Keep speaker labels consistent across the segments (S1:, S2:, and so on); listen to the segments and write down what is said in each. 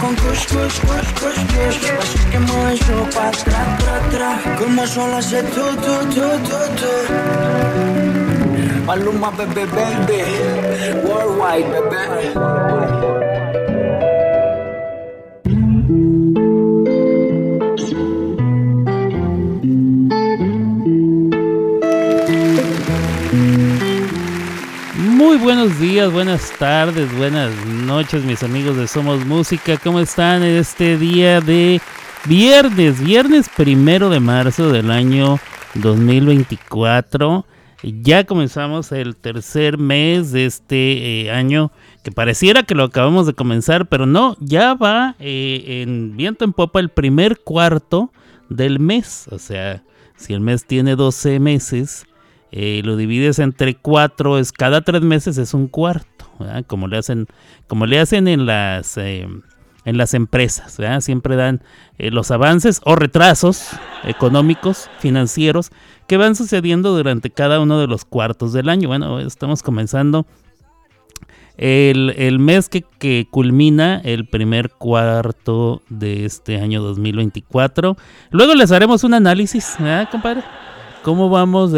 S1: con kush, kush, kush, kush, kush Así que mueve eso pa' atrás, tra, tra Como solo hace tú, tú, tú, tú, tú Maluma, bebé, baby Worldwide, bebé
S2: Muy buenos días, buenas tardes, buenas noches, mis amigos de Somos Música. ¿Cómo están en este día de viernes? Viernes primero de marzo del año 2024. Ya comenzamos el tercer mes de este eh, año que pareciera que lo acabamos de comenzar, pero no, ya va eh, en viento en popa el primer cuarto del mes. O sea, si el mes tiene 12 meses, eh, lo divides entre cuatro, es cada tres meses es un cuarto, como le hacen, como le hacen en las eh, en las empresas, siempre dan eh, los avances o retrasos económicos, financieros que van sucediendo durante cada uno de los cuartos del año. Bueno, estamos comenzando el, mes que, que, culmina el primer cuarto de este año 2024. Luego les haremos un análisis, compadre? ¿Cómo vamos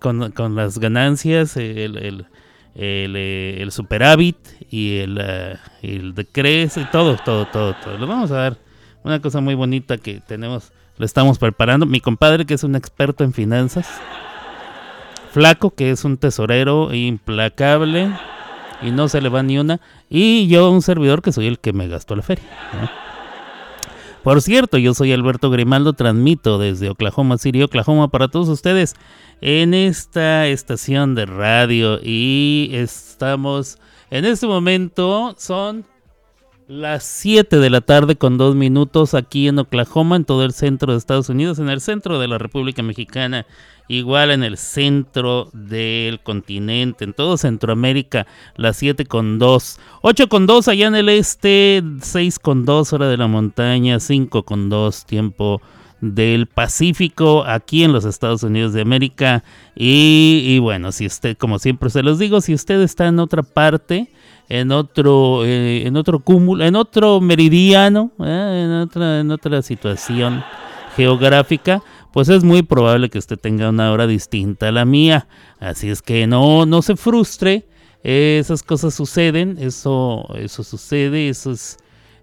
S2: con, las ganancias, el, el, superávit y el, uh, el y todo, todo, todo, todo? Le vamos a dar una cosa muy bonita que tenemos, lo estamos preparando. Mi compadre que es un experto en finanzas. Flaco que es un tesorero implacable y no se le va ni una. Y yo un servidor que soy el que me gastó la feria. Por cierto, yo soy Alberto Grimaldo, transmito desde Oklahoma City, Oklahoma para todos ustedes en esta estación de radio. Y estamos en este momento son las 7 de la tarde con 2 minutos aquí en Oklahoma, en todo el centro de Estados Unidos, en el centro de la República Mexicana igual en el centro del continente, en todo Centroamérica, las 7 con 2, 8 con 2 allá en el este, 6 con 2 hora de la montaña, 5 con 2 tiempo del Pacífico aquí en los Estados Unidos de América. Y, bueno, si usted, como siempre se los digo, si usted está en otra parte, en otro, eh, en otro cúmulo, en otro meridiano, eh, en, otra, en otra situación geográfica, pues es muy probable que usted tenga una hora distinta a la mía. Así es que no, no se frustre. Esas cosas suceden, eso, eso sucede, eso es,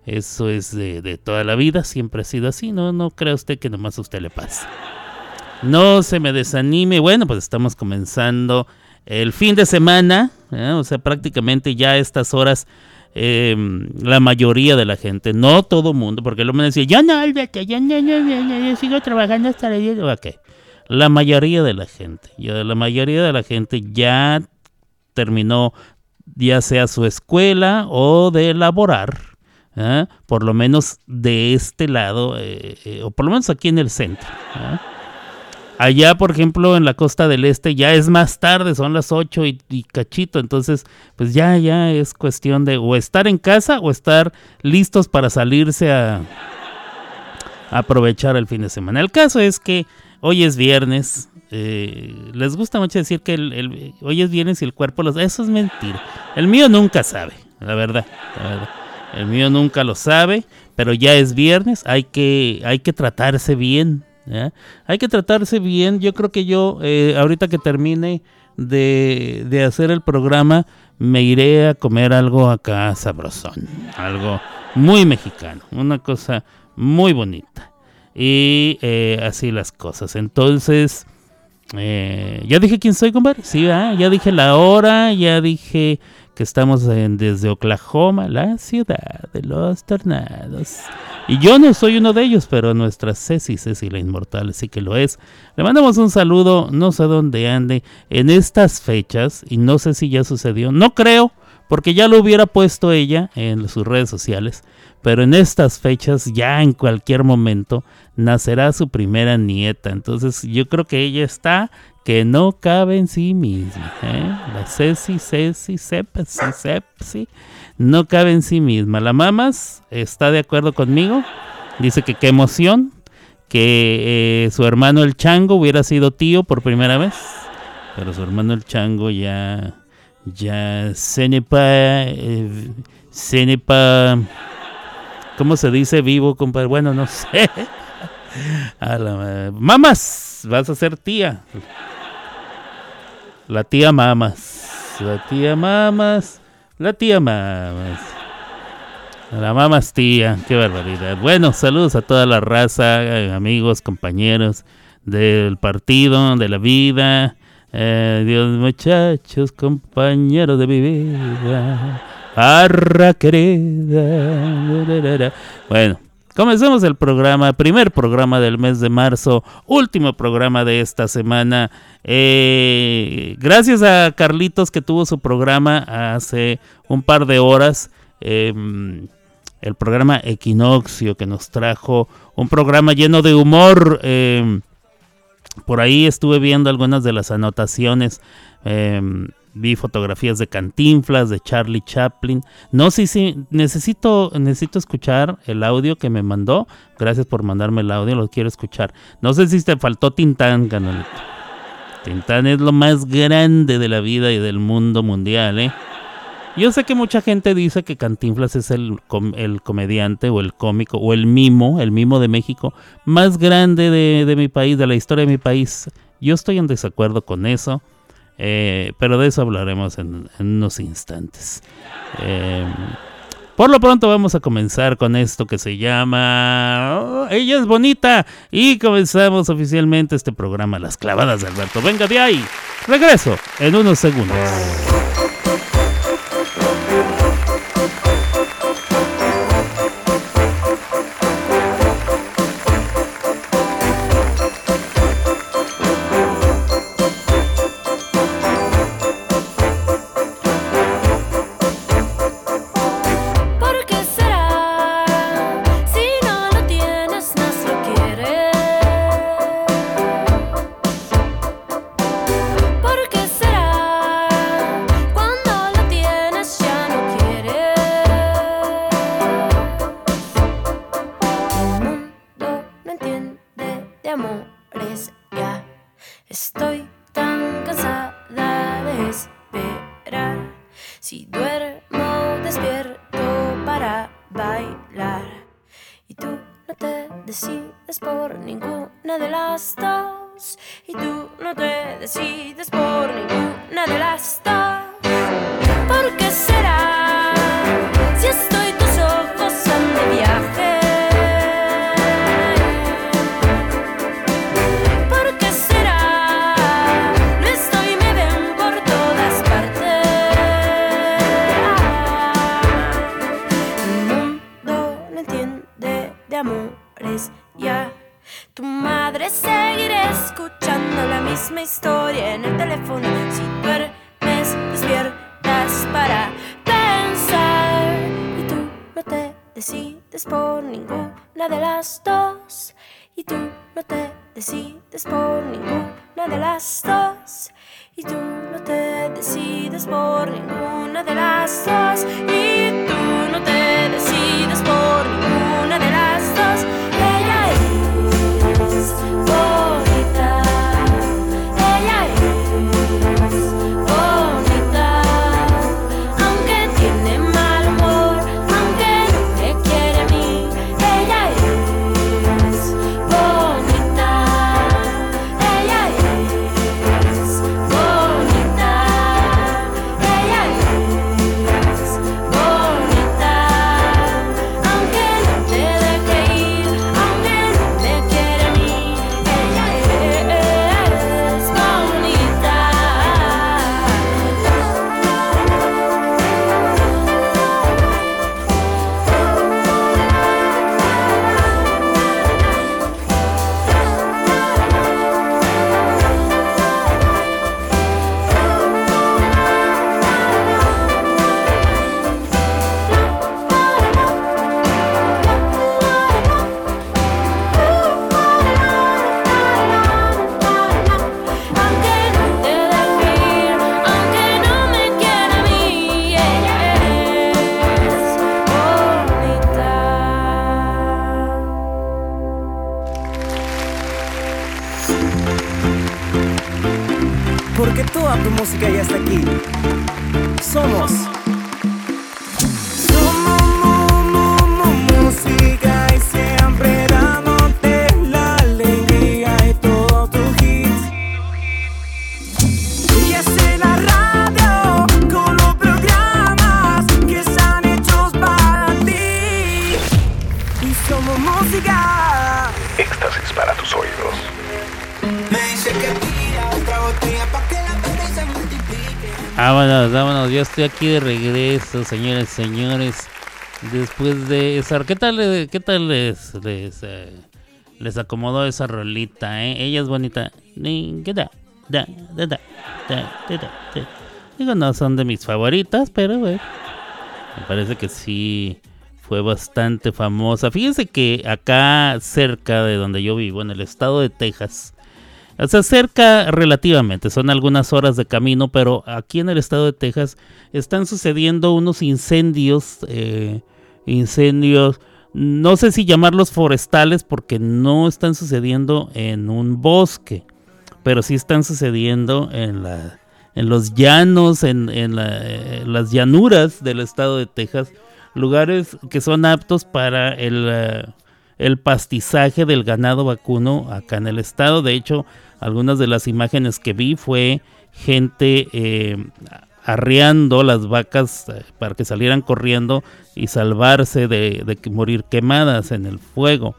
S2: eso es de, toda la vida, siempre ha sido así, no, no crea usted que nomás a usted le pase. No se me desanime, bueno, pues estamos comenzando el fin de semana, ¿eh? o sea, prácticamente ya a estas horas Em, la mayoría de la gente, no todo mundo, porque el hombre decía, ya no, Alberto, ya no, yo sigo trabajando hasta el día. Ok, la mayoría de la gente, ya la mayoría de la gente ya terminó ya sea su escuela o de laborar, ¿eh? por lo menos de este lado, eh, eh, o por lo menos aquí en el centro. Allá, por ejemplo, en la costa del este ya es más tarde, son las 8 y, cachito, entonces pues ya, ya es cuestión de o estar en casa o estar listos para salirse a, aprovechar el fin de semana. El caso es que hoy es viernes, eh, les gusta mucho decir que el, hoy es viernes y el cuerpo los... Eso es mentira. El mío nunca sabe, la verdad, la verdad. El mío nunca lo sabe, pero ya es viernes, hay que, hay que tratarse bien, hay que tratarse bien. Yo creo que yo, eh, ahorita que termine de, hacer el programa, me iré a comer algo acá sabrosón. Algo muy mexicano. Una cosa muy bonita. Y eh, así las cosas. Entonces, eh, ya dije quién soy, compadre. Sí, ya dije la hora, ya dije que estamos en, desde Oklahoma, la ciudad de los tornados. Y yo no soy uno de ellos, pero nuestra Ceci, Ceci la inmortal, sí que lo es. Le mandamos un saludo, no sé dónde ande, en estas fechas, y no sé si ya sucedió, no creo, porque ya lo hubiera puesto ella en sus redes sociales, pero en estas fechas, ya en cualquier momento, nacerá su primera nieta. Entonces yo creo que ella está que no cabe en sí misma. ¿eh? La Ceci, Ceci, Sepsi, Sepsi, no cabe en sí misma. La Mamas está de acuerdo conmigo. Dice que qué emoción que eh, su hermano el Chango hubiera sido tío por primera vez. Pero su hermano el Chango ya, ya se nepa, eh, se nepa,
S3: ¿Cómo se dice vivo, compadre? Bueno, no sé. Mamas, vas a ser tía. La tía mamas. La tía mamas. La tía mamas. La mamas tía. Qué barbaridad. Bueno, saludos a toda la raza, eh, amigos, compañeros del partido, de la vida. Eh, Dios, muchachos, compañeros de mi vida. Arra querida. Bueno, comencemos el programa, primer programa del mes de marzo, último programa de esta semana. Eh, gracias a Carlitos que tuvo su programa hace un par de horas. Em, el programa Equinoccio que nos trajo un programa lleno de humor. Em, por ahí estuve viendo algunas de las anotaciones. Em, vi fotografías de Cantinflas, de Charlie Chaplin. No sé si necesito, necesito escuchar el audio que me mandó. Gracias por mandarme el audio, lo quiero escuchar. No sé si te faltó Tintán, Canalito. Tintán es lo más grande de la vida y del mundo mundial, ¿eh? Yo sé que mucha gente dice que Cantinflas es el, el comediante o el cómico o el mimo, el mimo de México más grande de, de mi país, de la historia de mi país. Yo estoy en desacuerdo con eso. Eh, pero de eso hablaremos en, unos instantes. Eh, por lo pronto vamos a comenzar con esto que se llama oh, Ella es bonita y comenzamos oficialmente este programa Las clavadas de Alberto. Venga de ahí. Regreso en unos segundos.
S2: see Somos aquí de regreso, señores, señores. Después de esa. ¿Qué tal, eh, qué tal les, les, eh, acomodó esa rolita, eh? Ella es bonita. ¿Qué tal? Digo, no son de mis favoritas, pero. Me parece que sí fue bastante famosa. Fíjense que acá cerca de donde yo vivo, en el estado de Texas, o sea, cerca relativamente, son algunas horas de camino, pero aquí en el estado de Texas están sucediendo unos incendios, eh, incendios, no sé si llamarlos forestales porque no están sucediendo en un bosque, pero sí están sucediendo en, la, en los llanos, en, en eh, las llanuras del estado de Texas, lugares que son aptos para el... Eh, el pastizaje del ganado vacuno acá en el estado. De hecho, algunas de las imágenes que vi fue gente eh, arreando las vacas eh, para que salieran corriendo y salvarse de, morir quemadas en el fuego.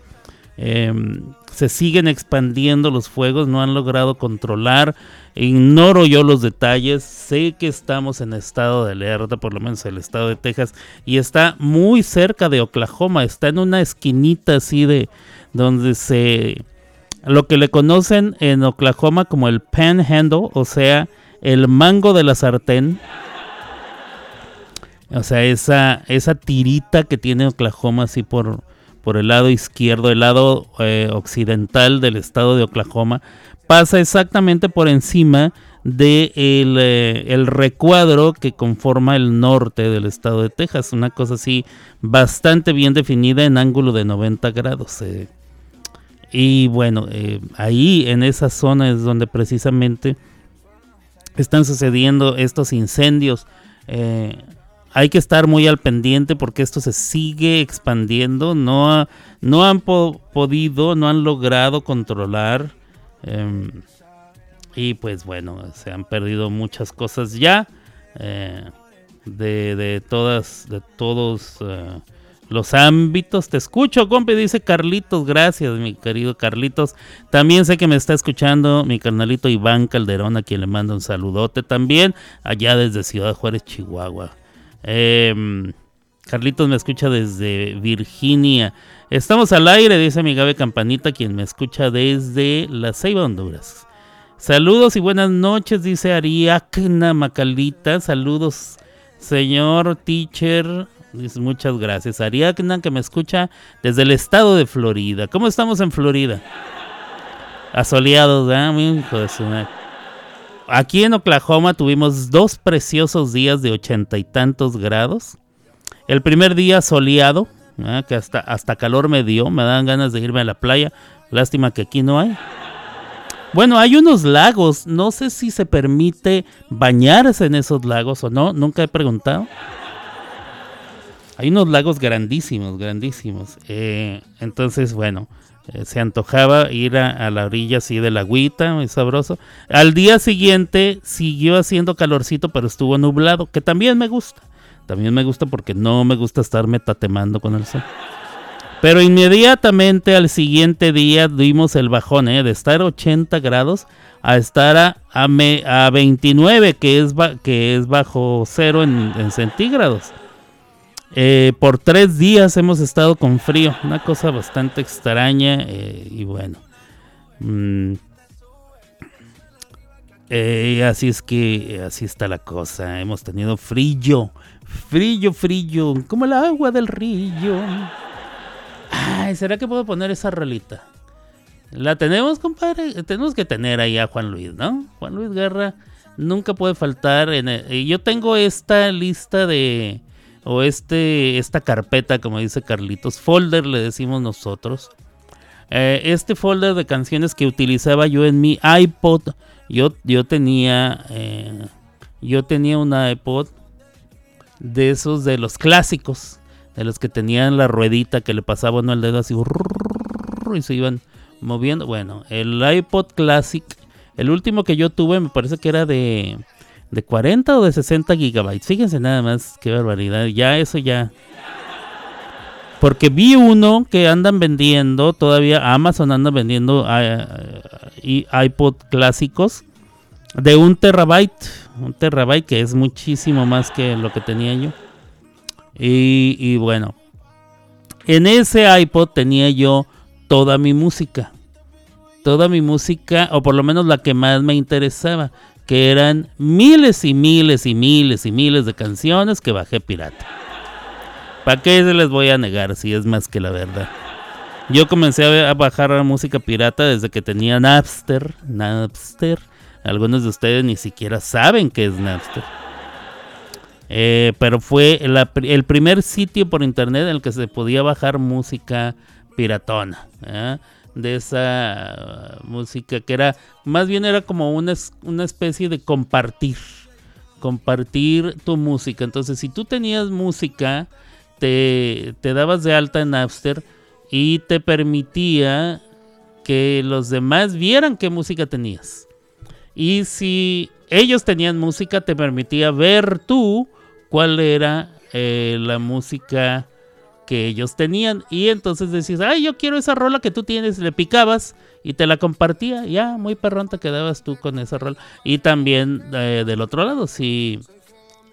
S2: Em, se siguen expandiendo los fuegos, no han logrado controlar. Ignoro yo los detalles, sé que estamos en estado de alerta, por lo menos el estado de Texas, y está muy cerca de Oklahoma, está en una esquinita así de donde se lo que le conocen en Oklahoma como el panhandle, o sea, el mango de la sartén. O sea, esa, esa tirita que tiene Oklahoma así por, por el lado izquierdo, el lado eh, occidental del estado de Oklahoma, pasa exactamente por encima de eh, recuadro que conforma el norte del estado de Texas. Una cosa así bastante bien definida en ángulo de 90 grados. Eh. Y bueno, ahí en esa zona es donde precisamente están sucediendo estos incendios. Eh, hay que estar muy al pendiente porque esto se sigue expandiendo. No, no han podido, no han logrado controlar. Em, y pues bueno, se han perdido muchas cosas ya. Eh, de, de, todas, de todos los ámbitos. Te escucho, compi, dice Carlitos. Gracias, mi querido Carlitos. También sé que me está escuchando mi carnalito Iván Calderón, a quien le mando un saludote también, allá desde Ciudad Juárez, Chihuahua. Em, Carlitos me escucha desde Virginia. Estamos al aire, dice mi Gabe Campanita, quien me escucha desde La Ceiba, Honduras. Saludos y buenas noches, dice Ariacna Macalita. Saludos, señor teacher Muchas gracias. Ariadna, que me escucha desde el estado de Florida. ¿Cómo estamos en Florida? Asoleados, ¿eh? Aquí en Oklahoma tuvimos dos preciosos días de ochenta y tantos grados. El primer día soleado, ¿eh? que hasta, hasta calor me dio, me dan ganas de irme a la playa. Lástima que aquí no hay. Bueno, hay unos lagos, no sé si se permite bañarse en esos lagos o no, nunca he preguntado. Hay unos lagos grandísimos, grandísimos. Eh, entonces, bueno, eh, se antojaba ir a, la orilla así de la agüita, muy sabroso. Al día siguiente siguió haciendo calorcito, pero estuvo nublado, que también me gusta. También me gusta porque no me gusta estarme tatemando con el sol. Pero inmediatamente al siguiente día dimos el bajón, ¿eh? de estar 80 grados a estar a, a, 29, que es, que es bajo cero en centígrados. Eh, por tres días hemos estado con frío, una cosa bastante extraña eh, y bueno. Mm, eh, así es que así está la cosa. Hemos tenido frío, frío, frío, como el agua del río. Ay, ¿será que puedo poner esa rolita? La tenemos, compadre. Tenemos que tener ahí a Juan Luis, ¿no? Juan Luis Guerra nunca puede faltar. Yo tengo esta lista de o este, esta carpeta, como dice Carlitos, folder le decimos nosotros. Eh, este folder de canciones que utilizaba yo en mi iPod, yo, yo tenía, eh, yo tenía un iPod de esos de los clásicos, de los que tenían la ruedita que le pasaba uno el dedo así y se iban moviendo. Bueno, el iPod Classic, el último que yo tuve me parece que era de de 40 o de 60 gigabytes. Fíjense nada más, qué barbaridad. Ya eso ya. Porque vi uno que andan vendiendo, todavía Amazon anda vendiendo ah, iPod clásicos de un terabyte, un terabyte que es muchísimo más que lo que tenía yo. Y, y bueno, en ese iPod tenía yo toda mi música. Toda mi música, o por lo menos la que más me interesaba, que eran miles y miles y miles y miles de canciones que bajé pirata. ¿Para qué se les voy a negar si es más que la verdad? Yo comencé a bajar la música pirata desde que tenía Napster. Napster. Algunos de ustedes ni siquiera saben qué es Napster. Eh, pero fue el primer sitio por internet en el que se podía bajar música piratona. De esa música que era, más bien era como una, una especie de compartir. Compartir tu música. Entonces, si tú tenías música, te, te dabas de alta en Napster y te permitía que los demás vieran qué música tenías. Y si ellos tenían música, te permitía ver tú cuál era eh, la música que ellos tenían. Y entonces decías, ay, yo quiero esa rola que tú tienes. Le picabas y te la compartía. Ya, muy perrón te quedabas tú con esa rola. Y también eh, del otro lado, si,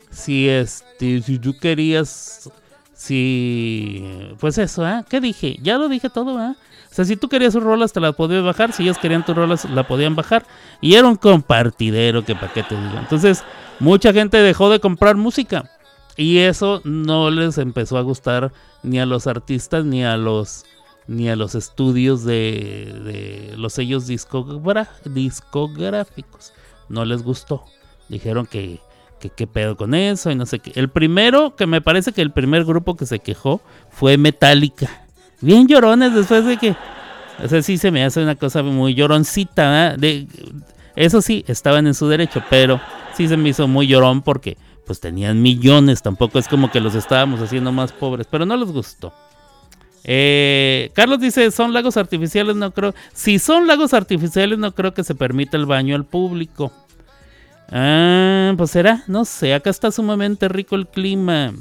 S2: si, este, si tú querías si, pues eso, ¿eh? ¿Qué dije? Ya lo dije todo, ¿eh? O sea, si tú querías sus rolas, te las podías bajar. Si ellos querían tus rolas, la podían bajar. Y era un compartidero, que para qué te digo. Entonces, mucha gente dejó de comprar música. Y eso no les empezó a gustar ni a los artistas ni a los ni a los estudios de, de los sellos discográficos. No les gustó. Dijeron que que qué pedo con eso y no sé qué. El primero, que me parece que el primer grupo que se quejó fue Metallica. Bien llorones después de que... O sea, sí se me hace una cosa muy lloroncita. De, eso sí, estaban en su derecho, pero sí se me hizo muy llorón porque pues tenían millones. Tampoco es como que los estábamos haciendo más pobres, pero no les gustó. Eh, Carlos dice, son lagos artificiales, no creo. Si son lagos artificiales, no creo que se permita el baño al público. Ah, pues será, no sé, acá está sumamente rico el clima.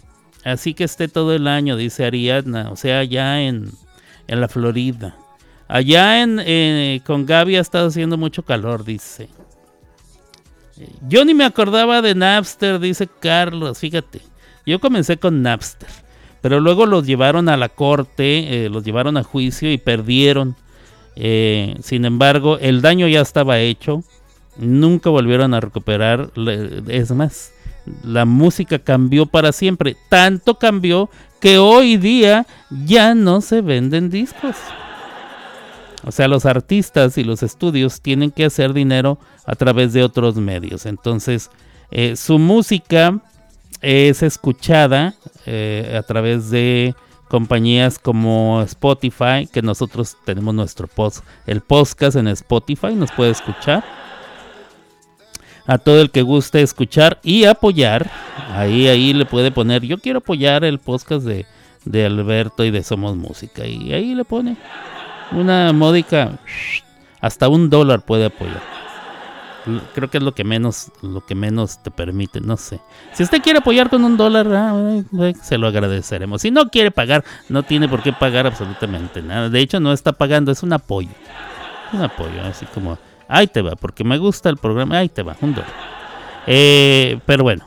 S2: Así que esté todo el año, dice Ariadna. O sea, allá en, en la Florida. Allá en, eh, con Gaby ha estado haciendo mucho calor, dice. Yo ni me acordaba de Napster, dice Carlos. Fíjate, yo comencé con Napster. Pero luego los llevaron a la corte, eh, los llevaron a juicio y perdieron. Eh, sin embargo, el daño ya estaba hecho nunca volvieron a recuperar. Es más, la música cambió para siempre. Tanto cambió que hoy día ya no se venden discos. O sea, los artistas y los estudios tienen que hacer dinero a través de otros medios. Entonces, eh, su música es escuchada eh, a través de compañías como Spotify, que nosotros tenemos nuestro post, el podcast en Spotify, nos puede escuchar a todo el que guste escuchar y apoyar. Ahí, ahí le puede poner, yo quiero apoyar el podcast de, de Alberto y de Somos Música. Y ahí le pone una módica, hasta un dólar puede apoyar. Creo que es lo que menos, lo que menos te permite, no sé. Si usted quiere apoyar con un dólar, ah, se lo agradeceremos. Si no quiere pagar, no tiene por qué pagar absolutamente nada. De hecho, no está pagando, es un apoyo. Un apoyo, así como Ahí te va, porque me gusta el programa. Ahí te va, un dólar. Eh, pero bueno,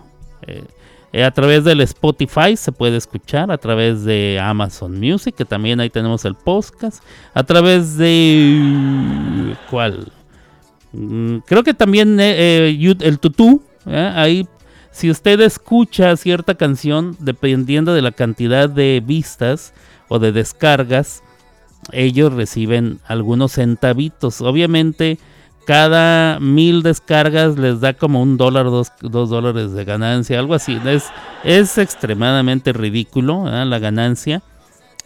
S2: eh, eh, a través del Spotify se puede escuchar, a través de Amazon Music, que también ahí tenemos el podcast, a través de... ¿Cuál? Mm, creo que también el Tutu, ahí si usted escucha cierta canción, dependiendo de la cantidad de vistas o de descargas, ellos reciben algunos centavitos. Obviamente cada mil descargas les da como un dólar, dos, dólares de ganancia, algo así. Es, es extremadamente ridículo la ganancia.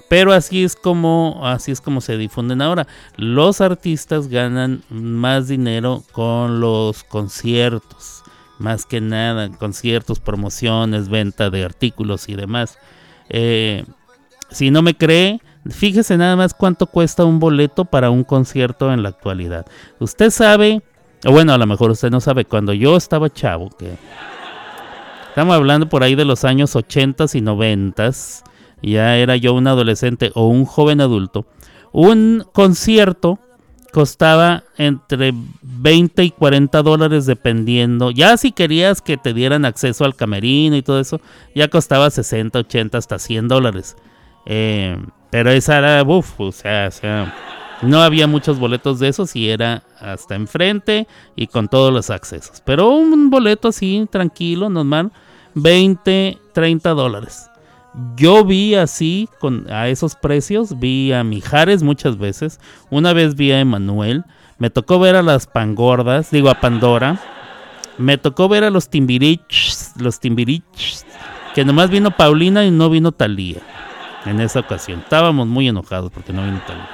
S2: Pero así es como así es como se difunden ahora. Los artistas ganan más dinero con los conciertos, más que nada, conciertos, promociones, venta de artículos y demás. Eh, si no me cree, Fíjese nada más cuánto cuesta un boleto para un concierto en la actualidad. Usted sabe, o bueno, a lo mejor usted no sabe, cuando yo estaba chavo, que estamos hablando por ahí de los años 80 y 90, ya era yo un adolescente o un joven adulto, un concierto costaba entre 20 y 40 dólares dependiendo. Ya si querías que te dieran acceso al camerino y todo eso, ya costaba 60, 80, hasta 100 dólares. Eh, pero esa era, uff, o sea, o sea, no había muchos boletos de esos y era hasta enfrente y con todos los accesos. Pero un boleto así, tranquilo, normal, 20, 30 dólares. Yo vi así, con, a esos precios, vi a Mijares muchas veces. Una vez vi a Emanuel. Me tocó ver a las Pangordas, digo a Pandora. Me tocó ver a los Timbirichs, los Timbirichs, que nomás vino Paulina y no vino Talía en esa ocasión. Estábamos muy enojados porque no vino Talía.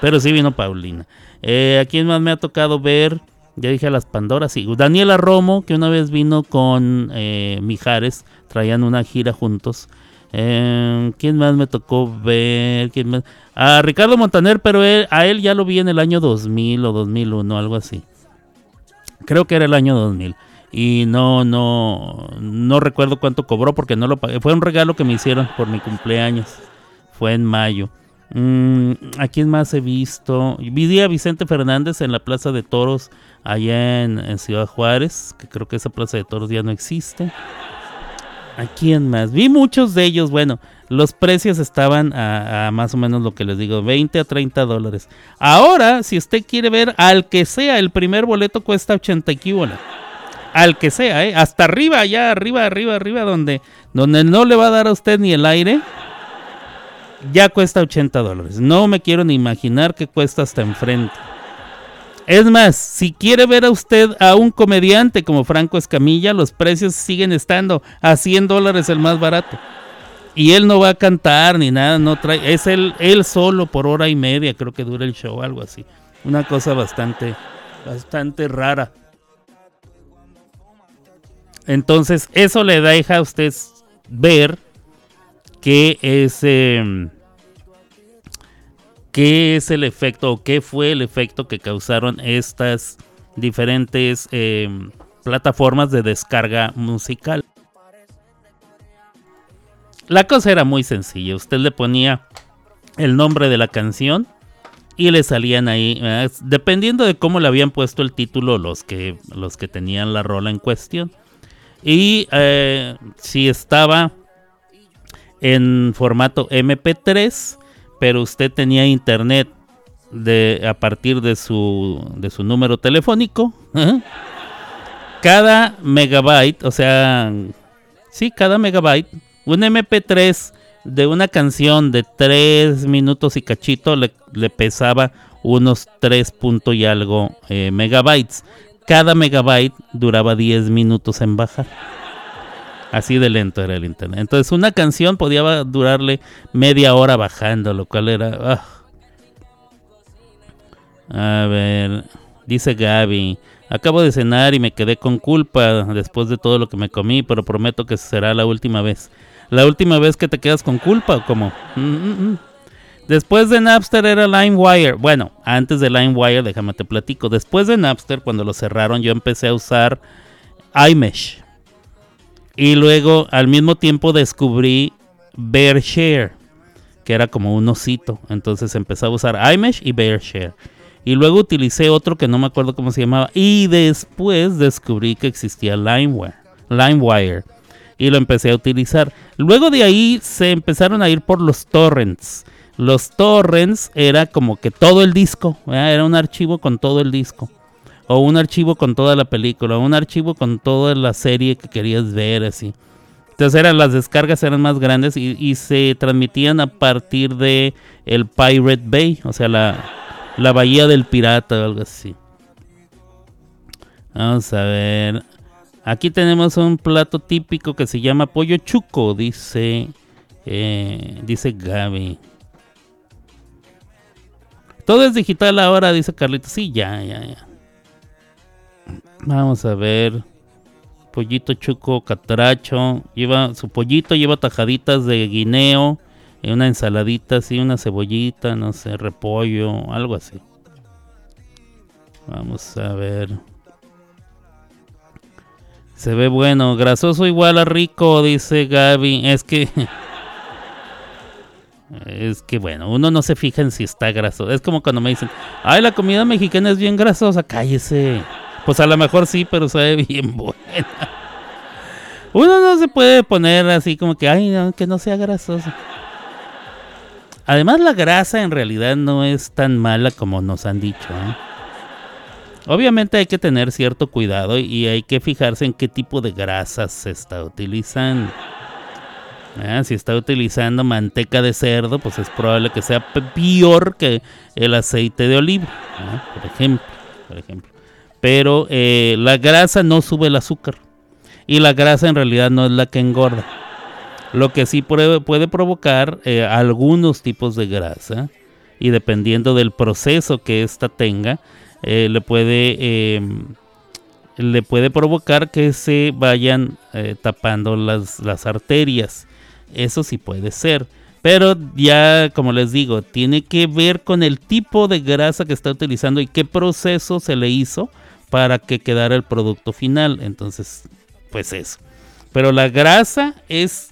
S2: Pero sí vino Paulina. Eh, ¿A quién más me ha tocado ver? Ya dije a las Pandoras, sí. Daniela Romo, que una vez vino con eh, Mijares, traían una gira juntos. Eh, ¿Quién más me tocó ver? ¿Quién más? A Ricardo Montaner, pero a él ya lo vi en el año 2000 o 2001, algo así. Creo que era el año 2000. Y no, no, no recuerdo cuánto cobró porque no lo pagué. Fue un regalo que me hicieron por mi cumpleaños. Fue en mayo. Mm, ¿A quién más he visto? Vi a Vicente Fernández en la Plaza de Toros allá en Ciudad Juárez, que creo que esa Plaza de Toros ya no existe. ¿A quién más? Vi muchos de ellos. Bueno, los precios estaban a, más o menos lo que les digo, 20 a 30 dólares. Ahora, si usted quiere ver al que sea, el primer boleto cuesta 80 kibona. Al que sea, ¿eh? Hasta arriba, allá arriba, arriba, arriba, donde, donde no le va a dar a usted ni el aire. Ya cuesta 80 dólares. No me quiero ni imaginar que cuesta hasta enfrente. Es más, si quiere ver a usted a un comediante como Franco Escamilla, los precios siguen estando a 100 dólares el más barato. Y él no va a cantar ni nada, no trae, es él, solo por hora y media, creo que dura el show, algo así. Una cosa bastante, bastante rara. Entonces, eso le deja a usted ver que es em, qué es el efecto o qué fue el efecto que causaron estas diferentes em, plataformas de descarga musical. La cosa era muy sencilla, usted le ponía el nombre de la canción y le salían ahí, eh, dependiendo de cómo le habían puesto el título los que, los que tenían la rola en cuestión. Y eh, si estaba en formato MP3, pero usted tenía internet de, a partir de su, de su número telefónico, cada megabyte, o sea, sí, cada megabyte, un MP3 de una canción de 3 minutos y cachito le, pesaba unos 3 puntos y algo eh, megabytes. Cada megabyte duraba 10 minutos en bajar. Así de lento era el internet. Entonces una canción podía durarle media hora bajando, lo cual era... Ah. A ver, dice Gaby. Acabo de cenar y me quedé con culpa después de todo lo que me comí, pero prometo que será la última vez. ¿La última vez que te quedas con culpa o cómo? Mm, mm, mm. Después de Napster era LimeWire. Bueno, antes de LimeWire, déjame te platico. Después de Napster, cuando lo cerraron, yo empecé a usar iMesh. Y luego al mismo tiempo descubrí BearShare, que era como un osito. Entonces empecé a usar iMesh y BearShare. Y luego utilicé otro que no me acuerdo cómo se llamaba. Y después descubrí que existía LimeWire. LimeWire. Y lo empecé a utilizar. Luego de ahí se empezaron a ir por los torrents. Los torrents era como que todo el disco. Era un archivo con todo el disco o un archivo con toda la película, o un archivo con toda la serie que querías ver, así. Entonces eran, las descargas eran más grandes y, se transmitían a partir de el Pirate Bay, o sea, la, la bahía del pirata o algo así. Vamos a ver. Aquí tenemos un plato típico que se llama pollo chuco, dice, eh, dice Gaby. Todo es digital ahora, dice Carlito. Sí, ya, ya, ya. Vamos a ver. Pollito chuco catracho. Lleva su pollito, lleva tajaditas de guineo. Una ensaladita así, una cebollita, no sé, repollo, algo así. Vamos a ver. Se ve bueno, grasoso igual a rico, dice Gaby. Es que Es que bueno, uno no se fija en si está grasoso. Es como cuando me dicen, ay, la comida mexicana es bien grasosa, cállese. Pues a lo mejor sí, pero sabe bien buena. Uno no se puede poner así como que, ay, que no sea grasoso. Además, la grasa en realidad no es tan mala como nos han dicho. ¿eh? Obviamente hay que tener cierto cuidado y hay que fijarse en qué tipo de grasas se está utilizando. Ah, si está utilizando manteca de cerdo, pues es probable que sea peor que el aceite de oliva, por ejemplo. Por ejemplo. Pero eh, la grasa no sube el azúcar. Y la grasa en realidad no es la que engorda. Lo que sí puede, provocar eh, algunos tipos de grasa. Y dependiendo del proceso que ésta tenga, eh, le puede em, le puede provocar que se vayan tapando las, las arterias eso sí puede ser. Pero ya, como les digo, tiene que ver con el tipo de grasa que está utilizando y qué proceso se le hizo para que quedara el producto final. Entonces, pues eso. Pero la grasa es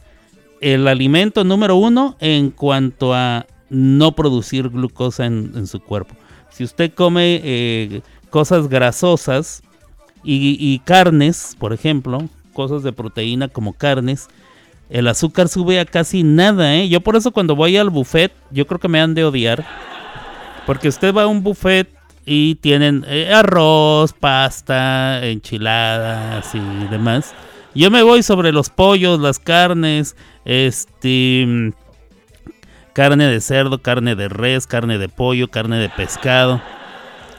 S2: el alimento número uno en cuanto a no producir glucosa en, su cuerpo. Si usted come eh, cosas grasosas y carnes, por ejemplo, cosas de proteína como carnes, el azúcar sube a casi nada, ¿eh? Yo por eso cuando voy al buffet, yo creo que me han de odiar. Porque usted va a un buffet y tienen eh, arroz, pasta, enchiladas y demás. Yo me voy sobre los pollos, las carnes, este carne de cerdo, carne de res, carne de pollo, carne de pescado.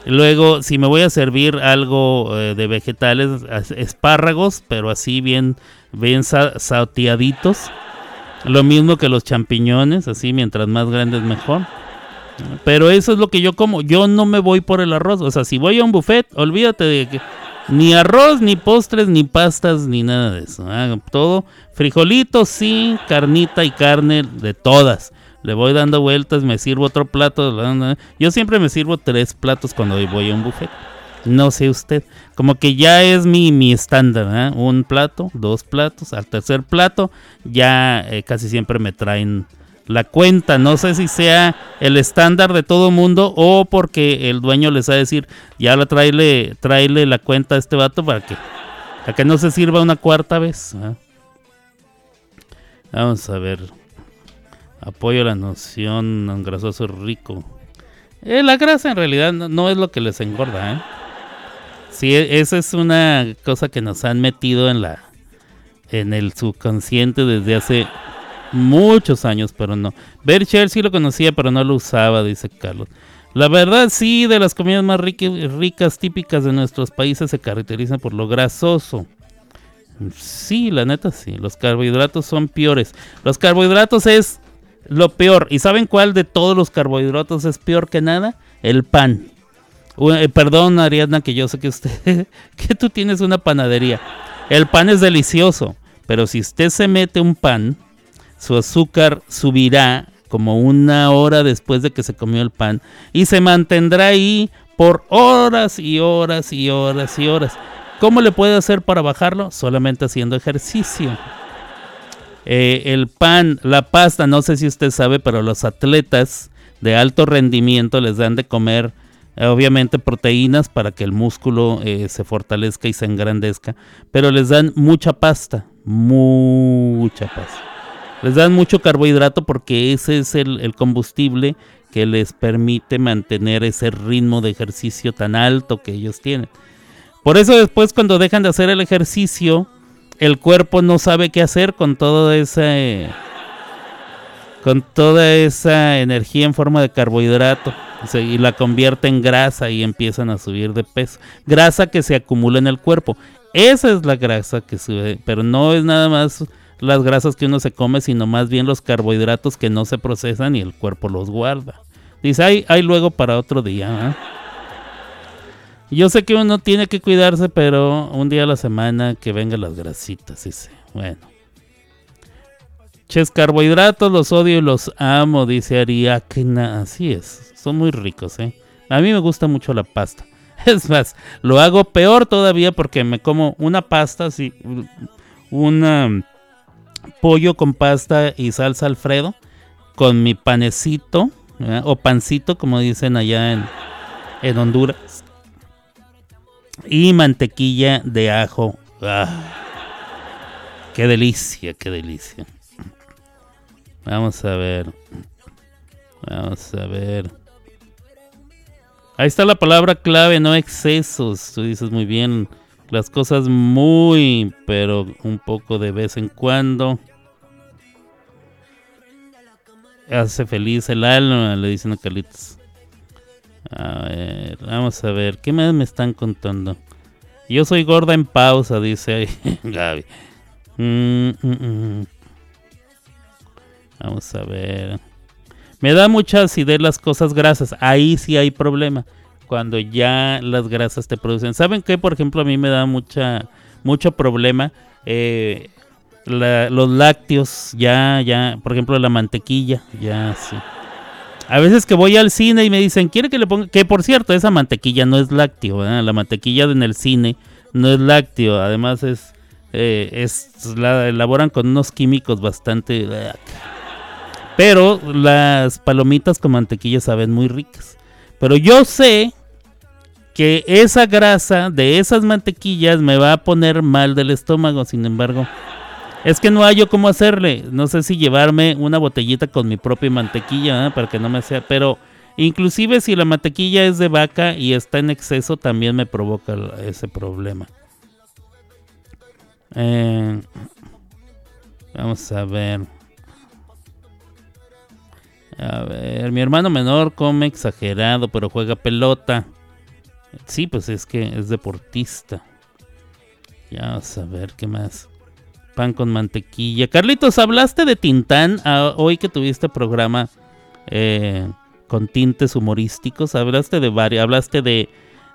S2: Luego, si me voy a servir algo eh, de vegetales, espárragos, pero así bien bien sauteaditos. Lo mismo que los champiñones, así mientras más grandes mejor. Pero eso es lo que yo como. Yo no me voy por el arroz. O sea, si voy a un buffet, olvídate de que ni arroz, ni postres, ni pastas, ni nada de eso. ¿eh? Todo frijolitos, sí, carnita y carne de todas. Le voy dando vueltas, me sirvo otro plato. Yo siempre me sirvo tres platos cuando voy a un buffet. No sé usted. Como que ya es mi, mi estándar. ¿eh? Un plato, dos platos. Al tercer plato ya eh, casi siempre me traen la cuenta. No sé si sea el estándar de todo mundo o porque el dueño les va a decir, ya la traile, traile la cuenta a este vato para que, para que no se sirva una cuarta vez. ¿eh? Vamos a ver. Apoyo la noción, grasoso rico. la grasa en realidad no, es lo que les engorda, ¿eh? Sí, esa es una cosa que nos han metido en la en el subconsciente desde hace muchos años, pero no. Bercher sí lo conocía, pero no lo usaba, dice Carlos. La verdad sí, de las comidas más ricas, típicas de nuestros países se caracterizan por lo grasoso. Sí, la neta sí, los carbohidratos son peores. Los carbohidratos es lo peor. ¿Y saben cuál de todos los carbohidratos es peor que nada? El pan. Eh, perdón, Ariadna, que yo sé que usted, que tú tienes una panadería. El pan es delicioso, pero si usted se mete un pan, su azúcar subirá como una hora después de que se comió el pan y se mantendrá ahí por horas y horas y horas y horas. ¿Cómo le puede hacer para bajarlo? Solamente haciendo ejercicio. Eh, el pan, la pasta, no sé si usted sabe, pero los atletas de alto rendimiento les dan de comer eh, obviamente proteínas para que el músculo eh, se fortalezca y se engrandezca, pero les dan mucha pasta, mucha pasta. Les dan mucho carbohidrato porque ese es el, combustible que les permite mantener ese ritmo de ejercicio tan alto que ellos tienen. Por eso después cuando dejan de hacer el ejercicio, el cuerpo no sabe qué hacer con toda esa con toda esa energía en forma de carbohidrato y la convierte en grasa y empiezan a subir de peso. Grasa que se acumula en el cuerpo. Esa es la grasa que sube, pero no es nada más las grasas que uno se come, sino más bien los carbohidratos que no se procesan y el cuerpo los guarda. Dice, hay, hay luego para otro día. ¿eh? Yo sé que uno tiene que cuidarse, pero un día a la semana que vengan las grasitas, dice. Bueno. Ches carbohidratos, los odio y los amo, dice Ariakna. Así es son muy ricos, ¿eh? A mí me gusta mucho la pasta. Es más, lo hago peor todavía porque me como una pasta, así, un pollo con pasta y salsa Alfredo. con mi panecito, o pancito, como dicen allá en, en Honduras, y mantequilla de ajo. Ah, qué delicia, qué delicia. Vamos a ver. Vamos a ver. Ahí está la palabra clave, no excesos. Tú dices muy bien. Las cosas muy, pero un poco de vez en cuando. Hace feliz el alma, le dicen a Carlitos. A ver, vamos a ver. ¿Qué más me están contando? Yo soy gorda en pausa, dice Gaby. Mm, mm, mm. Vamos a ver. Me da mucha acidez las cosas grasas. Ahí sí hay problema. Cuando ya las grasas te producen. ¿Saben qué? Por ejemplo, a mí me da mucha, mucho problema. Eh, los lácteos, ya, ya. Por ejemplo, la mantequilla, ya, sí. A veces que voy al cine y me dicen, ¿quiere que le ponga? Que por cierto, esa mantequilla no es lácteo, La mantequilla en el cine no es lácteo. Además es, eh, es la elaboran con unos químicos bastante... Pero las palomitas con mantequilla saben muy ricas. Pero yo sé que esa grasa de esas mantequillas me va a poner mal del estómago, sin embargo. Es que no hay yo cómo hacerle. No sé si llevarme una botellita con mi propia mantequilla para que no me sea. Pero inclusive si la mantequilla es de vaca y está en exceso, también me provoca ese problema. Eh, vamos a ver. A ver, mi hermano menor come exagerado, pero juega pelota. Sí, pues es que es deportista. Ya a ver qué más. Pan con mantequilla. Carlitos, ¿hablaste de Tintán ah, hoy que tuviste programa eh, con tintes humorísticos? Hablaste de varios, hablaste de,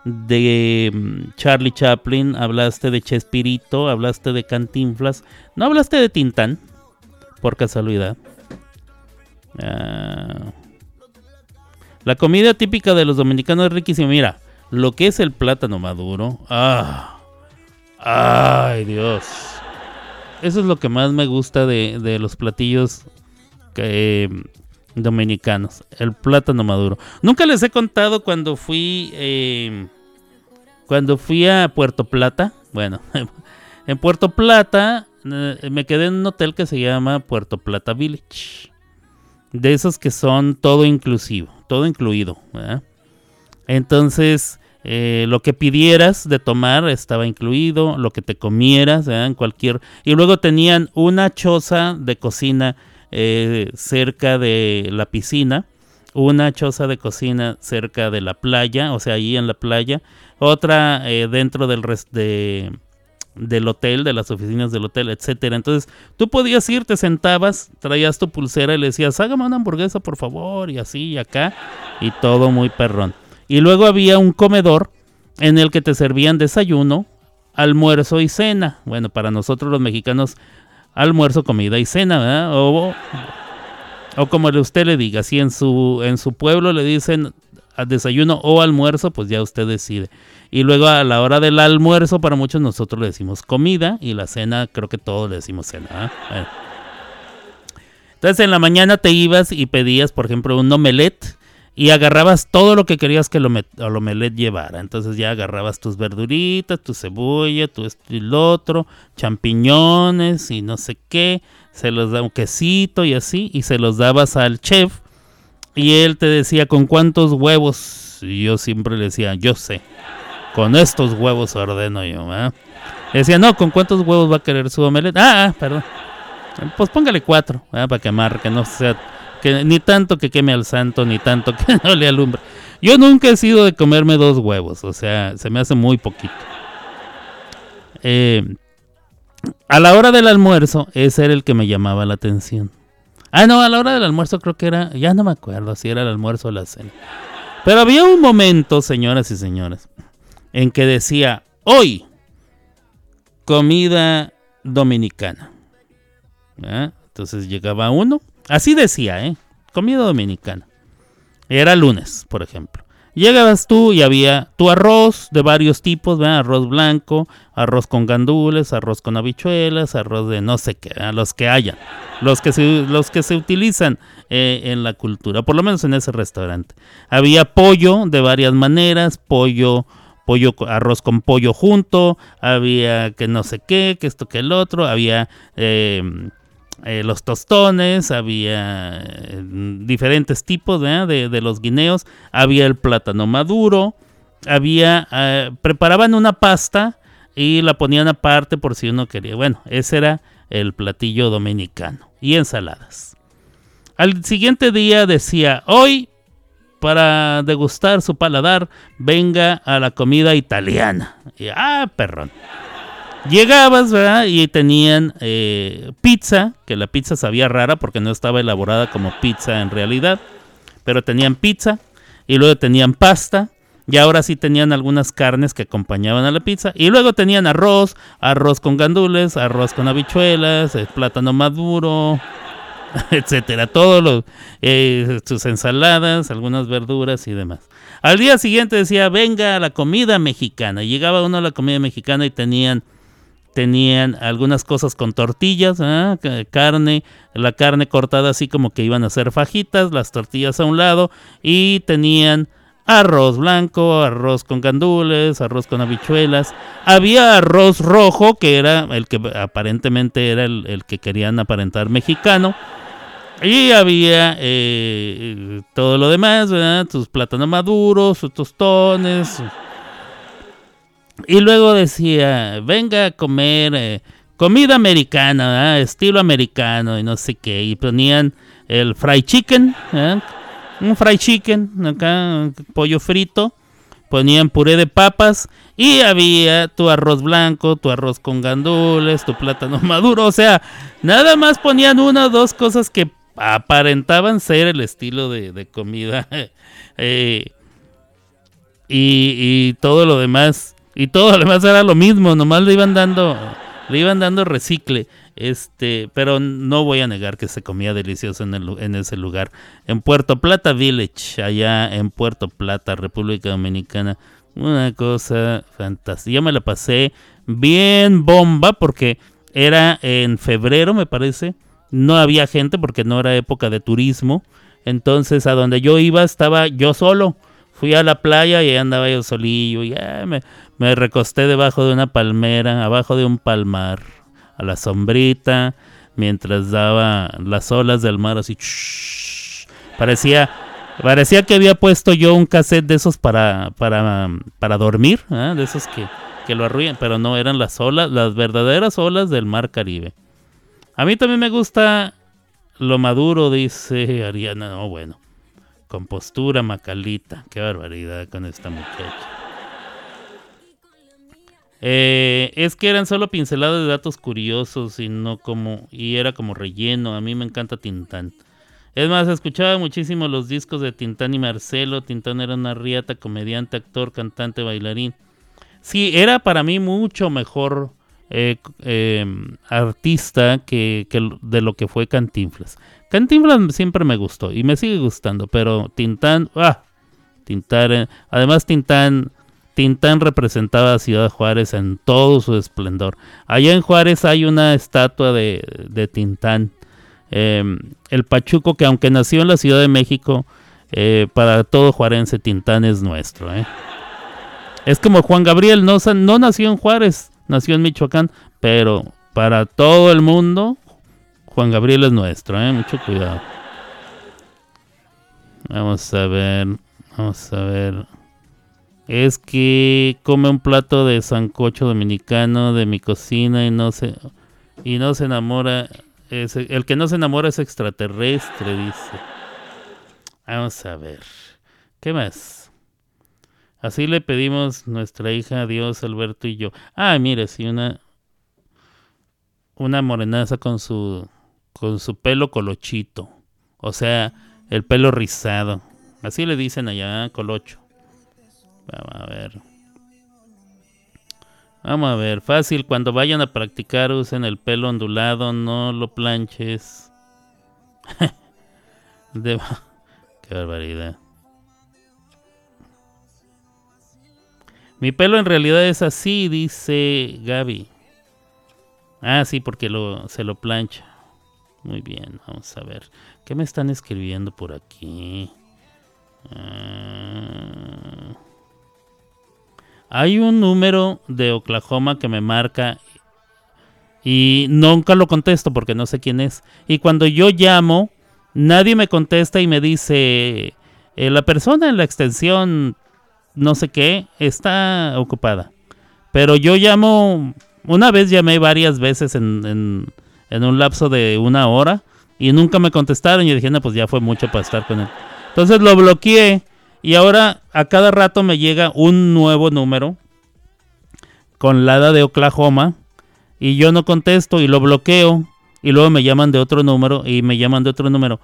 S2: de mm, Charlie Chaplin, hablaste de Chespirito, hablaste de Cantinflas. ¿No hablaste de Tintán? Por casualidad. Ah. La comida típica de los dominicanos es riquísima. Mira, lo que es el plátano maduro. Ah. Ay, Dios. Eso es lo que más me gusta de, los platillos dominicanos. El plátano maduro. Nunca les he contado cuando fui. Em, cuando fui a Puerto Plata. Bueno, en Puerto Plata eh, me quedé en un hotel que se llama Puerto Plata Village de esos que son todo inclusivo, todo incluido. Entonces, eh, lo que pidieras de tomar estaba incluido, lo que te comieras, en cualquier... Y luego tenían una choza de cocina eh, cerca de la piscina, una choza de cocina cerca de la playa, o sea, ahí en la playa, otra eh, dentro del de del hotel, de las oficinas del hotel, etcétera. Entonces, tú podías ir, te sentabas, traías tu pulsera y le decías, hágame una hamburguesa, por favor, y así y acá, y todo muy perrón. Y luego había un comedor en el que te servían desayuno, almuerzo y cena. Bueno, para nosotros los mexicanos, almuerzo, comida y cena, ¿verdad? O, o como usted le diga, si en su, en su pueblo le dicen desayuno o almuerzo, pues ya usted decide. Y luego a la hora del almuerzo, para muchos nosotros le decimos comida y la cena, creo que todos le decimos cena. Entonces en la mañana te ibas y pedías, por ejemplo, un omelette y agarrabas todo lo que querías que el, omelette llevara. Entonces ya agarrabas tus verduritas, tu cebolla, tu esto y lo otro, champiñones y no sé qué. Se los da un quesito y así, y se los dabas al chef. Y él te decía, ¿con cuántos huevos? Y yo siempre le decía, yo sé. Con estos huevos ordeno yo, Decía, no, ¿con cuántos huevos va a querer su omelette? Ah, ah perdón. Pues póngale cuatro, para quemar, que no sea, ni tanto que queme al santo, ni tanto que no le alumbre. Yo nunca he sido de comerme dos huevos, o sea, se me hace muy poquito. Eh, a la hora del almuerzo, ese era el que me llamaba la atención. Ah, no, a la hora del almuerzo creo que era, ya no me acuerdo si era el almuerzo o la cena. Pero había un momento, señoras y señores, en que decía, hoy, comida dominicana. Entonces llegaba uno, así decía, ¿eh? comida dominicana. Era lunes, por ejemplo. Llegabas tú y había tu arroz de varios tipos, arroz blanco, arroz con gandules, arroz con habichuelas, arroz de no sé qué, los que hayan. los que se, los que se utilizan eh, en la cultura, por lo menos en ese restaurante. Había pollo de varias maneras, pollo, pollo, arroz con pollo junto, había que no sé qué, que esto que el otro, había em, eh, los tostones, había eh, diferentes tipos de, de, los guineos, había el plátano maduro, había, preparaban una pasta y la ponían aparte por si uno quería. Bueno, ese era el platillo dominicano y ensaladas. Al siguiente día decía, hoy para degustar su paladar, venga a la comida italiana. Y, ah, perrón. Llegabas, ¿verdad? Y tenían eh, pizza, que la pizza sabía rara porque no estaba elaborada como pizza en realidad, pero tenían pizza y luego tenían pasta y ahora sí tenían algunas carnes que acompañaban a la pizza. Y luego tenían arroz, arroz con gandules, arroz con habichuelas, eh, plátano maduro, etcétera. Todos los, eh, sus ensaladas, algunas verduras y demás. Al día siguiente decía, venga a la comida mexicana. Llegaba uno a la comida mexicana y tenían tenían algunas cosas con tortillas, ¿ah? carne, la carne cortada así como que iban a ser fajitas, las tortillas a un lado y tenían arroz blanco, arroz con gandules, arroz con habichuelas. Había arroz rojo, que era el que aparentemente era el, que querían aparentar mexicano. Y había eh, todo lo demás, ¿verdad? Tus plátanos maduros, sus tostones. Y luego decía, venga a comer eh, comida americana, estilo americano y no sé qué. Y ponían el fried chicken, un fried chicken, acá, pollo frito, ponían puré de papas y había tu arroz blanco, tu arroz con gandules, tu plátano maduro, o sea, nada más ponían una o dos cosas que aparentaban ser el estilo de, comida. Eh, y, y, todo lo demás, y todo lo demás era lo mismo, nomás le iban dando, le iban dando recicle. Este, pero no voy a negar que se comía delicioso en, el, en ese lugar. En Puerto Plata Village, allá en Puerto Plata, República Dominicana. Una cosa fantástica. Yo me la pasé bien bomba porque era en febrero, me parece. No había gente porque no era época de turismo. Entonces a donde yo iba estaba yo solo. Fui a la playa y andaba yo solillo. Y me, me recosté debajo de una palmera, abajo de un palmar a la sombrita, mientras daba las olas del mar así. parecía, parecía que había puesto yo un cassette de esos para, para, para dormir, ¿eh? de esos que, que lo arruinan, pero no, eran las olas, las verdaderas olas del mar Caribe. A mí también me gusta lo maduro, dice Ariana. No, bueno. Compostura, Macalita. Qué barbaridad con esta muchacha. Eh, es que eran solo pinceladas de datos curiosos y no como y era como relleno. A mí me encanta Tintán. Es más, escuchaba muchísimo los discos de Tintán y Marcelo. Tintán era una riata, comediante, actor, cantante, bailarín. Sí, era para mí mucho mejor eh, em, artista que, de lo que fue Cantinflas. Cantinflas siempre me gustó y me sigue gustando, pero Tintán, ah, eh, además Tintán Tintán representaba a Ciudad Juárez en todo su esplendor. Allá en Juárez hay una estatua de, Tintán. Em, el Pachuco, que aunque nació en la Ciudad de México, eh, para todo juarense Tintán es nuestro. ¿eh? Es como Juan Gabriel, no nació en Juárez, nació en Michoacán, pero para todo el mundo, Juan Gabriel es nuestro. ¿eh? Mucho cuidado. Vamos a ver, vamos a ver es que come un plato de sancocho dominicano de mi cocina y no se y no se enamora el que no se enamora es extraterrestre dice vamos a ver qué más así le pedimos nuestra hija a Dios Alberto y yo ah mire sí una una morenaza con su con su pelo colochito o sea el pelo rizado así le dicen allá colocho Vamos a ver. Vamos a ver, fácil, cuando vayan a practicar usen el pelo ondulado, no lo planches. Qué barbaridad. Mi pelo en realidad es así, dice Gaby. Ah, sí, porque lo, se lo plancha. Muy bien, vamos a ver. ¿Qué me están escribiendo por aquí? Ah. hay un número de Oklahoma que me marca y nunca lo contesto porque no sé quién es. Y cuando yo llamo, nadie me contesta y me dice, eh, la persona en la extensión no sé qué está ocupada. Pero yo llamo, una vez llamé varias veces en, en, un lapso de una hora y nunca me contestaron. Y dije, no, pues ya fue mucho para estar con él. Entonces lo bloqueé y ahora a cada rato me llega un nuevo número con la de Oklahoma y yo no contesto y lo bloqueo y luego me llaman de otro número y me llaman de otro número.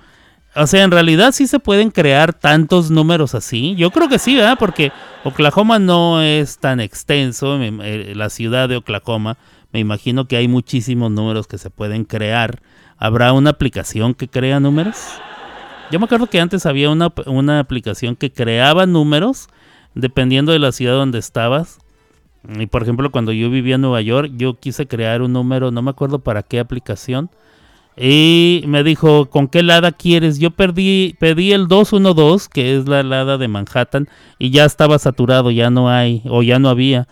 S2: O sea, en realidad sí se pueden crear tantos números así. Yo creo que sí, ¿verdad? Porque Oklahoma no es tan extenso, eh, la ciudad de Oklahoma. Me imagino que hay muchísimos números que se pueden crear. ¿Habrá una aplicación que crea números? Yo me acuerdo que antes había una, una aplicación que creaba números dependiendo de la ciudad donde estabas y por ejemplo, cuando yo vivía en Nueva York, yo quise crear un número, no me acuerdo para qué aplicación. Y me dijo, ¿con qué lada quieres? Yo perdí, pedí el 212, que es la lada de Manhattan, y ya estaba saturado, ya no hay, o ya no había.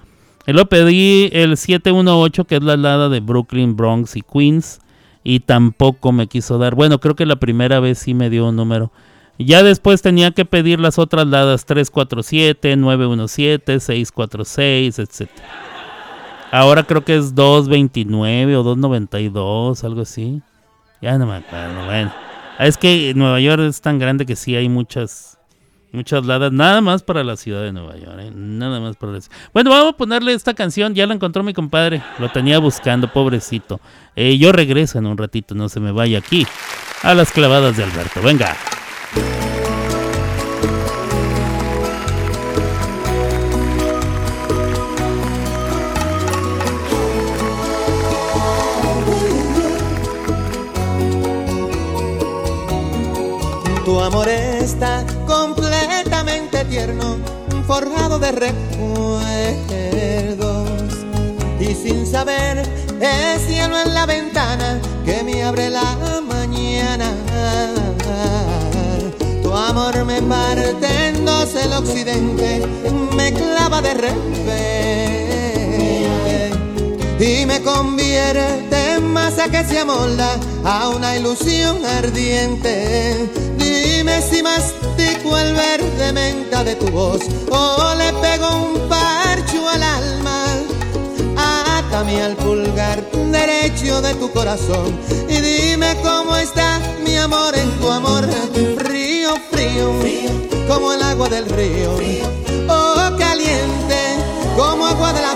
S2: Luego pedí el 718, que es la lada de Brooklyn, Bronx y Queens, y tampoco me quiso dar. Bueno, creo que la primera vez sí me dio un número. Ya después tenía que pedir las otras ladas 347, 917, 646, etc. Ahora creo que es 229 o 292, algo así. Ya no me acuerdo. Bueno, es que Nueva York es tan grande que sí hay muchas muchas ladas, nada más para la ciudad de Nueva York, ¿eh? nada más para la Bueno, vamos a ponerle esta canción, ya la encontró mi compadre, lo tenía buscando, pobrecito. Eh, yo regreso en un ratito, no se me vaya aquí a las clavadas de Alberto. Venga.
S4: Tu amor está tierno, forjado de recuerdos. Y sin saber, es cielo en la ventana que me abre la mañana amor me parte en dos el occidente, me clava de repente y me convierte que se amolda a una ilusión ardiente. Dime si mastico el verde menta de tu voz o le pego un parcho al alma. Atame al pulgar derecho de tu corazón y dime cómo está mi amor en tu amor frío, como el agua del río, oh caliente, como agua de la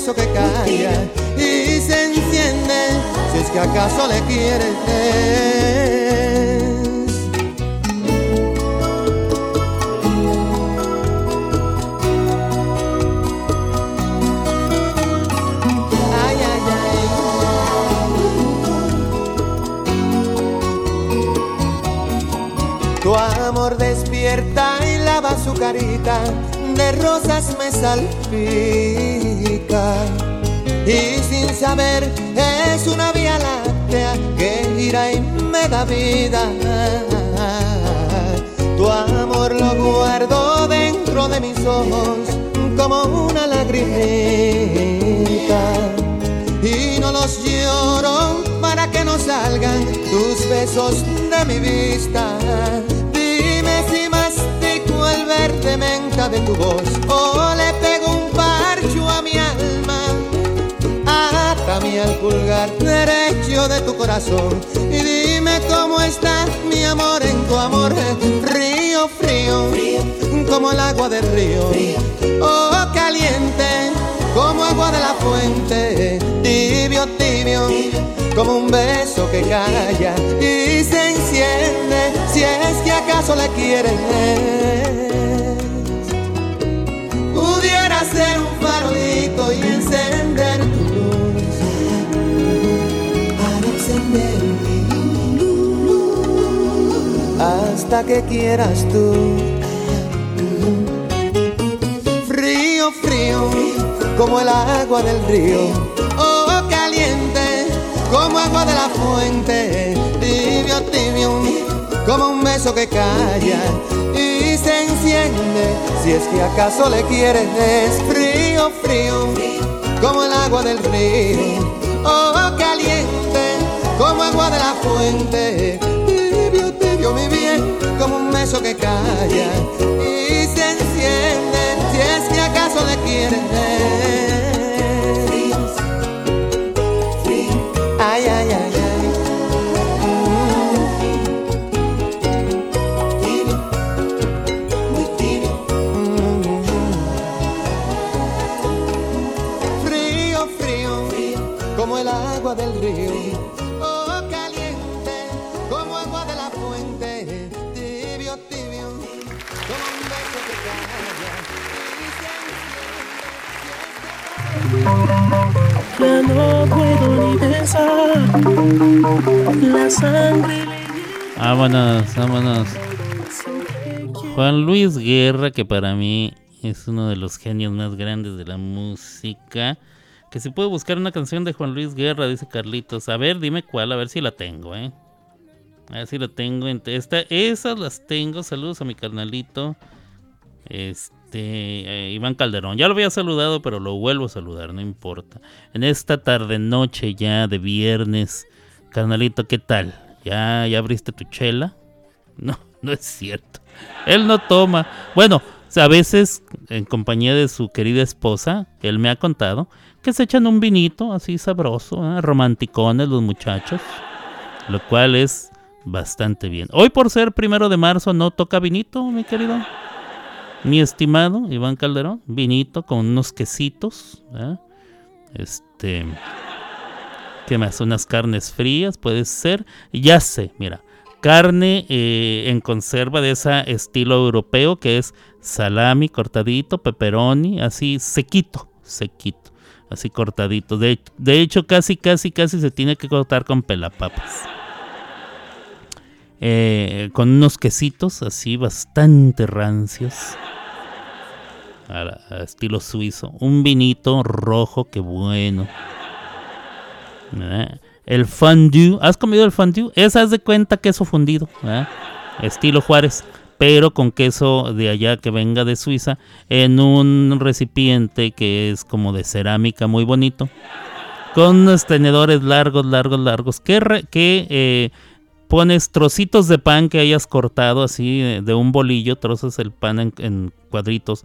S4: beso que cae y se enciende, si es que acaso le quieres. Tu amor despierta y lava su carita, de rosas me salpica. Y sin saber es una vía láctea que gira y me da vida. Tu amor lo guardo dentro de mis ojos como una lagrimita. Y no los lloro para que no salgan tus besos de mi vista verde menta de tu voz o le pego Atame al pulgar derecho de tu corazón. Y dime cómo está mi amor en tu amor. Río frío, como el agua del río, o caliente como agua de la fuente, tibio, tibio, como un beso que calla. Y se enciende si es que acaso le quieren Hasta que quieras tú. Frío, frío, como el agua del río. Oh, caliente como agua de la fuente, tibio, tibio, como un beso que calla y se enciende. Si es que acaso le quieres, frío, frío, como el agua del río, oh caliente, como agua de la fuente, bien, como un beso que calla y se enciende. Si es que acaso le quieres.
S5: Ya no puedo ni pensar. La sangre
S2: Vámonos, vámonos. Juan Luis Guerra, que para mí es uno de los genios más grandes de la música. Que si puede buscar una canción de Juan Luis Guerra, dice Carlitos. A ver, dime cuál, a ver si la tengo, ¿eh? A ver si la tengo. Esta, esas las tengo. Saludos a mi carnalito. Este, eh, Iván Calderón. Ya lo había saludado, pero lo vuelvo a saludar, no importa. En esta tarde noche ya de viernes, carnalito, ¿qué tal? ¿Ya, ya abriste tu chela? No, no es cierto. Él no toma. Bueno, a veces en compañía de su querida esposa, él me ha contado que se echan un vinito así sabroso, ¿eh? romanticones los muchachos, lo cual es bastante bien. Hoy por ser primero de marzo no toca vinito, mi querido. Mi estimado Iván Calderón, vinito con unos quesitos, este, ¿qué más? Unas carnes frías, puede ser. Ya sé, mira, carne eh, en conserva de ese estilo europeo que es salami cortadito, pepperoni, así sequito, sequito, así cortadito. De, de hecho, casi, casi, casi se tiene que cortar con pelapapas. Eh, con unos quesitos así bastante rancios. Estilo suizo. Un vinito rojo, que bueno. El fondue. ¿Has comido el fondue? Esa es de cuenta queso fundido. Estilo Juárez. Pero con queso de allá que venga de Suiza. En un recipiente que es como de cerámica muy bonito. Con unos tenedores largos, largos, largos. Que, re- que eh, pones trocitos de pan que hayas cortado así eh, de un bolillo. Trozas el pan en, cuadritos.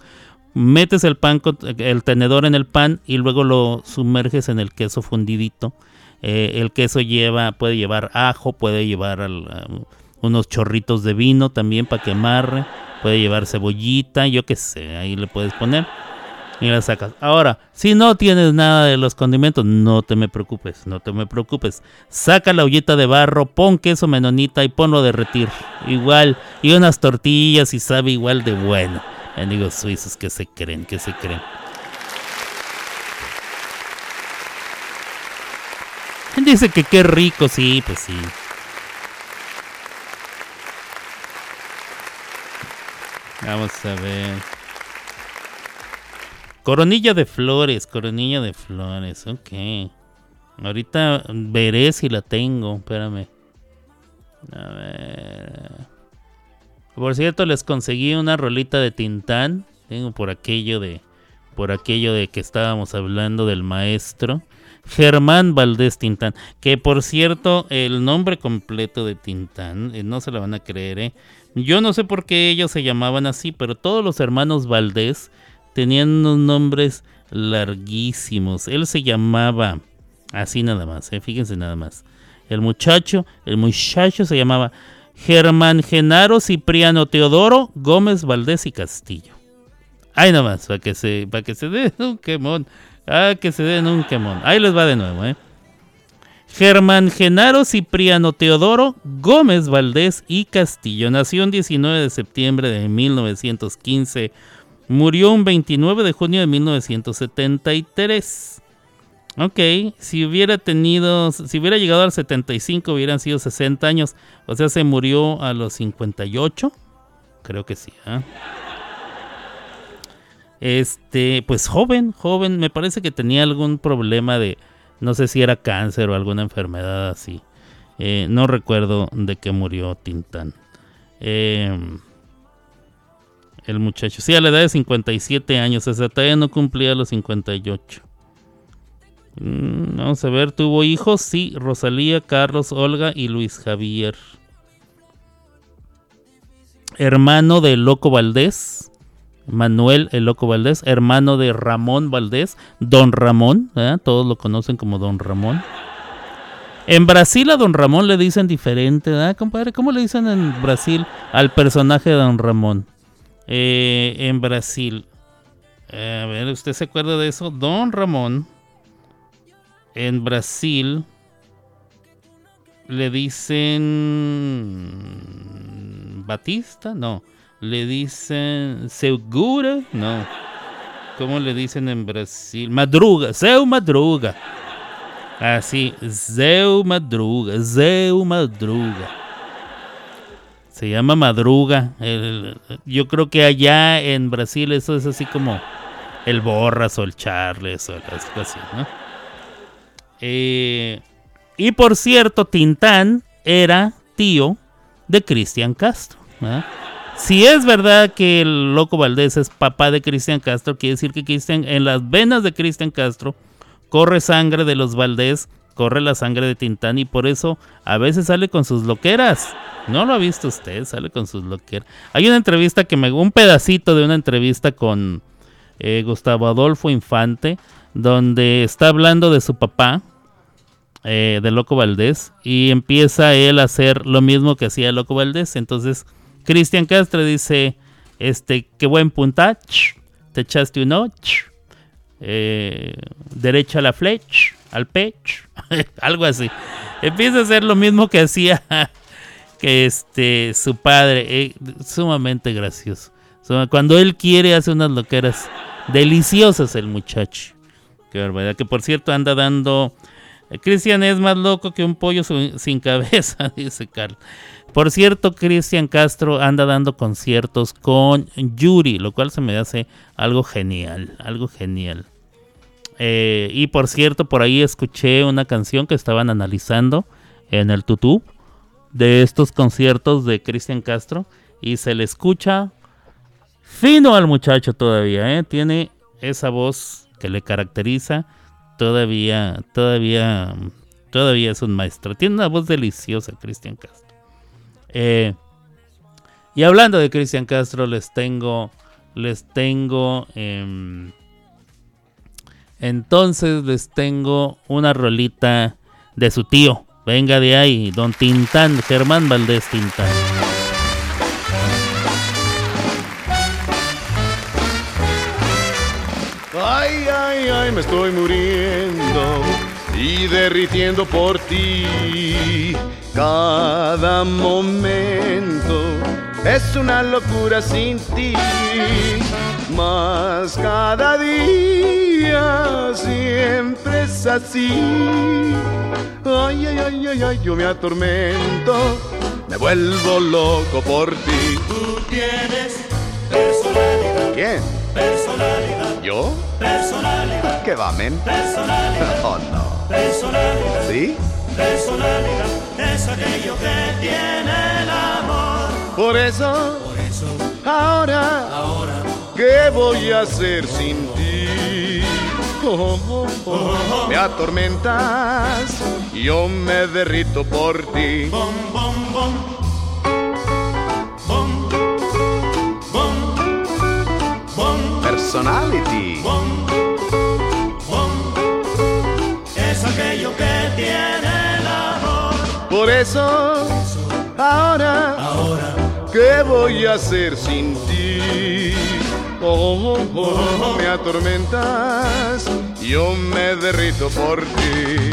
S2: Metes el pan, con- el tenedor en el pan y luego lo sumerges en el queso fundidito. Eh, el queso lleva, puede llevar ajo, puede llevar al- um, unos chorritos de vino también para que amarre, puede llevar cebollita, yo qué sé, ahí le puedes poner y la sacas. Ahora, si no tienes nada de los condimentos, no te me preocupes, no te me preocupes. Saca la ollita de barro, pon queso menonita y ponlo a derretir. Igual, y unas tortillas y sabe igual de bueno. Amigos suizos que se creen, que se creen. Dice que qué rico, sí, pues sí. Vamos a ver. Coronilla de flores, coronilla de flores, ok. Ahorita veré si la tengo, espérame. A ver. Por cierto, les conseguí una rolita de Tintán. Tengo por aquello de. Por aquello de que estábamos hablando del maestro. Germán Valdés Tintán. Que por cierto, el nombre completo de Tintán, eh, no se la van a creer, ¿eh? Yo no sé por qué ellos se llamaban así, pero todos los hermanos Valdés tenían unos nombres larguísimos. Él se llamaba así nada más, ¿eh? fíjense nada más. El muchacho, el muchacho se llamaba Germán Genaro Cipriano Teodoro Gómez Valdés y Castillo. Ahí nada más, para que se, para que se den un quemón. Ah, que se den un quemón. Ahí les va de nuevo, ¿eh? Germán Genaro Cipriano Teodoro Gómez Valdés y Castillo. Nació el 19 de septiembre de 1915. Murió un 29 de junio de 1973. Ok, si hubiera tenido, si hubiera llegado al 75 hubieran sido 60 años. O sea, se murió a los 58. Creo que sí. ¿ah? Este, pues joven, joven. Me parece que tenía algún problema de, No sé si era cáncer o alguna enfermedad así. Eh, no recuerdo de qué murió Tintán. Em, el muchacho. Sí, a la edad de 57 años. Sea, todavía no cumplía los 58. Mm, vamos a ver, ¿tuvo hijos? Sí, Rosalía, Carlos, Olga y Luis Javier. Hermano de Loco Valdés. Manuel el Loco Valdés, hermano de Ramón Valdés, Don Ramón, todos lo conocen como Don Ramón. En Brasil a Don Ramón le dicen diferente, ¿verdad, compadre? ¿Cómo le dicen en Brasil al personaje de Don Ramón? Eh, en Brasil. Eh, a ver, ¿usted se acuerda de eso? Don Ramón. En Brasil le dicen Batista, no. Le dicen Segura, no. ¿Cómo le dicen en Brasil? Madruga, Seu Madruga. Así, Zeu Madruga, Zeu Madruga. Se llama Madruga. yo creo que allá en Brasil eso es así como el Borras o el Charles o algo así, ¿no? Eh, y por cierto, Tintán era tío de Cristian Castro. Si es verdad que el loco Valdés es papá de Cristian Castro, quiere decir que Cristian, en las venas de Cristian Castro corre sangre de los Valdés, corre la sangre de Tintán y por eso a veces sale con sus loqueras. No lo ha visto usted, sale con sus loqueras. Hay una entrevista que me... un pedacito de una entrevista con eh, Gustavo Adolfo Infante, donde está hablando de su papá, eh, de Loco Valdés, y empieza él a hacer lo mismo que hacía Loco Valdés. Entonces, Cristian Castro dice, este, qué buen punta, te echaste uno, eh, derecha la flecha, al pecho, algo así. Empieza a hacer lo mismo que hacía que este su padre, eh, sumamente gracioso. Cuando él quiere hace unas loqueras deliciosas el muchacho. Qué barbaridad. Que por cierto anda dando... Eh, Cristian es más loco que un pollo sin cabeza, dice Carl. Por cierto, Cristian Castro anda dando conciertos con Yuri, lo cual se me hace algo genial, algo genial. Eh, y por cierto, por ahí escuché una canción que estaban analizando en el tutú de estos conciertos de Cristian Castro y se le escucha fino al muchacho todavía, ¿eh? tiene esa voz que le caracteriza, todavía, todavía, todavía es un maestro, tiene una voz deliciosa Cristian Castro. Eh, y hablando de Cristian Castro, les tengo, les tengo, em, entonces les tengo una rolita de su tío. Venga de ahí, don Tintán, Germán Valdés Tintán.
S6: Ay, ay, ay, me estoy muriendo y derritiendo por ti. Cada momento es una locura sin ti, mas cada día siempre es así. Ay, ay, ay, ay, ay, yo me atormento, me vuelvo loco por ti.
S7: Tú tienes personalidad.
S6: ¿Quién?
S7: Personalidad.
S6: ¿Yo?
S7: Personalidad.
S6: ¿Qué va, men?
S7: Personalidad.
S6: Oh, no.
S7: Personalidad.
S6: ¿Sí?
S7: Personalidad es aquello que tiene el amor.
S6: Por eso,
S7: Por eso,
S6: ahora,
S7: ahora,
S6: ¿qué voy a hacer sin ti? Oh, oh, oh, Me atormentas, yo me derrito por ti.
S7: bom, bom, bom. Bom, bom, bom,
S6: Personality.
S7: Es aquello que tiene el amor.
S6: Por eso, ahora,
S7: Ahora,
S6: ¿qué voy a hacer sin ti? Oh, oh, oh, me atormentas, yo me derrito por ti.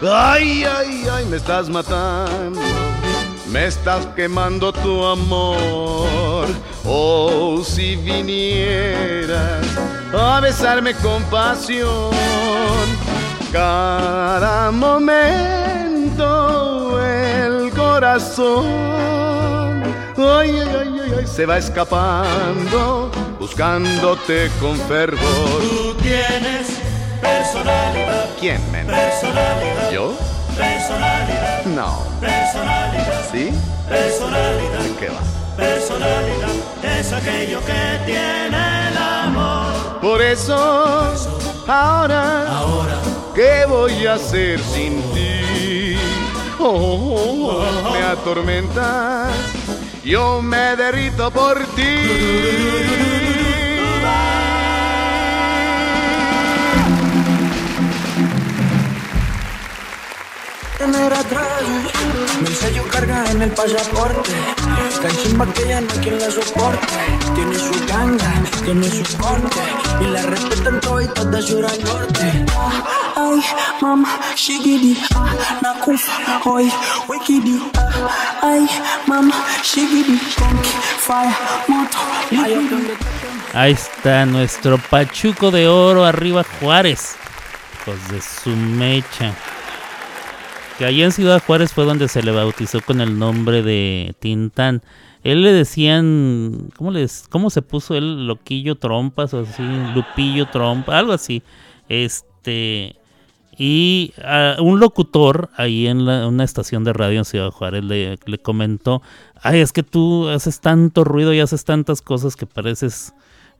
S6: Ay, ay, ay, me estás matando, me estás quemando tu amor. Oh, si vinieras a besarme con pasión, cada momento el corazón Ay, ay, ay, se va escapando, buscándote con fervor.
S7: Tú tienes personalidad,
S6: ¿Quién, men?
S7: personalidad,
S6: ¿Yo?
S7: personalidad,
S6: No.
S7: personalidad,
S6: ¿Sí?
S7: personalidad,
S6: ¿De qué va?
S7: personalidad. Es aquello que tiene el amor.
S6: Por eso, ahora,
S7: Ahora,
S6: ¿qué voy a hacer sin ti? Oh, oh, oh, me atormentas, yo me derrito por ti.
S1: Tener atrás. Mi sello carga en el pasaporte. Tan chimba que ya no hay quien la soporte. Tiene su ganga, tiene su corte Y la respetan toditas de sur al norte. Ay, mama, shigidi, ah, nakufa, hoy, wikidi ah, Ay, mama, shigidi, conky, fire, moto,
S2: Ahí está nuestro Pachuco de Oro arriba Juárez. Pues de su mecha. Que allá en Ciudad Juárez fue donde se le bautizó con el nombre de Tintán. Él le decían, ¿cómo, les, cómo se puso él? Loquillo Trompas o así, Lupillo Trompa, algo así. Este, y un locutor ahí en la- una estación de radio en Ciudad Juárez le, le comentó, ay, es que tú haces tanto ruido y haces tantas cosas que pareces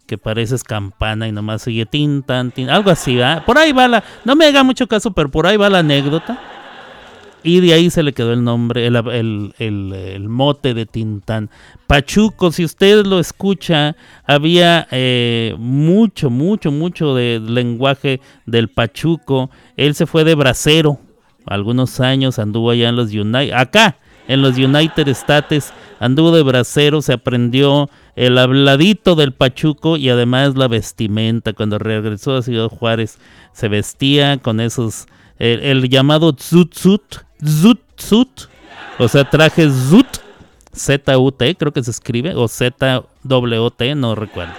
S2: que pareces campana y nomás sigue tin, tan, tin, algo así. Por ahí va la, no me haga mucho caso, pero por ahí va la anécdota. Y de ahí se le quedó el nombre, el, el- el- mote de Tintán. Pachuco, si usted lo escucha, había eh, mucho, mucho, mucho de lenguaje del Pachuco. Él se fue de bracero algunos años, anduvo allá en los United, acá en los United States, anduvo de bracero, se aprendió el habladito del Pachuco y además la vestimenta. Cuando regresó a Ciudad Juárez, se vestía con esos, el, el llamado zut zut, zut o sea, traje zut, Z-U-T, creo que se escribe, o Z-W-T, no recuerdo.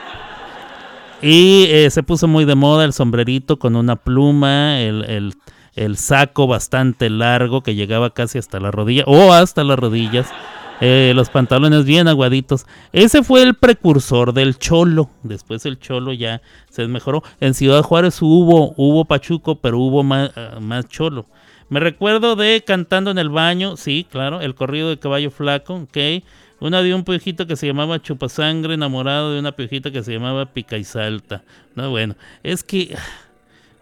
S2: Y eh, se puso muy de moda el sombrerito con una pluma, el, el- el saco bastante largo que llegaba casi hasta la rodilla o hasta las rodillas, eh, los pantalones bien aguaditos. Ese fue el precursor del cholo. Después el cholo ya se mejoró. En Ciudad Juárez hubo, hubo pachuco, pero hubo más, ah, más cholo. Me recuerdo de cantando en el baño, sí, claro, el corrido de caballo flaco, ok. Una de un piojito que se llamaba Chupasangre, enamorado de una piojita que se llamaba Pica y Salta. No, bueno, es que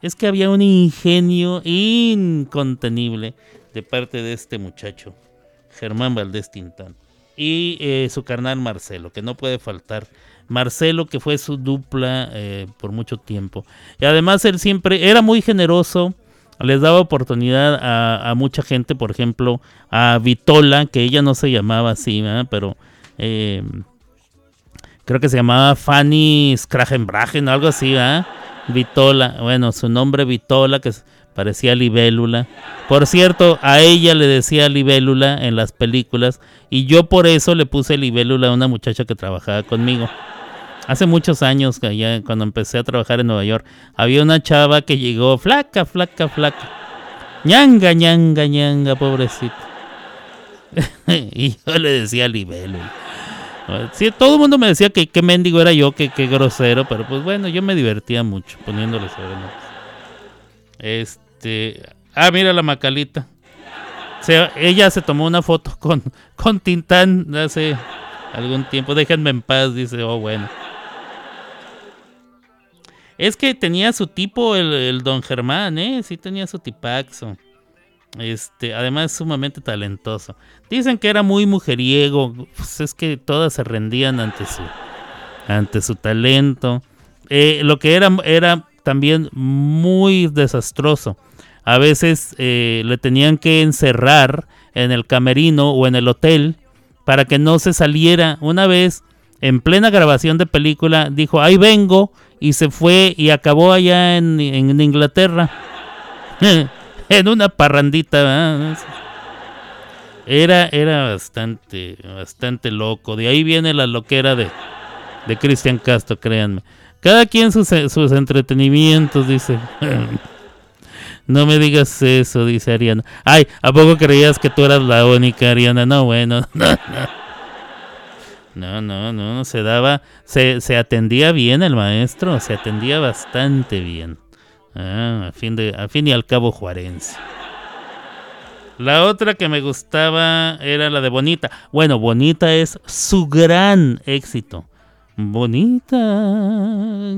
S2: es que había un ingenio incontenible de parte de este muchacho, Germán Valdés Tintán. Y eh, su carnal Marcelo, que no puede faltar. Marcelo, que fue su dupla eh, por mucho tiempo. Y además él siempre era muy generoso, les daba oportunidad a, mucha gente, por ejemplo, a Vitola, que ella no se llamaba así, ¿verdad? pero eh, creo que se llamaba Fanny Scragenbragen o algo así, ¿verdad? Vitola, bueno, su nombre Vitola, que parecía libélula. Por cierto, a ella le decía libélula en las películas y yo por eso le puse libélula a una muchacha que trabajaba conmigo. Hace muchos años, allá, cuando empecé a trabajar en Nueva York, había una chava que llegó flaca, flaca, flaca. ñanga, ñanga, ñanga, pobrecita. y yo le decía libélula. Sí, todo el mundo me decía que qué mendigo era yo, que qué grosero, pero pues bueno, yo me divertía mucho poniéndole sobrenombres. Este, ah, mira la Macalita. Se- ella se tomó una foto con, con Tintán hace algún tiempo. Déjenme en paz, dice, oh bueno. Es que tenía su tipo el, el don Germán, ¿eh? Sí tenía su tipaxo. Este, además sumamente talentoso. Dicen que era muy mujeriego. Pues es que todas se rendían ante su, ante su talento. Eh, lo que era era también muy desastroso. A veces eh, le tenían que encerrar en el camerino o en el hotel para que no se saliera. Una vez, en plena grabación de película, dijo, ahí vengo, y se fue y acabó allá en, en Inglaterra. en una parrandita. Era, era bastante, bastante loco. De ahí viene la loquera de, de Cristian Castro, créanme. Cada quien sus, sus entretenimientos, dice. No me digas eso, dice Ariana. Ay, ¿a poco creías que tú eras la única, Ariana? No, bueno. no, no. No, no, no, se daba, se, se atendía bien el maestro, se atendía bastante bien. Ah, a fin, de, a fin y al cabo juarense. La otra que me gustaba era la de Bonita. Bueno, Bonita es su gran éxito. Bonita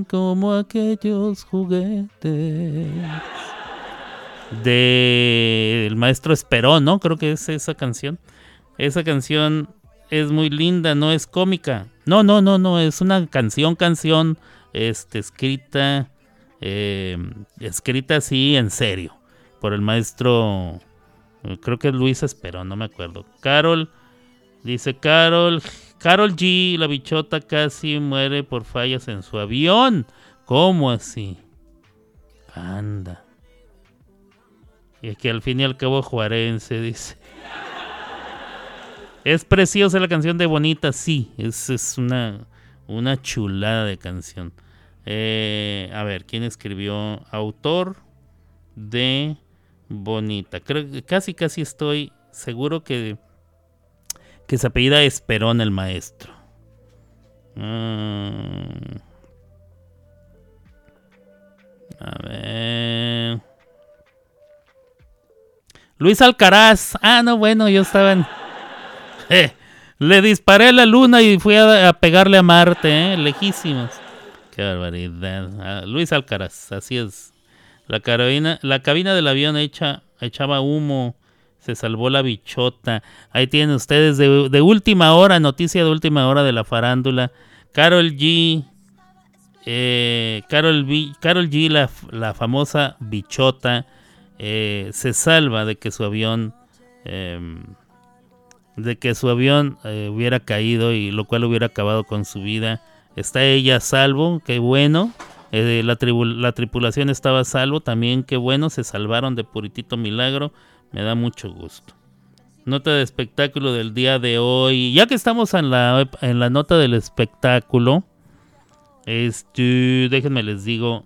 S2: como aquellos juguetes. Del maestro Esperón, ¿no? Creo que es esa canción. Esa canción es muy linda, no es cómica. No, no, no, no, es una canción, canción, este, escrita, eh, escrita así en serio, por el maestro, creo que es Luis Esperón, no me acuerdo. Carol, dice Carol, Carol G, la bichota casi muere por fallas en su avión. ¿Cómo así? Anda. Y es que al fin y al cabo juarense, dice. Es preciosa la canción de Bonita, sí. Es, es una, una chulada de canción. Eh, a ver, ¿quién escribió? Autor de Bonita. Creo que casi, casi estoy seguro que, que se apellida Esperón el maestro. Mm. A ver. Luis Alcaraz. Ah, no, bueno, yo estaba en... le disparé a la luna y fui a, pegarle a Marte, ¿eh? lejísimos. Qué barbaridad. Ah, Luis Alcaraz, así es. La, cabina, la cabina del avión hecha, echaba humo. Se salvó la bichota. Ahí tienen ustedes de, última hora, noticia de última hora de la farándula. Carol G. Eh, Carol, G, la, la famosa bichota, eh, se salva de que su avión em, de que su avión eh, hubiera caído y lo cual hubiera acabado con su vida. Está ella a salvo, qué bueno. Eh, la, la, tripulación estaba a salvo, también qué bueno, se salvaron de puritito milagro. Me da mucho gusto. Nota de espectáculo del día de hoy. Ya que estamos en la, en la nota del espectáculo, este, déjenme les digo,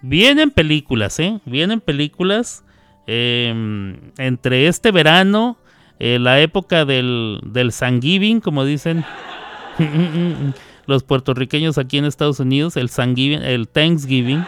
S2: vienen películas, ¿eh? Vienen películas em, entre este verano eh, la época del, del Thanksgiving, como dicen los puertorriqueños aquí en Estados Unidos, el Thanksgiving, el Thanksgiving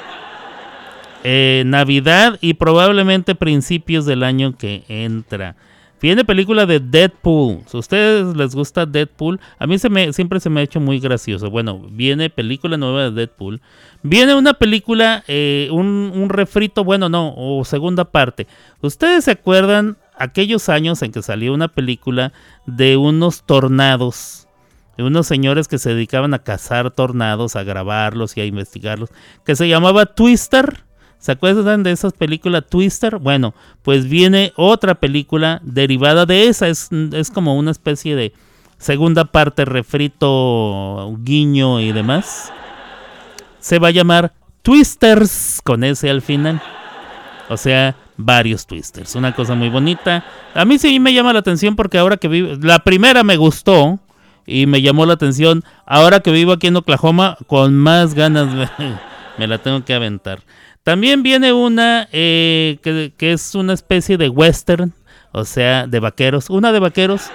S2: eh, Navidad y probablemente principios del año que entra. Viene película de Deadpool. Si a ustedes les gusta Deadpool, a mí se me, siempre se me ha hecho muy gracioso. Bueno, viene película nueva de Deadpool. Viene una película, eh, un, un refrito, bueno, no, o segunda parte. ¿Ustedes se acuerdan aquellos años en que salió una película de unos tornados, de unos señores que se dedicaban a cazar tornados, a grabarlos y a investigarlos, que se llamaba Twister. ¿Se acuerdan de esas películas Twister? Bueno, pues viene otra película derivada de esa, es, es como una especie de segunda parte, refrito, guiño y demás. Se va a llamar Twisters con ese al final. O sea, varios twisters. Una cosa muy bonita. A mí sí me llama la atención porque ahora que vivo, la primera me gustó y me llamó la atención. Ahora que vivo aquí en Oklahoma, con más ganas me, la tengo que aventar. También viene una eh, que, es una especie de western, o sea, de vaqueros. Una de vaqueros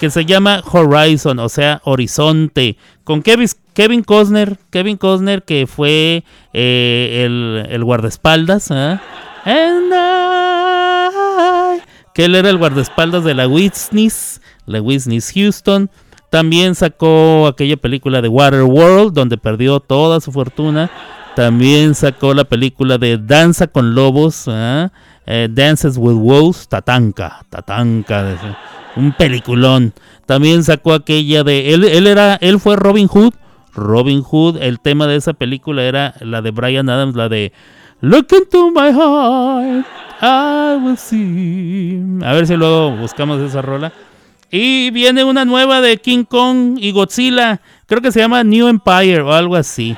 S2: que se llama Horizon, o sea, Horizonte, con Kevin, Kevin Costner, Kevin Costner que fue eh, el, el, guardaespaldas, ¿eh? Que él era el guardaespaldas de la Whitney's, la Whitney's Houston. También sacó aquella película de Waterworld, donde perdió toda su fortuna. También sacó la película de Danza con Lobos, ¿eh? Eh, Dances with Wolves, Tatanka, Tatanka, un peliculón. También sacó aquella de él, él era, él fue Robin Hood. Robin Hood, el tema de esa película era la de Brian Adams, la de Look into my heart, I will see. A ver si luego buscamos esa rola. Y viene una nueva de King Kong y Godzilla. Creo que se llama New Empire o algo así.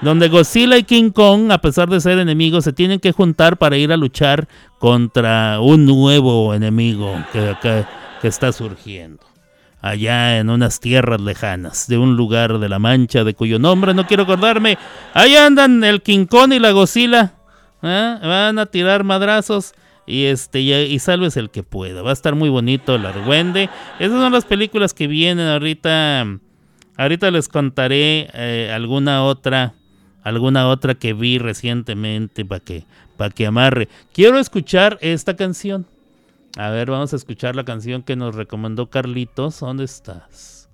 S2: Donde Godzilla y King Kong, a pesar de ser enemigos, se tienen que juntar para ir a luchar contra un nuevo enemigo que, que está surgiendo allá en unas tierras lejanas, de un lugar de la Mancha, de cuyo nombre no quiero acordarme. Ahí andan el Kong y la Godzilla. ¿eh? Van a tirar madrazos. Y este y, salves el que pueda. Va a estar muy bonito el argüende. Esas son las películas que vienen ahorita. Ahorita les contaré eh, alguna otra alguna otra que vi recientemente para que para que amarre. Quiero escuchar esta canción. A ver, vamos a escuchar la canción que nos recomendó Carlitos. ¿Dónde estás?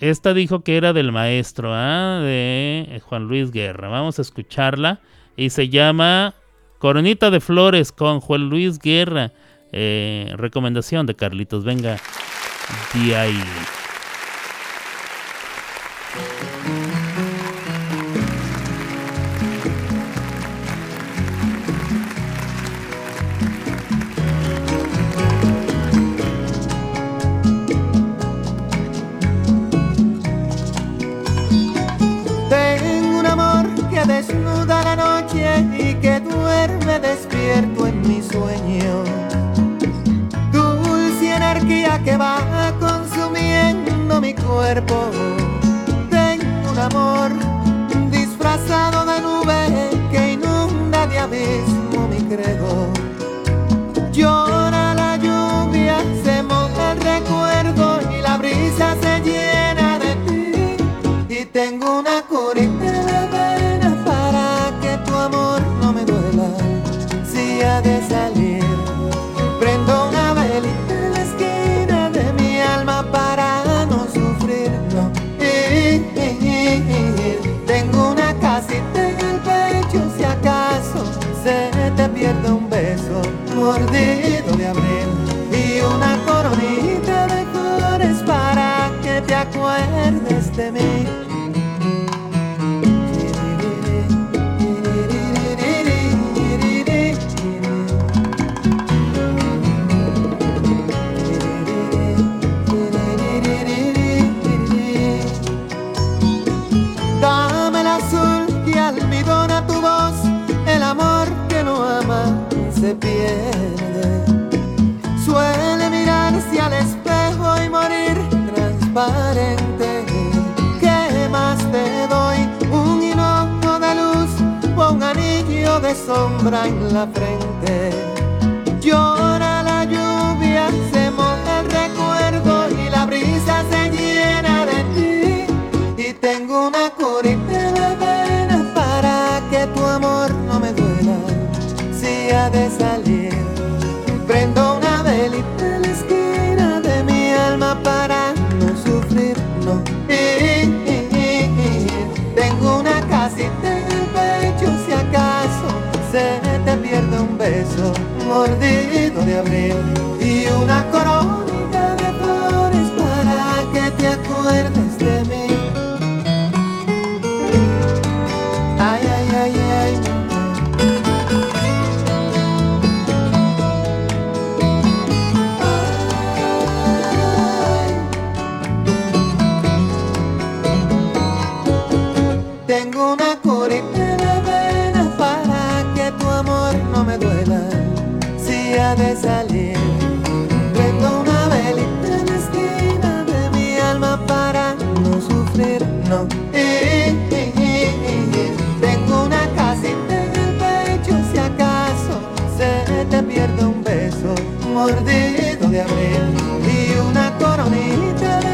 S2: Esta dijo que era del maestro, ¿ah? de Juan Luis Guerra. Vamos a escucharla. Y se llama Coronita de Flores con Juan Luis Guerra. Eh, recomendación de Carlitos. Venga, de ahí.
S4: Despierto en mi sueño. Dulce energía que va consumiendo mi cuerpo. De salir. Sombra en la frente. Llora la lluvia, se moja el recuerdo y la brisa se llena de ti. Y tengo una curita de pena para que tu amor no me duela de salir. Mordido de abril y una coronita de flores para que te acuerdes una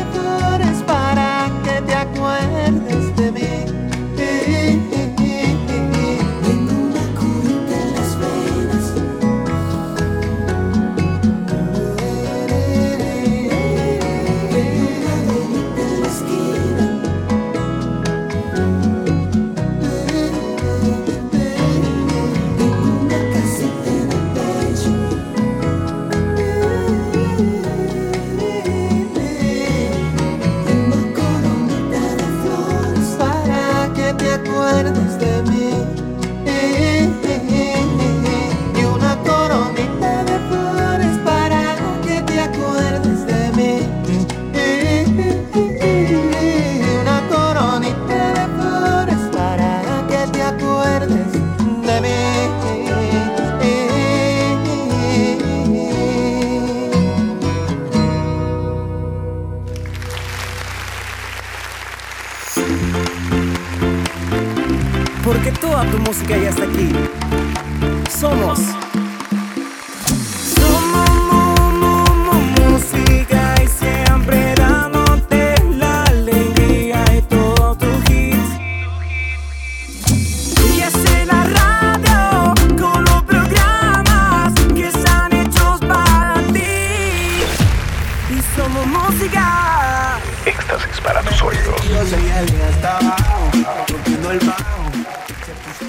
S8: tus oídos.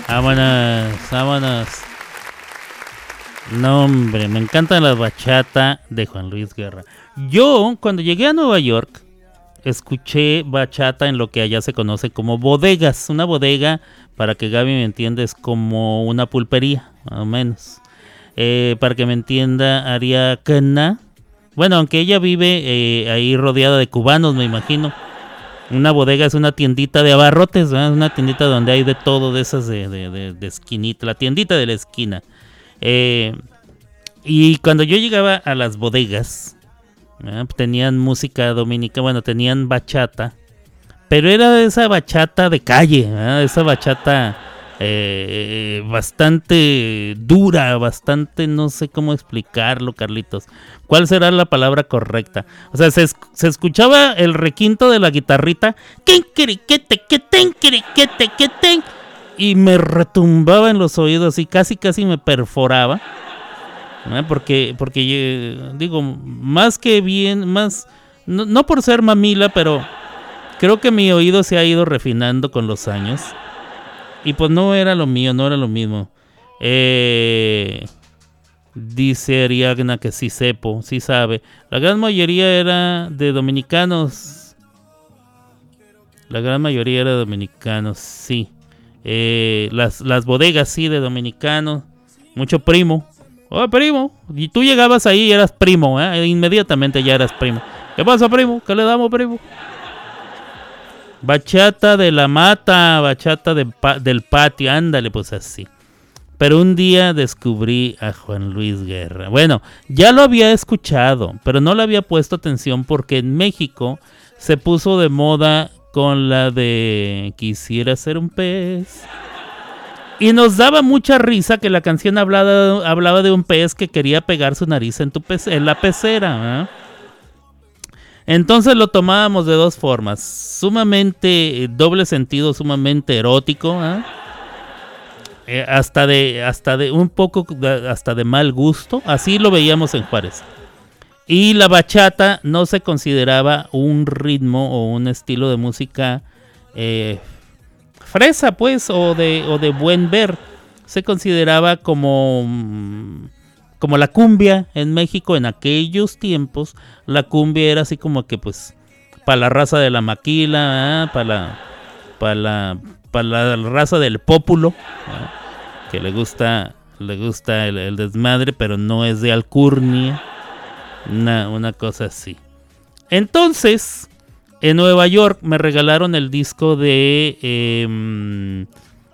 S2: Vámonos, vámonos. No, hombre, me encanta la bachata de Juan Luis Guerra. Yo, cuando llegué a Nueva York, escuché bachata en lo que allá se conoce como bodegas. Una bodega, para que Gaby me entienda, es como una pulpería, más o menos. Eh, para que me entienda, haría cana. Bueno, aunque ella vive eh, ahí rodeada de cubanos, me imagino. Una bodega es una tiendita de abarrotes, ¿verdad? una tiendita donde hay de todo, de esas de, de, de, esquinita, la tiendita de la esquina. Eh, y cuando yo llegaba a las bodegas, tenían música dominica, bueno, tenían bachata, pero era esa bachata de calle, esa bachata eh, bastante dura, bastante, no sé cómo explicarlo, Carlitos. ¿Cuál será la palabra correcta? O sea, se, escuchaba el requinto de la guitarrita, y me retumbaba en los oídos y casi, casi me perforaba. Porque, porque digo, más que bien, más, no, no por ser mamila, pero creo que mi oído se ha ido refinando con los años. Y pues no era lo mío, no era lo mismo. Eh, dice Ariagna que sí sepo, sí sabe. La gran mayoría era de dominicanos. La gran mayoría era de dominicanos, sí. Eh, las, las bodegas, sí, de dominicanos. Mucho primo. Oh, primo. Y tú llegabas ahí y eras primo, ¿eh? Inmediatamente ya eras primo. ¿Qué pasa, primo? ¿Qué le damos, primo? Bachata de la mata, bachata del patio, ándale, pues así. Pero un día descubrí a Juan Luis Guerra. Bueno, ya lo había escuchado, pero no le había puesto atención porque en México se puso de moda con la de Quisiera ser un pez. Y nos daba mucha risa que la canción hablaba, hablaba de un pez que quería pegar su nariz en, tu en la pecera. Entonces lo tomábamos de dos formas, sumamente eh, doble sentido, sumamente erótico, ¿ah? eh, hasta de hasta de un poco hasta de mal gusto, así lo veíamos en Juárez. Y la bachata no se consideraba un ritmo o un estilo de música eh, fresa, pues, o de, o de buen ver. Se consideraba como mm, como la cumbia en México en aquellos tiempos, la cumbia era así como que pues para la raza de la maquila, para la para la para la raza del pópulo, que le gusta le gusta el, desmadre, pero no es de alcurnia, una, una cosa así. Entonces, en Nueva York me regalaron el disco de em,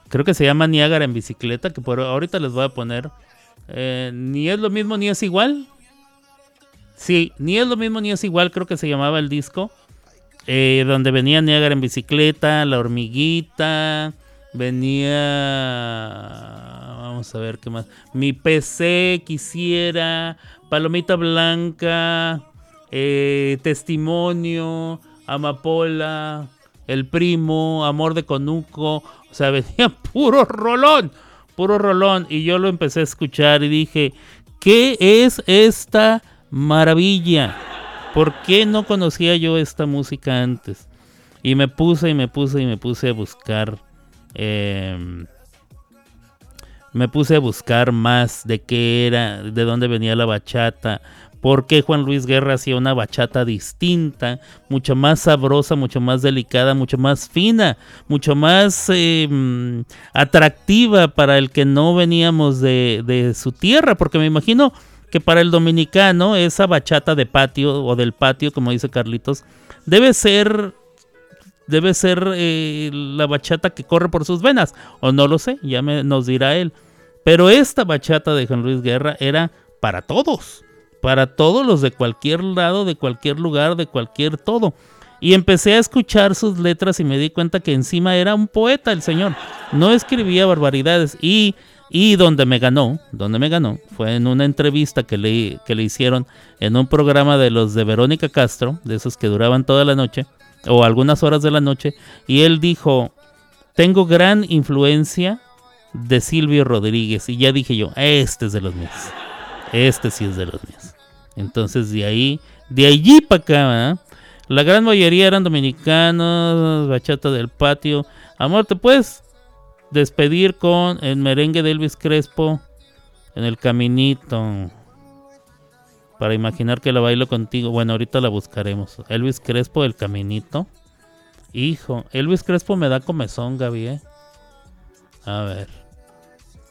S2: creo que se llama Niágara en bicicleta, que por ahorita les voy a poner eh, ni es lo mismo ni es igual. Sí, ni es lo mismo ni es igual, creo que se llamaba el disco. Eh, donde venía Niagara en bicicleta, La Hormiguita, venía... Vamos a ver qué más. Mi PC quisiera, Palomita Blanca, eh, Testimonio, Amapola, El Primo, Amor de Conuco. O sea, venía puro rolón puro rolón. Y yo lo empecé a escuchar y dije, ¿qué es esta maravilla? ¿Por qué no conocía yo esta música antes? Y me puse y me puse y me puse a buscar. Em, me puse a buscar más de qué era, de dónde venía la bachata, por qué Juan Luis Guerra hacía una bachata distinta, mucho más sabrosa, mucho más delicada, mucho más fina, mucho más em, atractiva para el que no veníamos de, su tierra, porque me imagino que para el dominicano esa bachata de patio o del patio, como dice Carlitos, debe ser debe ser eh, la bachata que corre por sus venas, o no lo sé, ya nos dirá él. Pero esta bachata de Juan Luis Guerra era para todos para todos los de cualquier lado, de cualquier lugar, de cualquier todo. Y empecé a escuchar sus letras y me di cuenta que encima era un poeta el señor. No escribía barbaridades. Y, y donde me ganó, donde me ganó, fue en una entrevista que le, que le hicieron en un programa de los de Verónica Castro, de esos que duraban toda la noche, o algunas horas de la noche. Y él dijo, tengo gran influencia de Silvio Rodríguez. Y ya dije yo, este es de los míos. Este sí es de los míos. Entonces de ahí, de allí para acá, la gran mayoría eran dominicanos, bachata del patio. Amor, ¿te puedes despedir con el merengue de Elvis Crespo en el caminito. Para imaginar que la bailo contigo. Bueno, ahorita la buscaremos. Elvis Crespo, el caminito. Hijo, Elvis Crespo me da comezón, Gaby. ¿eh? A ver.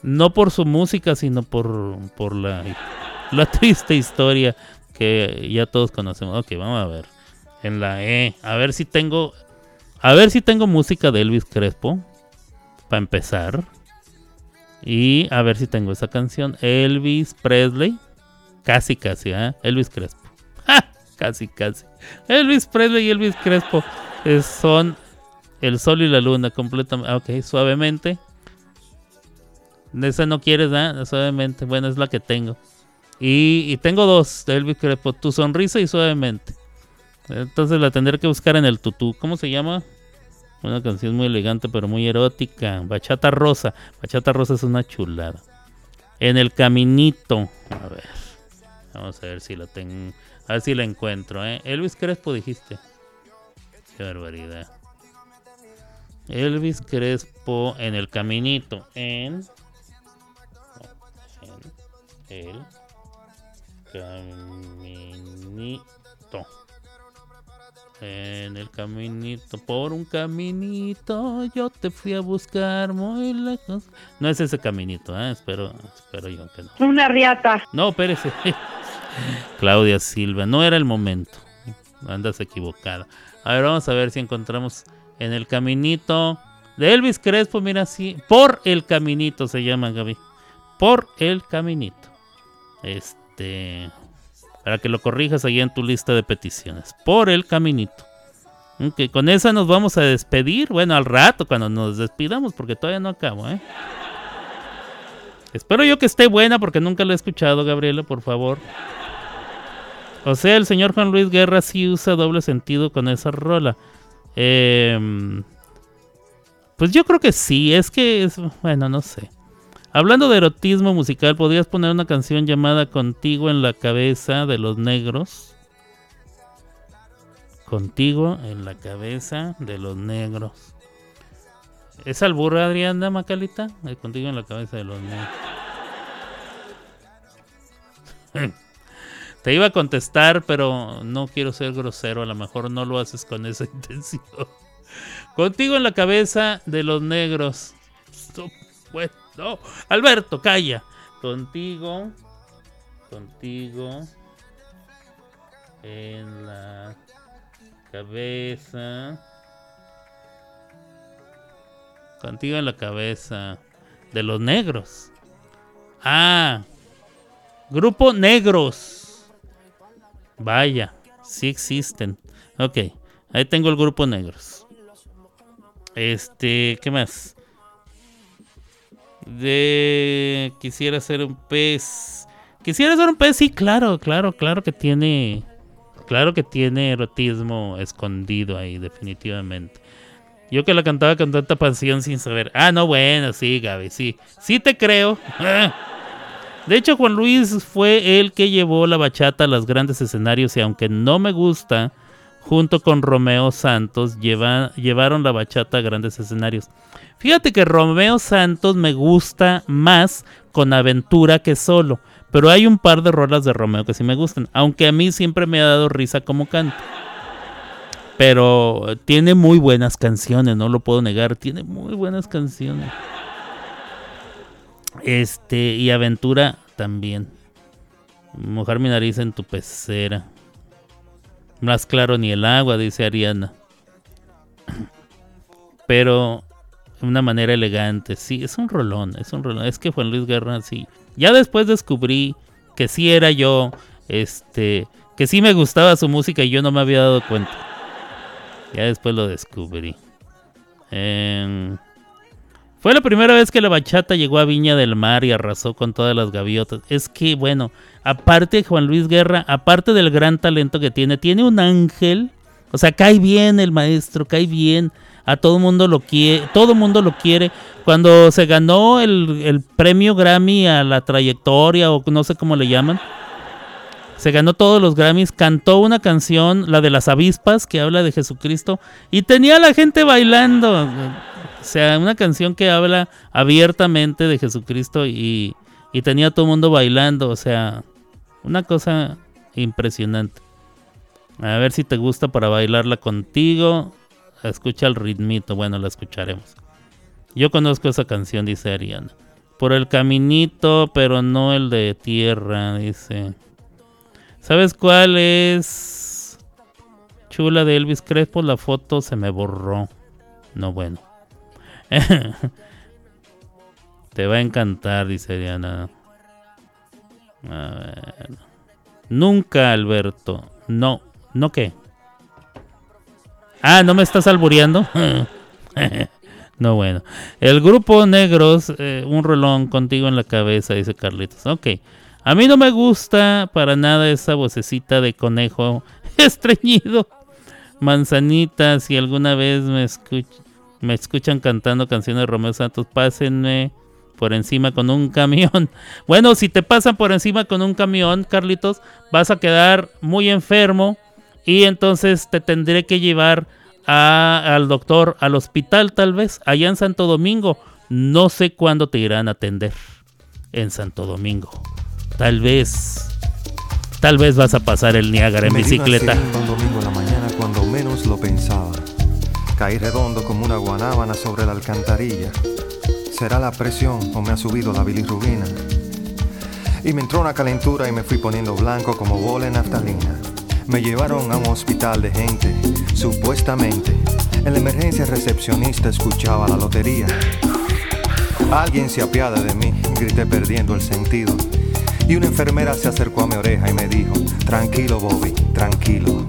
S2: No por su música, sino por, por la, la triste historia que ya todos conocemos. Ok, vamos a ver. En la E. A ver si tengo. A ver si tengo música de Elvis Crespo. Para empezar. Y a ver si tengo esa canción. Elvis Presley. Casi, casi, ¿eh? Elvis Crespo. Casi, casi. Elvis Presley y Elvis Crespo eh, son el sol y la luna completamente. Ok, suavemente. Esa no quieres, ¿eh? Suavemente. Bueno, es la que tengo. Y, tengo dos Elvis Crespo. Tu sonrisa y suavemente. Entonces la tendré que buscar en el tutú. ¿Cómo se llama? Una canción muy elegante pero muy erótica. Bachata Rosa. Bachata Rosa es una chulada. En el caminito. A ver. Vamos a ver si la tengo. A ver si la encuentro, ¿eh? Elvis Crespo dijiste. Qué barbaridad. Elvis Crespo en el caminito. En. En el caminito. En el caminito, por un caminito, yo te fui a buscar muy lejos. No es ese caminito, ¿eh? espero, espero yo que no.
S8: Una riata.
S2: No, espérese. Claudia Silva, no era el momento. Andas equivocada. A ver, vamos a ver si encontramos en el caminito de Elvis Crespo. Mira, sí, por el caminito se llama Gaby. Por el caminito. Este, para que lo corrijas ahí en tu lista de peticiones. Por el caminito. Ok, con esa nos vamos a despedir. Bueno, al rato cuando nos despidamos, porque todavía no acabo, ¿eh? Espero yo que esté buena porque nunca la he escuchado, Gabriela, por favor. O sea, el señor Juan Luis Guerra sí usa doble sentido con esa rola. Em, pues yo creo que sí, es que es, bueno, no sé. Hablando de erotismo musical, ¿podrías poner una canción llamada Contigo en la cabeza de los negros? Contigo en la cabeza de los negros. ¿Es albur Adriana Macalita? Eh, contigo en la cabeza de los negros. Te iba a contestar, pero no quiero ser grosero. A lo mejor no lo haces con esa intención. Contigo en la cabeza de los negros. Alberto, calla. Contigo. Contigo. En la cabeza. Contigo en la cabeza. De los negros. Ah. Grupo Negros. Vaya, sí existen. Ok, ahí tengo el grupo negros. Este, ¿qué más? De quisiera ser un pez. Quisiera ser un pez, sí, claro, claro, claro que tiene. Claro que tiene erotismo escondido ahí, definitivamente. Yo que la cantaba con tanta pasión sin saber. Ah, no, bueno, sí, Gaby, sí. Sí te creo. De hecho, Juan Luis fue el que llevó la bachata a los grandes escenarios y aunque no me gusta, junto con Romeo Santos llevaron la bachata a grandes escenarios. Fíjate que Romeo Santos me gusta más con aventura que solo, pero hay un par de rolas de Romeo que sí me gustan, aunque a mí siempre me ha dado risa como canta. Pero tiene muy buenas canciones, no lo puedo negar, tiene muy buenas canciones. Este, y aventura también. Mojar mi nariz en tu pecera. Más claro ni el agua, dice Ariana. Pero de una manera elegante. Sí, es un rolón, es un rolón. Es que Juan Luis Guerra, sí. Ya después descubrí que sí era yo, este, que sí me gustaba su música y yo no me había dado cuenta. Ya después lo descubrí. Eh, fue la primera vez que la bachata llegó a Viña del Mar y arrasó con todas las gaviotas. Es que, bueno, aparte de Juan Luis Guerra, aparte del gran talento que tiene, tiene un ángel. O sea, cae bien el maestro, cae bien. A todo mundo lo quiere, todo mundo lo quiere. Cuando se ganó el, el premio Grammy a la trayectoria o no sé cómo le llaman, se ganó todos los Grammys, cantó una canción, la de las avispas, que habla de Jesucristo, y tenía a la gente bailando sea, una canción que habla abiertamente de Jesucristo y, y tenía todo el mundo bailando. O sea, una cosa impresionante. A ver si te gusta para bailarla contigo. Escucha el ritmito. Bueno, la escucharemos. Yo conozco esa canción, dice Ariana. Por el caminito, pero no el de tierra, dice. ¿Sabes cuál es? Chula de Elvis Crespo, la foto se me borró. No, bueno. Te va a encantar, dice Ariana. A ver. Nunca, Alberto. No. ¿No qué? Ah, ¿no me estás albureando? no, bueno. El grupo Negros, eh, un relón contigo en la cabeza, dice Carlitos. Ok. A mí no me gusta para nada esa vocecita de conejo estreñido. Manzanita, si alguna vez me, me escuchan cantando canciones de Romeo Santos, pásenme por encima con un camión. Bueno, si te pasan por encima con un camión, Carlitos, vas a quedar muy enfermo y entonces te tendré que llevar al doctor al hospital tal vez, allá en Santo Domingo. No sé cuándo te irán a atender en Santo Domingo. Tal vez, tal vez vas a pasar el Niágara en bicicleta.
S8: Domingo la mañana cuando menos lo pensaba. Caí redondo como una guanábana sobre la alcantarilla. ¿Será la presión o me ha subido la bilirrubina? Y me entró una calentura y me fui poniendo blanco como bola en naftalina. Me llevaron a un hospital de gente, supuestamente. En la emergencia recepcionista escuchaba la lotería. Alguien se apiada de mí, grité perdiendo el sentido. Y una enfermera se acercó a mi oreja y me dijo, tranquilo Bobby, tranquilo.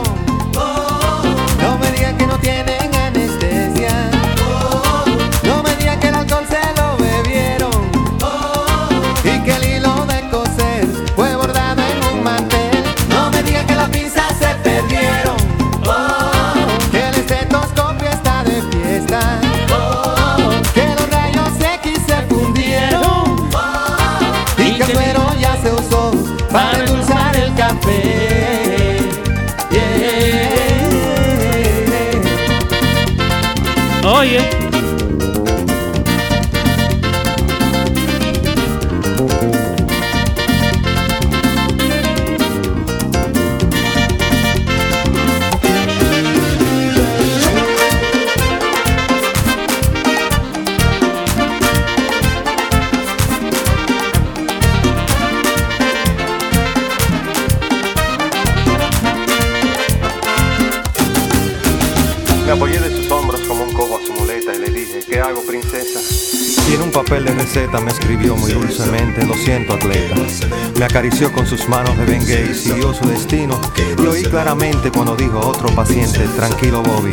S8: Acarició con sus manos de bengue y siguió su destino. Y oí claramente cuando dijo a otro paciente, tranquilo, Bobby.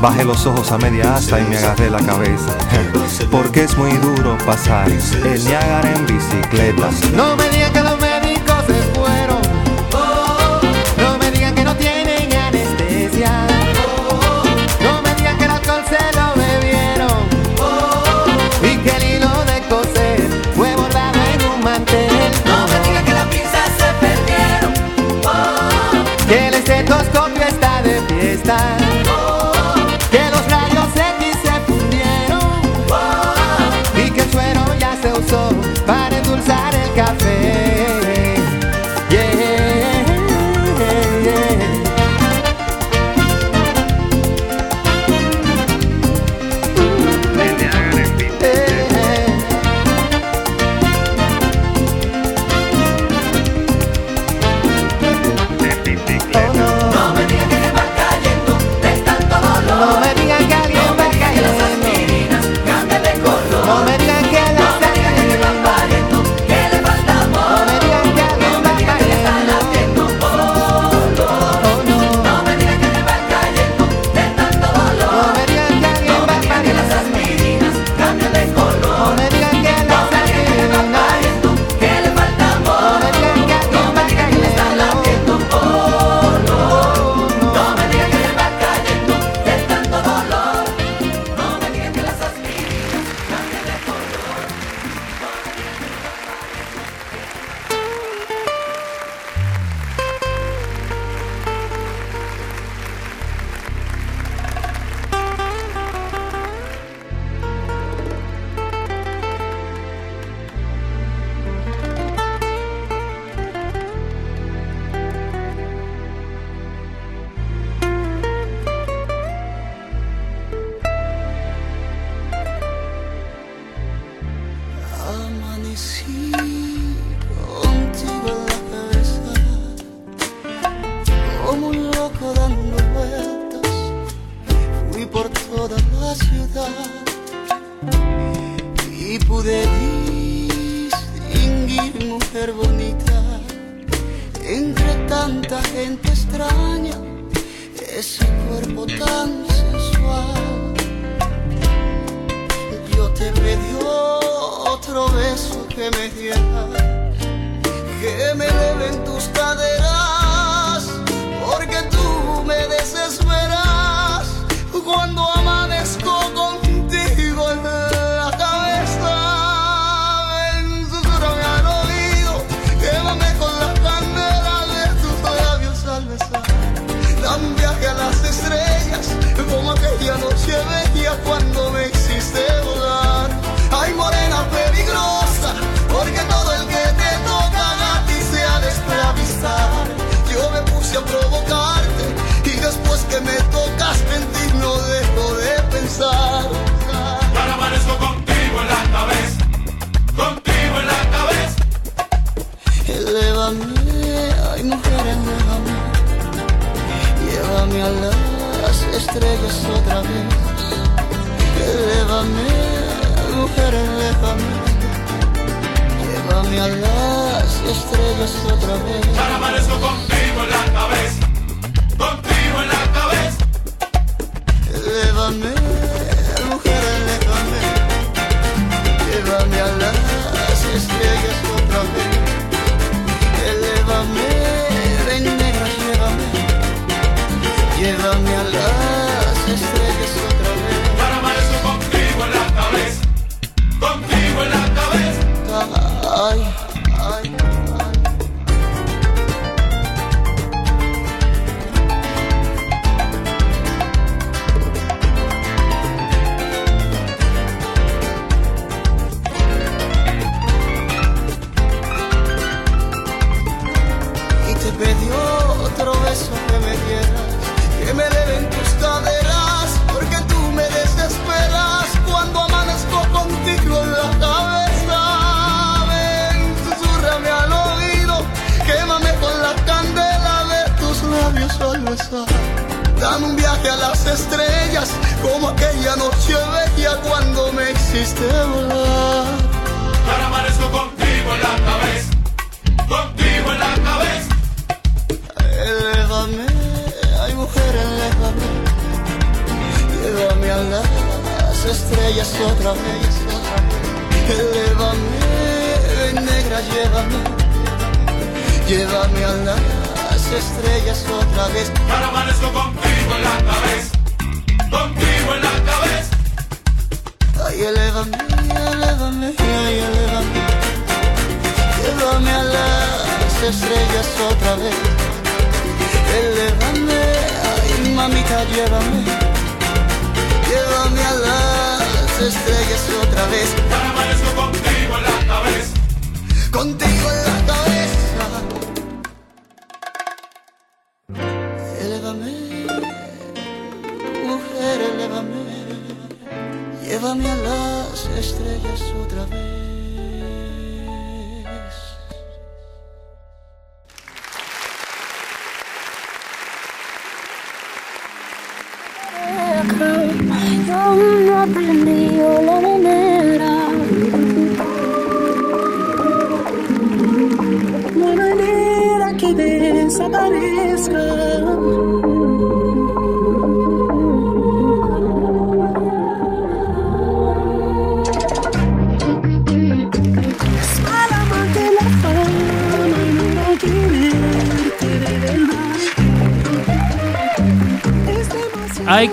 S8: Bajé los ojos a media asta y me agarré la cabeza. Porque es muy duro pasar el Niágara en bicicleta.
S4: No me digan
S5: que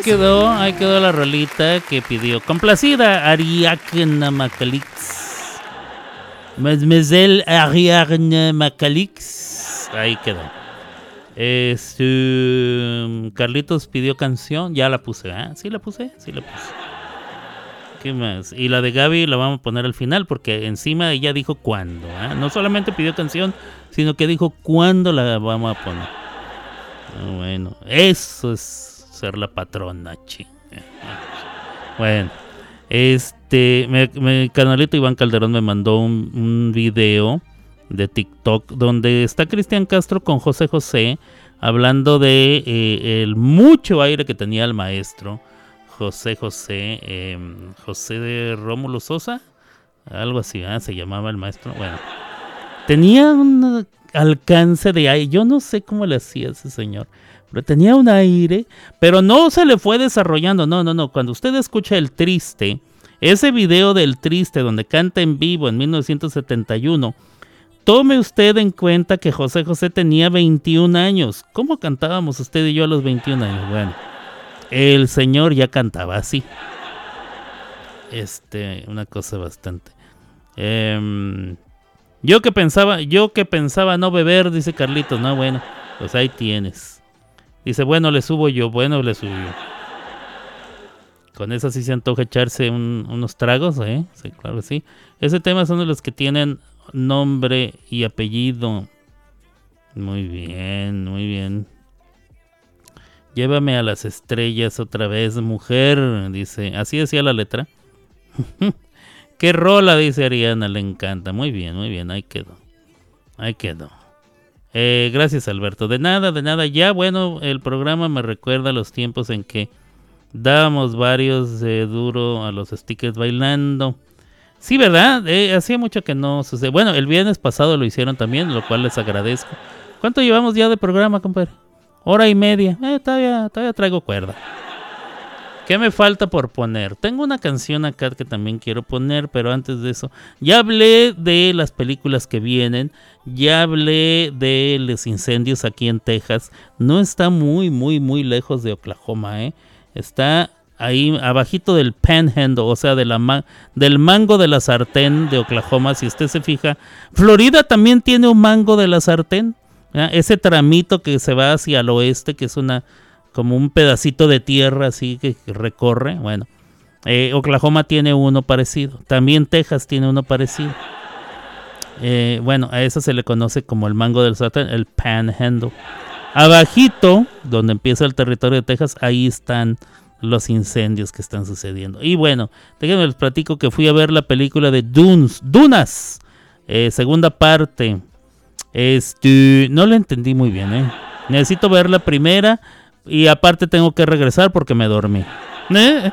S2: quedó, ahí quedó la rolita que pidió. Complacida, Ariakna Macalix. Mademoiselle Ariakna Macalix. Ahí quedó. Este, mm, Carlitos pidió canción, ya la puse, ¿ah? ¿Sí la puse? Sí la puse. ¿Qué más? Y la de Gaby la vamos a poner al final porque encima ella dijo cuándo. ¿eh? No solamente pidió canción, sino que dijo cuándo la vamos a poner. Ah, bueno, eso es ser la patrona, chinga. Bueno, este, me, me, canalito Iván Calderón me mandó un, video de TikTok donde está Cristian Castro con José José hablando de eh, el mucho aire que tenía el maestro José José em, José de Rómulo Sosa algo así ah, se llamaba el maestro bueno tenía un alcance de aire yo no sé cómo le hacía ese señor Tenía un aire, pero no se le fue desarrollando. No, no, no. Cuando usted escucha el triste, ese video del triste donde canta en vivo en 1971, tome usted en cuenta que José José tenía 21 años. ¿Cómo cantábamos usted y yo a los 21 años? Bueno, el señor ya cantaba así. Este, una cosa bastante. Em, yo que pensaba, yo que pensaba no beber, dice Carlitos, no, bueno, pues ahí tienes. Dice, bueno, le subo yo, bueno, le subo yo. Con eso sí se antoja echarse unos tragos, ¿eh? Sí, claro sí. Ese tema son de los que tienen nombre y apellido. Muy bien, muy bien. Llévame a las estrellas otra vez, mujer, dice. Así decía la letra. Qué rola, dice Ariana, le encanta. Muy bien, muy bien, ahí quedó. Ahí quedó. Eh, gracias Alberto. De nada, de nada. Ya bueno, el programa me recuerda los tiempos en que dábamos varios de duro a los stickers bailando. Sí, ¿verdad? Eh, hacía mucho que no sucede. Bueno, el viernes pasado lo hicieron también, lo cual les agradezco. ¿Cuánto llevamos ya de programa, compadre? Hora y media. Eh, todavía, todavía traigo cuerda. ¿Qué me falta por poner? Tengo una canción acá que también quiero poner, pero antes de eso, ya hablé de las películas que vienen, ya hablé de los incendios aquí en Texas. No está muy, muy, muy lejos de Oklahoma, ¿eh? Está ahí abajito del panhandle, o sea, del mango de la sartén de Oklahoma, si usted se fija. Florida también tiene un mango de la sartén, ese tramito que se va hacia el oeste, que es una como un pedacito de tierra así que recorre. Bueno, eh, Oklahoma tiene uno parecido. También Texas tiene uno parecido. Eh, bueno, a eso se le conoce como el mango del Satan, el panhandle. Abajito, donde empieza el territorio de Texas, ahí están los incendios que están sucediendo. Y bueno, déjenme les platico que fui a ver la película de Dunes, Dunas, eh, segunda parte. Este, no la entendí muy bien, ¿eh? Necesito ver la primera y aparte tengo que regresar porque me dormí. ¿Eh?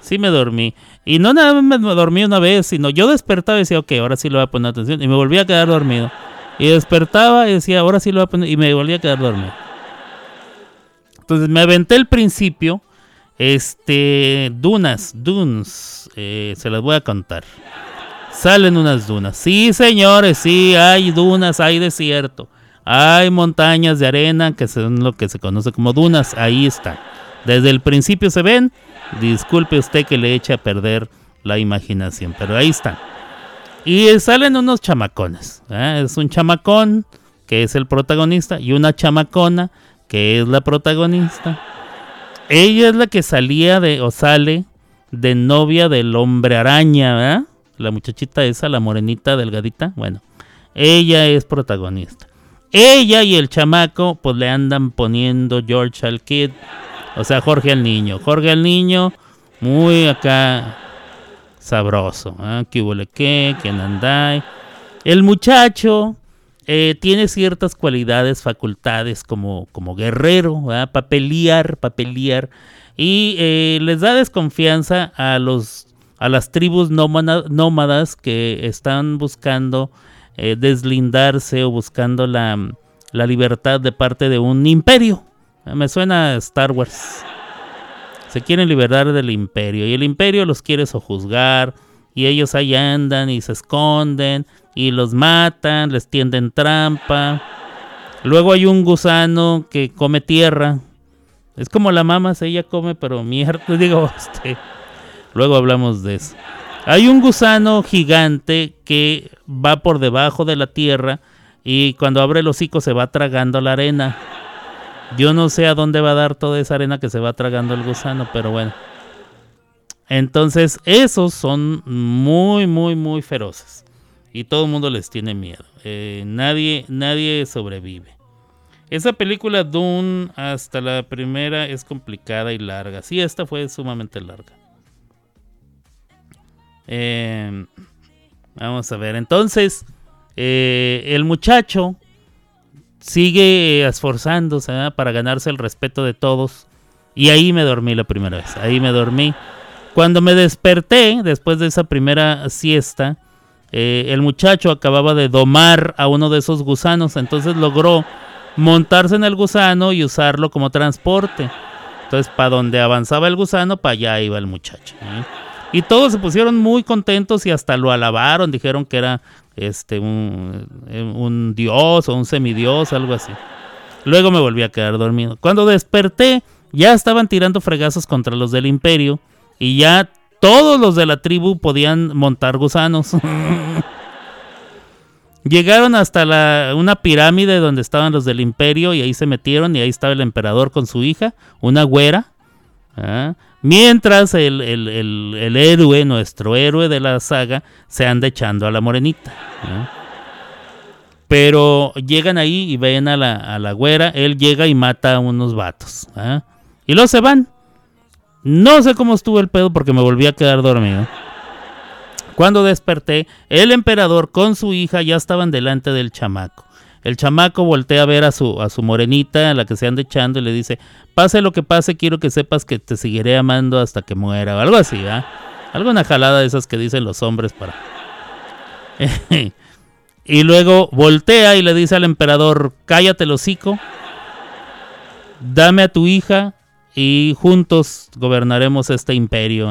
S2: Sí me dormí. Y no nada más me dormí una vez, sino yo despertaba y decía, ok, ahora sí lo voy a poner atención. Y me volví a quedar dormido. Y despertaba y decía, ahora sí lo voy a poner. Y me volví a quedar dormido. Entonces me aventé el principio. Este, dunas, dunes, eh, se las voy a contar. Salen unas dunas. Sí, señores, sí, hay dunas, hay desierto. Hay montañas de arena que son lo que se conoce como dunas. Ahí está. Desde el principio se ven. Disculpe usted que le eche a perder la imaginación, pero ahí está. Y salen unos chamacones. ¿eh? Es un chamacón que es el protagonista y una chamacona que es la protagonista. Ella es la que salía de o sale de novia del hombre araña, La muchachita esa, la morenita delgadita. Bueno, ella es protagonista. Ella y el chamaco, pues le andan poniendo George al Kid. O sea, Jorge al niño. Jorge al niño, muy acá sabroso. ¿eh? ¿Qué huele qué? ¿Quién anda? El muchacho eh, tiene ciertas cualidades, facultades como, como guerrero, para pelear, para pelear. Y eh, les da desconfianza a, los, a las tribus nómadas que están buscando eh, deslindarse o buscando la, libertad de parte de un imperio. Me suena a Star Wars. Se quieren liberar del imperio y el imperio los quiere sojuzgar y ellos ahí andan y se esconden y los matan, les tienden trampa. Luego hay un gusano que come tierra. Es como la mama, ella come, pero mierda, digo, este. Luego hablamos de eso. Hay un gusano gigante que va por debajo de la tierra y cuando abre el hocico se va tragando la arena. Yo no sé a dónde va a dar toda esa arena que se va tragando el gusano, pero bueno. Entonces, esos son muy, muy, muy feroces. Y todo el mundo les tiene miedo. Eh, nadie, nadie sobrevive. Esa película Dune hasta la primera es complicada y larga. Sí, esta fue sumamente larga. Eh, vamos a ver, entonces eh, el muchacho sigue esforzándose para ganarse el respeto de todos. Y ahí me dormí la primera vez, ahí me dormí. Cuando me desperté, después de esa primera siesta, eh, el muchacho acababa de domar a uno de esos gusanos, entonces logró montarse en el gusano y usarlo como transporte. Entonces, para donde avanzaba el gusano, para allá iba el muchacho. Y todos se pusieron muy contentos y hasta lo alabaron, dijeron que era este un, un dios o un semidios, algo así. Luego me volví a quedar dormido. Cuando desperté, ya estaban tirando fregazos contra los del imperio y ya todos los de la tribu podían montar gusanos. Llegaron hasta la, una pirámide donde estaban los del imperio y ahí se metieron y ahí estaba el emperador con su hija, una güera. ¿ah? Mientras el, el, el, héroe, nuestro héroe de la saga, se anda echando a la morenita. Pero llegan ahí y ven a la, a la güera, él llega y mata a unos vatos. ¿ah? Y luego se van. No sé cómo estuvo el pedo porque me volví a quedar dormido. Cuando desperté, el emperador con su hija ya estaban delante del chamaco. El chamaco voltea a ver a su, a su morenita, a la que se anda echando, y le dice, pase lo que pase, quiero que sepas que te seguiré amando hasta que muera, o algo así, ¿ah? Algo una jalada de esas que dicen los hombres para... y luego voltea y le dice al emperador, cállate el hocico, dame a tu hija y juntos gobernaremos este imperio.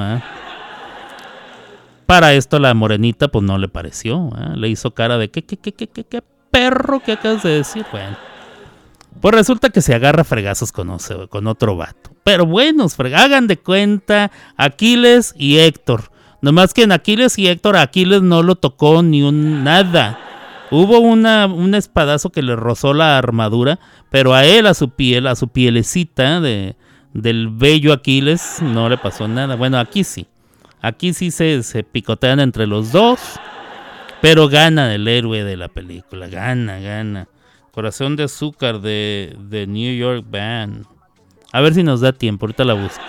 S2: Para esto la morenita pues no le pareció, ¿eh? le hizo cara de ¿qué, qué, qué, qué, qué, perro que acabas de decir? Bueno, pues resulta que se agarra fregazos con, otro vato. Pero bueno, hagan de cuenta Aquiles y Héctor. Nomás que en Aquiles y Héctor, Aquiles no lo tocó ni un nada. Hubo una, un espadazo que le rozó la armadura, pero a él, a su piel, a su pielecita de, del bello Aquiles, no le pasó nada. Bueno, aquí sí. Aquí sí se picotean entre los dos. Pero gana el héroe de la película. Gana, gana. Corazón de azúcar de, de New York Band. A ver si nos da tiempo. Ahorita la busco.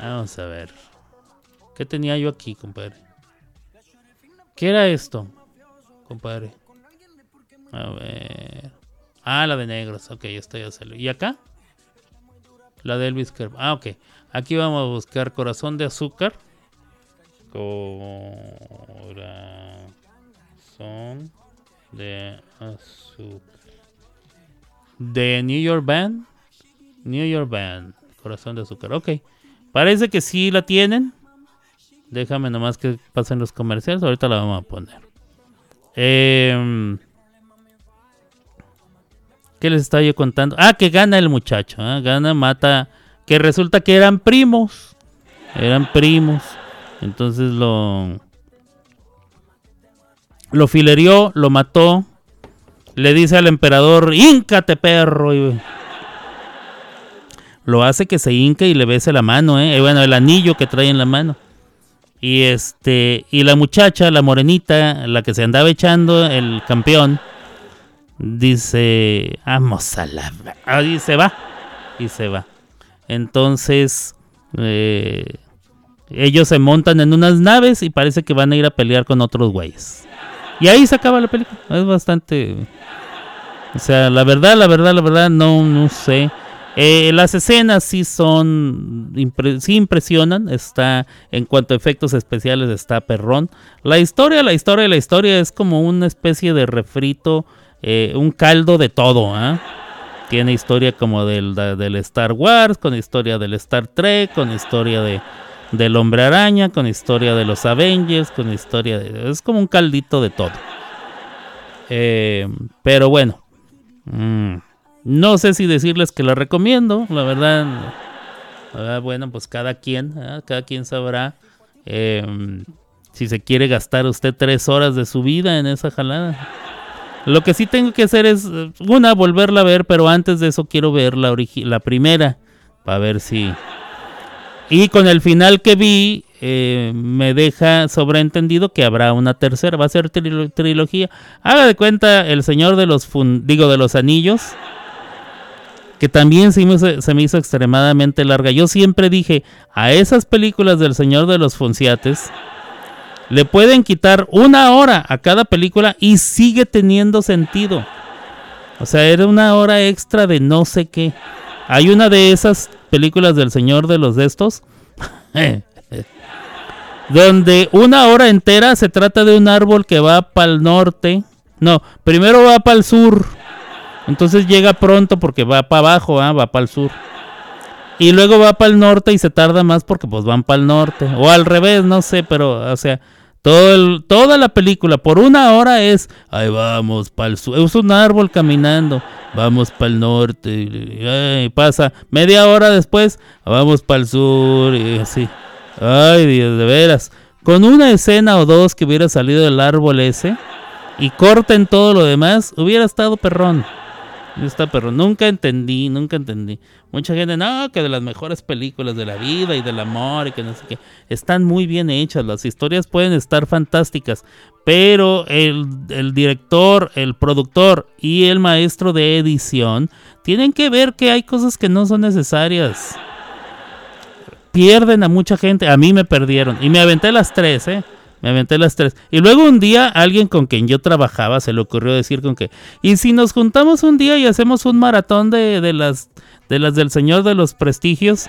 S2: Vamos a ver. ¿Qué tenía yo aquí, compadre? ¿Qué era esto, compadre? A ver. Ah, la de negros. Ok, esto ya salió. ¿Y acá? La de Elvis Kerr. Ah, ok. Aquí vamos a buscar corazón de azúcar. Corazón de azúcar. De New York Band. New York Band. Corazón de azúcar. Ok. Parece que sí la tienen. Déjame nomás que pasen los comerciales. Ahorita la vamos a poner. Em, ¿Qué les estaba yo contando? Ah, que gana el muchacho. ¿eh? Gana, mata. Que resulta que eran primos. Eran primos. Entonces lo. Lo filerió, lo mató. Le dice al emperador: ¡Íncate, perro! Y lo hace que se hinque y le bese la mano, ¿eh? bueno, el anillo que trae en la mano. Y este, y la muchacha, la morenita, la que se andaba echando, el campeón, dice, vamos a la... Ahí se va, y se va. Entonces, eh, ellos se montan en unas naves y parece que van a ir a pelear con otros güeyes. Y ahí se acaba la película. Es bastante... O sea, la verdad, la verdad, la verdad, no, no sé. Eh, las escenas sí son, sí impresionan, está, en cuanto a efectos especiales está perrón. La historia, la historia, la historia es como una especie de refrito, eh, un caldo de todo, ¿ah? Tiene historia como del, del Star Wars, con historia del Star Trek, con historia de del Hombre Araña, con historia de los Avengers, con historia de... Es como un caldito de todo. Eh, pero bueno. Mm, no sé si decirles que la recomiendo, la verdad. bueno, pues cada quien, cada quien sabrá em, si se quiere gastar usted tres horas de su vida en esa jalada. Lo que sí tengo que hacer es, una, volverla a ver, pero antes de eso quiero ver la, la primera, para ver si, y con el final que vi, eh, me deja sobreentendido que habrá una tercera, va a ser trilogía. Haga de cuenta El Señor de los digo de los Anillos, que también se me, se me hizo extremadamente larga. Yo siempre dije, a esas películas del Señor de los Fonciates le pueden quitar una hora a cada película y sigue teniendo sentido. O sea, era una hora extra de no sé qué. Hay una de esas películas del Señor de los de estos donde una hora entera se trata de un árbol que va para el norte. No, primero va para el sur. Entonces llega pronto porque va para abajo, ¿ah? va para el sur. Y luego va para el norte y se tarda más porque pues van para el norte. O al revés, no sé, pero o sea, todo toda la película por una hora es, ahí vamos para el sur. Es un árbol caminando, vamos para el norte. Y ay, pasa media hora después, vamos para el sur y así. Ay, Dios, de veras. Con una escena o dos que hubiera salido del árbol ese y corten todo lo demás, hubiera estado perrón. Está. Nunca entendí, nunca entendí. Mucha gente, no, que de las mejores películas de la vida y del amor y que no sé qué. Están muy bien hechas, las historias pueden estar fantásticas, pero el, el director, el productor y el maestro de edición tienen que ver que hay cosas que no son necesarias pierden a mucha gente. A mí me perdieron. Y me aventé las tres, ¿eh? Me aventé las tres. Y luego un día alguien con quien yo trabajaba se le ocurrió decir con que, ¿y si nos juntamos un día y hacemos un maratón de, de las de las del Señor de los Prestigios?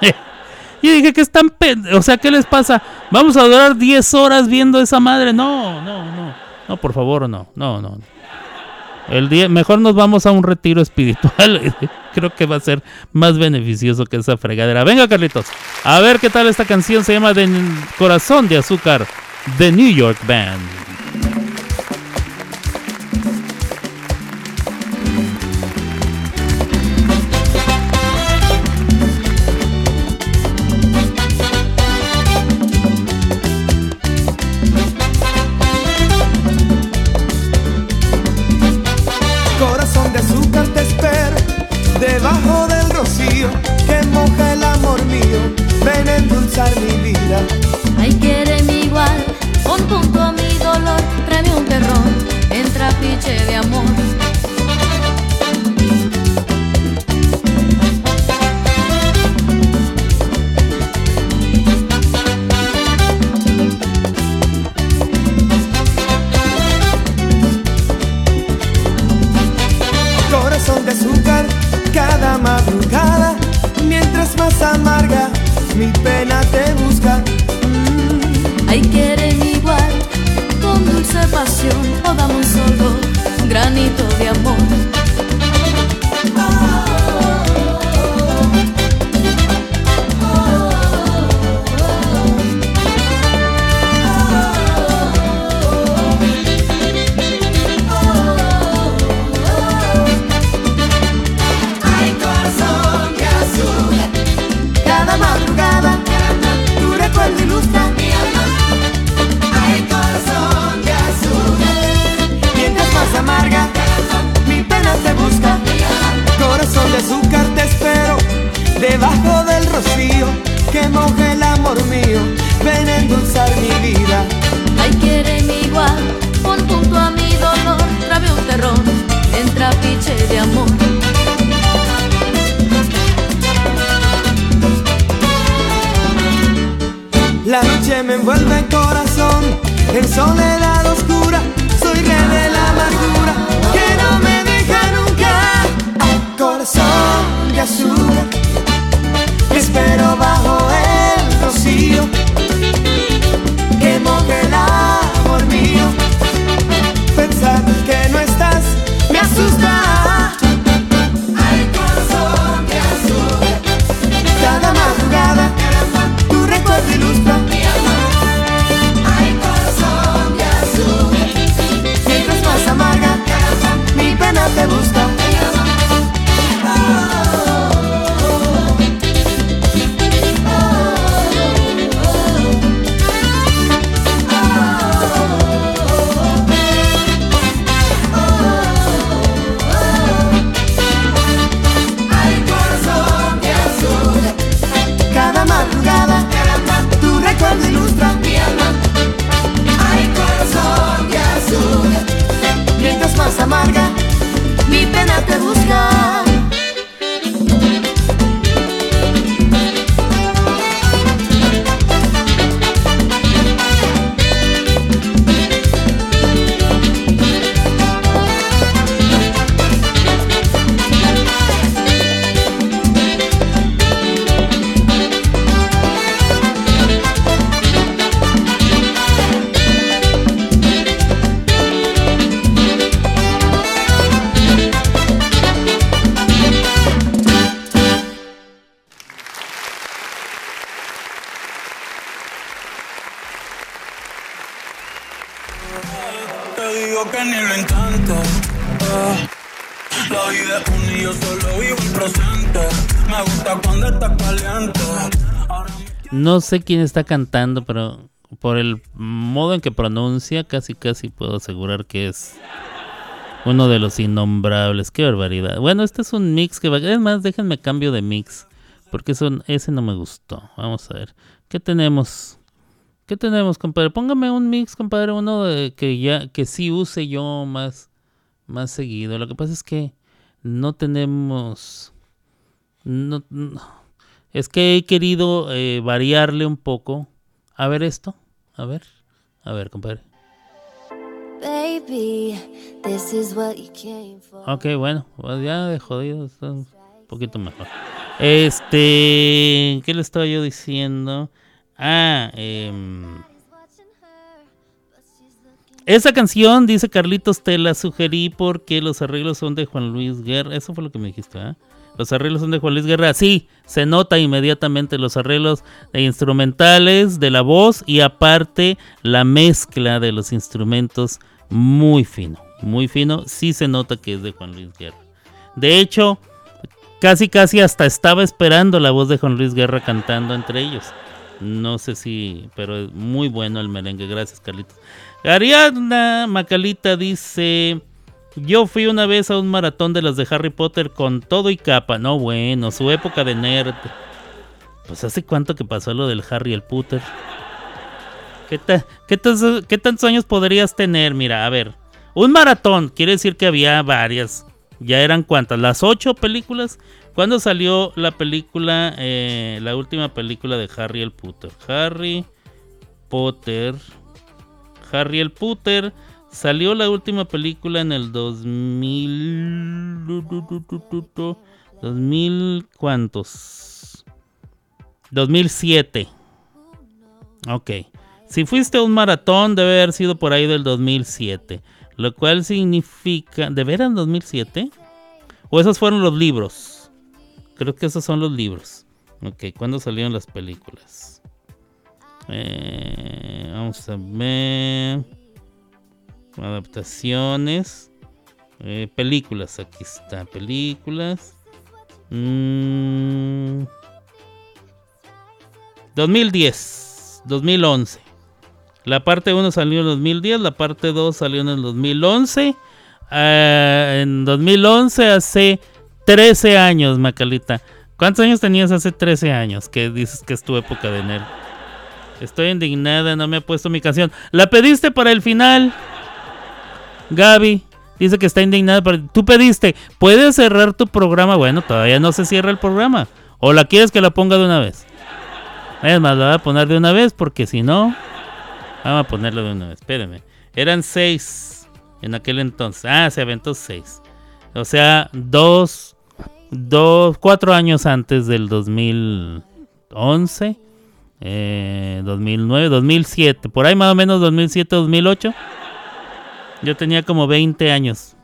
S2: y dije que están, o sea, ¿qué les pasa? Vamos a durar 10 horas viendo esa madre. No, no, no. No, por favor, no. No, no. El día, mejor nos vamos a un retiro espiritual. Creo que va a ser más beneficioso que esa fregadera. Venga, Carlitos. A ver qué tal esta canción. Se llama de Corazón de Azúcar de New York Band. No sé quién está cantando, pero por el modo en que pronuncia, casi casi puedo asegurar que es uno de los innombrables. Qué barbaridad. Bueno, este es un mix que va. Es más, déjenme cambio de mix. Porque ese no me gustó. Vamos a ver. ¿Qué tenemos? ¿Qué tenemos, compadre? Póngame un mix, compadre. Uno de que ya, que sí use yo más, más seguido. Lo que pasa es que no tenemos. No. Es que he querido eh, variarle un poco. A ver esto. A ver. A ver, compadre.
S9: Baby, this is what you came for.
S2: Ok, bueno, pues ya de jodido está un poquito mejor. Este, ¿qué le estaba yo diciendo? Ah, em, esa canción, dice Carlitos, te la sugerí porque los arreglos son de Juan Luis Guerra. Eso fue lo que me dijiste, ¿ah? Los arreglos son de Juan Luis Guerra. Sí, se nota inmediatamente los arreglos instrumentales, de la voz y aparte la mezcla de los instrumentos muy fino, muy fino. Sí se nota que es de Juan Luis Guerra. De hecho, casi casi hasta estaba esperando la voz de Juan Luis Guerra cantando entre ellos. No sé si, pero es muy bueno el merengue. Gracias, Carlitos. Ariadna Macalita dice: Yo fui una vez a un maratón de las de Harry Potter con todo y capa. No, bueno, su época de nerd. Pues hace cuánto que pasó lo del Harry el Potter. ¿Qué, ta- qué, tas- qué tantos años podrías tener? Mira, a ver. Un maratón, quiere decir que había varias. Ya eran cuántas, las ocho películas. ¿Cuándo salió la película, eh, la última película de Harry el Potter? Harry Potter. Harry el Potter. Salió la última película en el 2000. 2000 ¿cuántos? 2007. Ok. Si fuiste a un maratón, debe haber sido por ahí del 2007. Lo cual significa. ¿De veras 2007? ¿O esos fueron los libros? Creo que esos son los libros. Ok, ¿cuándo salieron las películas? Eh, vamos a ver. Adaptaciones. Eh, películas, aquí está. Películas. Mm, 2010. 2011. La parte 1 salió en 2010, la parte 2 salió en el 2011. Ah, en 2011, hace 13 años, Macalita. ¿Cuántos años tenías hace 13 años? Que dices que es tu época de nerd. Estoy indignada, no me ha puesto mi canción. ¿La pediste para el final? Gaby dice que está indignada. Para... Tú pediste, ¿puedes cerrar tu programa? Bueno, todavía no se cierra el programa. ¿O la quieres que la ponga de una vez? Es más, la voy a poner de una vez porque si no, vamos a ponerla de una vez. Espérenme. Eran seis en aquel entonces. Ah, se aventó seis. O sea, dos, dos, cuatro años antes del 2011, eh, 2009, 2007. Por ahí más o menos 2007, 2008. Yo tenía como 20 años.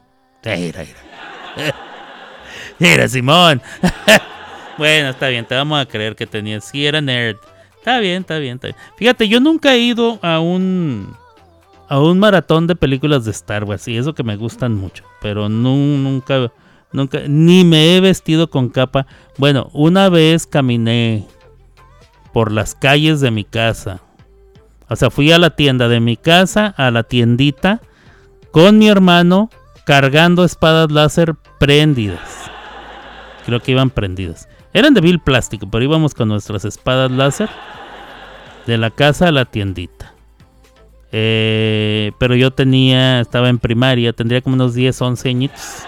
S2: Mira, mira. Mira, Simón. bueno, está bien, te vamos a creer que tenía. Sí, era nerd. Está bien, está bien, está bien. Fíjate, yo nunca he ido a un a un maratón de películas de Star Wars y eso que me gustan mucho, pero nu- nunca nunca ni me he vestido con capa. Bueno, una vez caminé por las calles de mi casa. O sea, fui a la tienda de mi casa a la tiendita con mi hermano cargando espadas láser prendidas. Creo que iban prendidas. Eran de vil plástico, pero íbamos con nuestras espadas láser de la casa a la tiendita. Eh, pero yo tenía, estaba en primaria, tendría como unos 10, 11 añitos.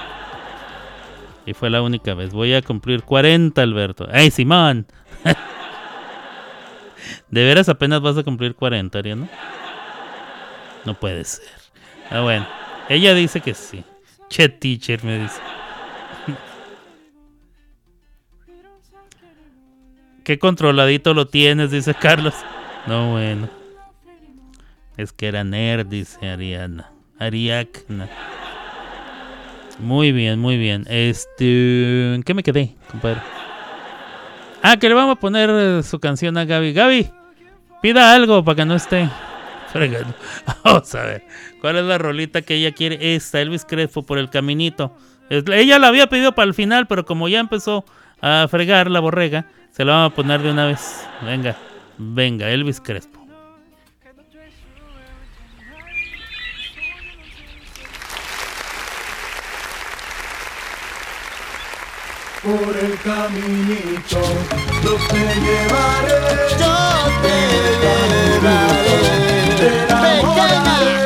S2: Y fue la única vez. Voy a cumplir 40, Alberto. ¡Ey, Simón! ¿De veras apenas vas a cumplir 40, Ariana? No puede ser. Ah, bueno. Ella dice que sí. Che, teacher, me dice. Qué controladito lo tienes, dice Carlos. No, bueno. Es que era nerd, dice Ariana. Ariadna. Muy bien, muy bien. Este. ¿En qué me quedé, compadre? Ah, que le vamos a poner eh, su canción a Gaby. Gaby, pida algo para que no esté Vamos a ver. ¿Cuál es la rolita que ella quiere? Esta, Elvis Crespo por el caminito. Ella la había pedido para el final, pero como ya empezó a fregar la borrega, se la vamos a poner de una vez. Venga, venga, Elvis Crespo.
S10: por el caminito, yo te llevaré,
S11: yo te llevaré.
S10: Florida.
S11: Florida.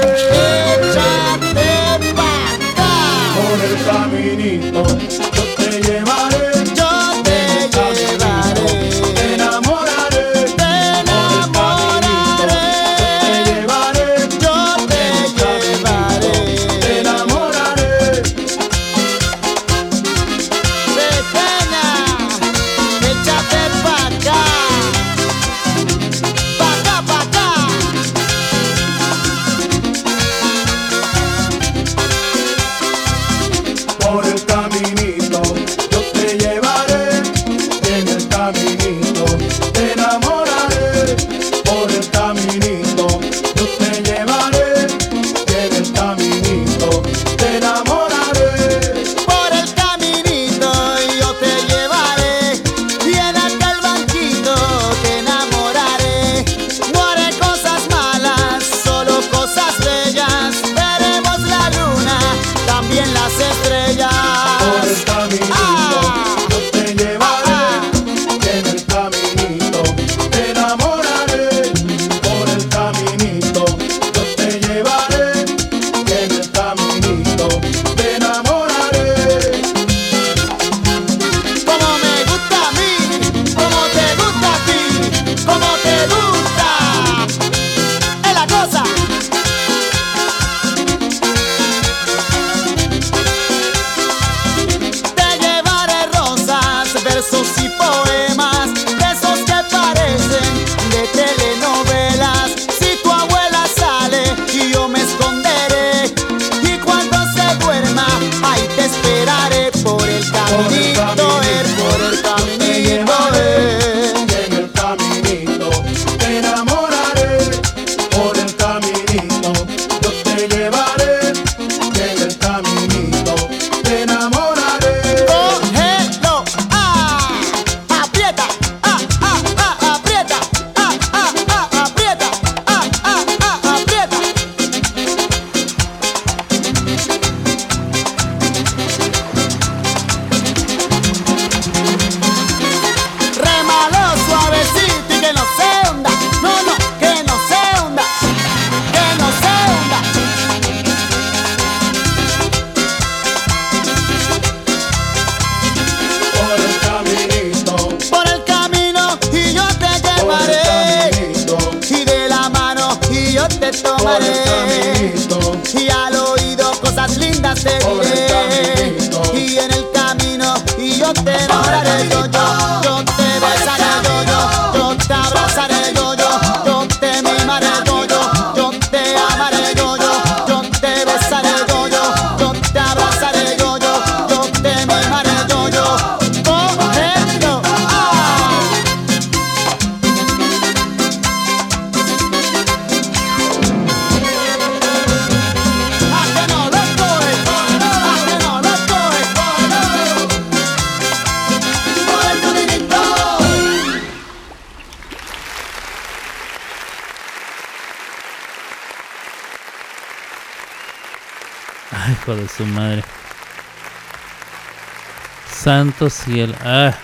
S11: Ah.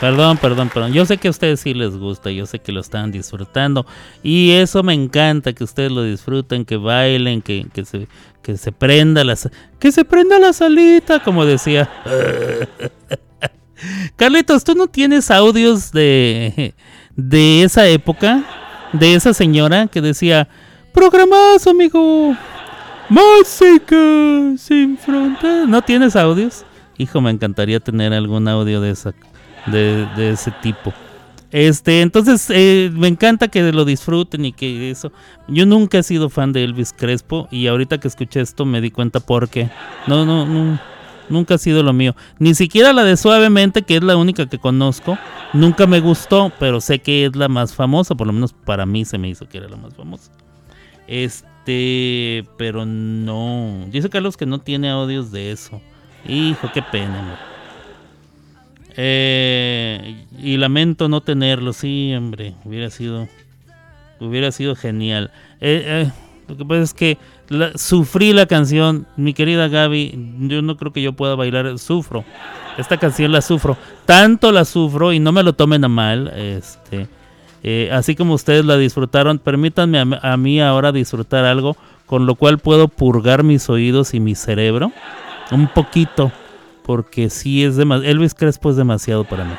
S2: Perdón, perdón, perdón. Yo sé que a ustedes sí les gusta, yo sé que lo están disfrutando. Y eso me encanta, que ustedes lo disfruten, que bailen, que, que, se, que se prenda la que se prenda la salita, como decía. Carlitos, ¿tú no tienes audios de, de esa época? De esa señora que decía, programazo, amigo. Música sin fronteras. ¿No tienes audios? hijo, me encantaría tener algún audio de, esa, de, ese tipo. Este, entonces eh, me encanta que lo disfruten y que eso. Yo nunca he sido fan de Elvis Crespo y ahorita que escuché esto me di cuenta porque no, no, no, nunca ha sido lo mío. Ni siquiera la de Suavemente, que es la única que conozco, nunca me gustó, pero sé que es la más famosa, por lo menos para mí se me hizo que era la más famosa. Este, pero no. Dice Carlos que no tiene audios de eso. Hijo, qué pena, eh, y lamento no tenerlo, sí, hombre, hubiera sido, hubiera sido genial. Eh, eh, lo que pasa es que sufrí la canción, mi querida Gaby, yo no creo que yo pueda bailar, sufro. Esta canción la sufro, tanto la sufro y no me lo tomen a mal, este, eh, así como ustedes la disfrutaron, permítanme a, mí ahora disfrutar algo con lo cual puedo purgar mis oídos y mi cerebro un poquito, porque sí es demasiado, Elvis Crespo es demasiado para mí.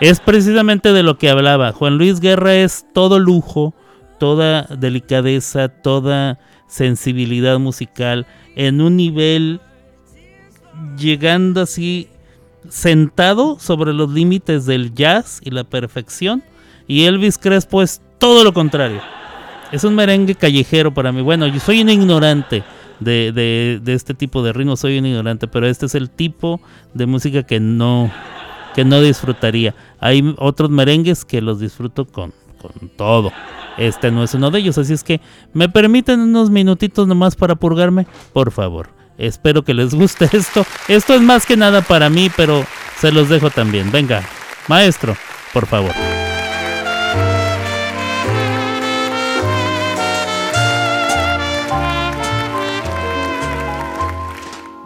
S2: Es precisamente de lo que hablaba. Juan Luis Guerra es todo lujo, toda delicadeza, toda sensibilidad musical en un nivel llegando así sentado sobre los límites del jazz y la perfección. Y Elvis Crespo es todo lo contrario. Es un merengue callejero para mí. Bueno, yo soy un ignorante de, de, este tipo de ritmo, soy un ignorante, pero este es el tipo de música que no, que no disfrutaría. Hay otros merengues que los disfruto con, con todo. Este no es uno de ellos, así es que me permiten unos minutitos nomás para purgarme, por favor. Espero que les guste esto. Esto es más que nada para mí, pero se los dejo también. Venga, maestro, por favor.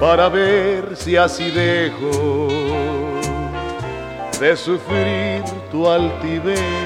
S6: para ver si así dejo de sufrir tu altivez.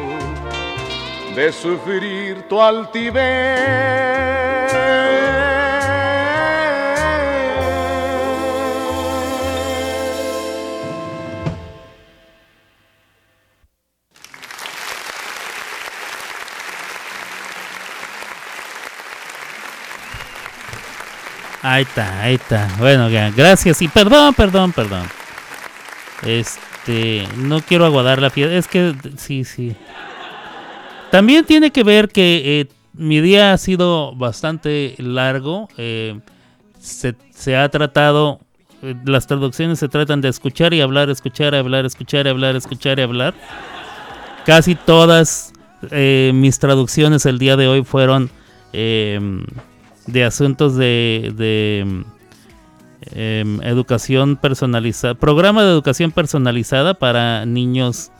S6: de sufrir tu altivez.
S2: Ahí está, ahí está. Bueno, gracias y perdón, perdón, perdón. Este, no quiero aguardar la fiesta. Es que, sí, sí. También tiene que ver que eh, mi día ha sido bastante largo. Eh, se, ha tratado, eh, las traducciones se tratan de escuchar y hablar, escuchar, hablar, escuchar, hablar, escuchar y hablar. Casi todas mis traducciones el día de hoy fueron de asuntos de, em, educación personalizada, programa de educación personalizada para niños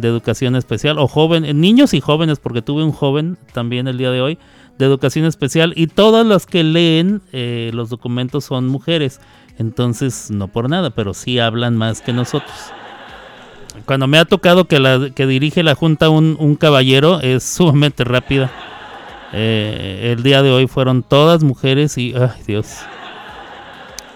S2: de educación especial o jóvenes, niños y jóvenes, porque tuve un joven también el día de hoy de educación especial y todas las que leen eh, los documentos son mujeres, entonces no por nada, pero sí hablan más que nosotros. Cuando me ha tocado que la que dirige la junta un, un caballero es sumamente rápida Eh, el día de hoy fueron todas mujeres y, ay Dios,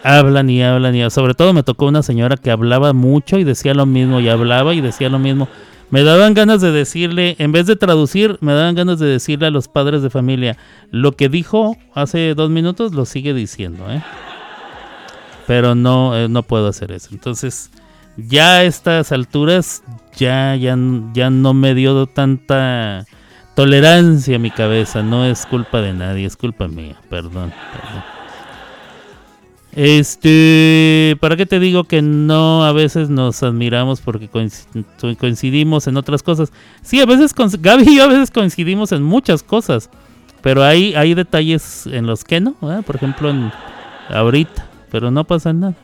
S2: hablan y hablan y sobre todo me tocó una señora que hablaba mucho y decía lo mismo y hablaba y decía lo mismo. Me daban ganas de decirle, en vez de traducir, me daban ganas de decirle a los padres de familia, lo que dijo hace dos minutos lo sigue diciendo, ¿eh? Pero no, eh, no puedo hacer eso. Entonces, ya a estas alturas, ya, ya, ya no me dio tanta tolerancia a mi cabeza. No es culpa de nadie, es culpa mía. Perdón, perdón. Este, ¿para qué te digo que no a veces nos admiramos porque coincidimos en otras cosas? Sí, a veces Gaby y yo a veces coincidimos en muchas cosas, pero hay, hay detalles en los que no, por ejemplo, en, ahorita, pero no pasa nada.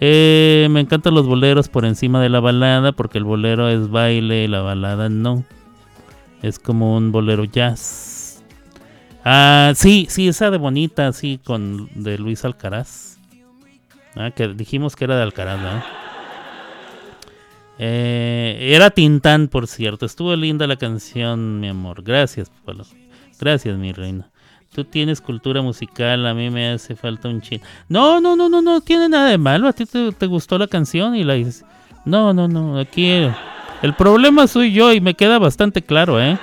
S2: Eh, me encantan los boleros por encima de la balada porque el bolero es baile y la balada no. Es como un bolero jazz. Ah, sí, sí, esa de bonita, sí, con de Luis Alcaraz. Ah, que dijimos que era de Alcaraz, eh, era Tintán, por cierto. Estuvo linda la canción, mi amor. Gracias, Pablo. Gracias, mi reina. Tú tienes cultura musical, a mí me hace falta un chin. No, no, no, no, no tiene nada de malo. A ti te, gustó la canción y la dices. No, no, no, aquí el problema soy yo y me queda bastante claro, ¿eh?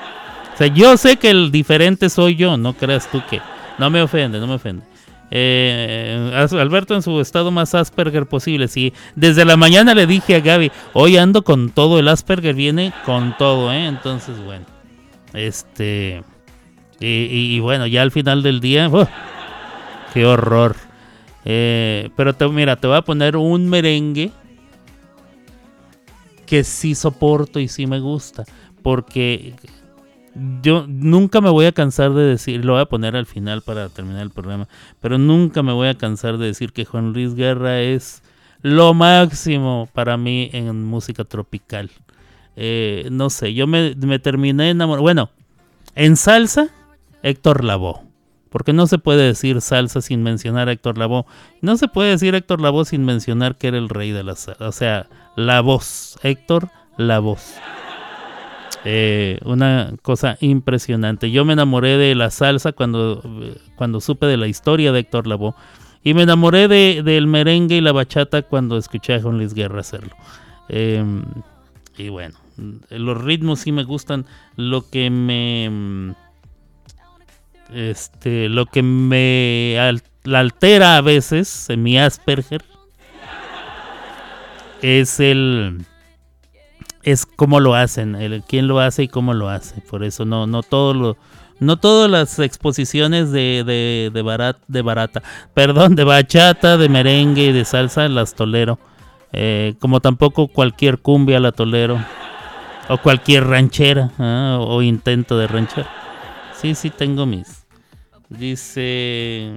S2: O sea, yo sé que el diferente soy yo, no creas tú que... No me ofende, no me ofende. Eh, Alberto en su estado más Asperger posible. Sí, desde la mañana le dije a Gaby, hoy ando con todo, el Asperger viene con todo, ¿eh? Entonces, bueno, este... Y, bueno, ya al final del día, ¡qué horror! Eh, pero mira, te voy a poner un merengue que sí soporto y sí me gusta. Porque yo nunca me voy a cansar de decir, lo voy a poner al final para terminar el programa, pero nunca me voy a cansar de decir que Juan Luis Guerra es lo máximo para mí en música tropical. Eh, no sé, yo me, terminé enamorando. Bueno, en salsa, Héctor Lavoe. Porque no se puede decir salsa sin mencionar a Héctor Lavoe. No se puede decir Héctor Lavoe sin mencionar que era el rey de la salsa. O sea, la voz. Héctor Lavoe. Eh, una cosa impresionante. Yo me enamoré de la salsa cuando, cuando supe de la historia de Héctor Lavoe. Y me enamoré de, del merengue y la bachata cuando escuché a Juan Luis Guerra hacerlo. Em, y bueno, los ritmos sí me gustan. Lo que me. Este, lo que me altera a veces en mi Asperger es el es cómo lo hacen, el quién lo hace y cómo lo hace. Por eso no, no todo lo, no todas las exposiciones de, de, de, de barata, perdón, de bachata, de merengue y de salsa las tolero. Eh, como tampoco cualquier cumbia la tolero. O cualquier ranchera, ¿ah? o intento de ranchera. Sí, sí, tengo mis. Dice.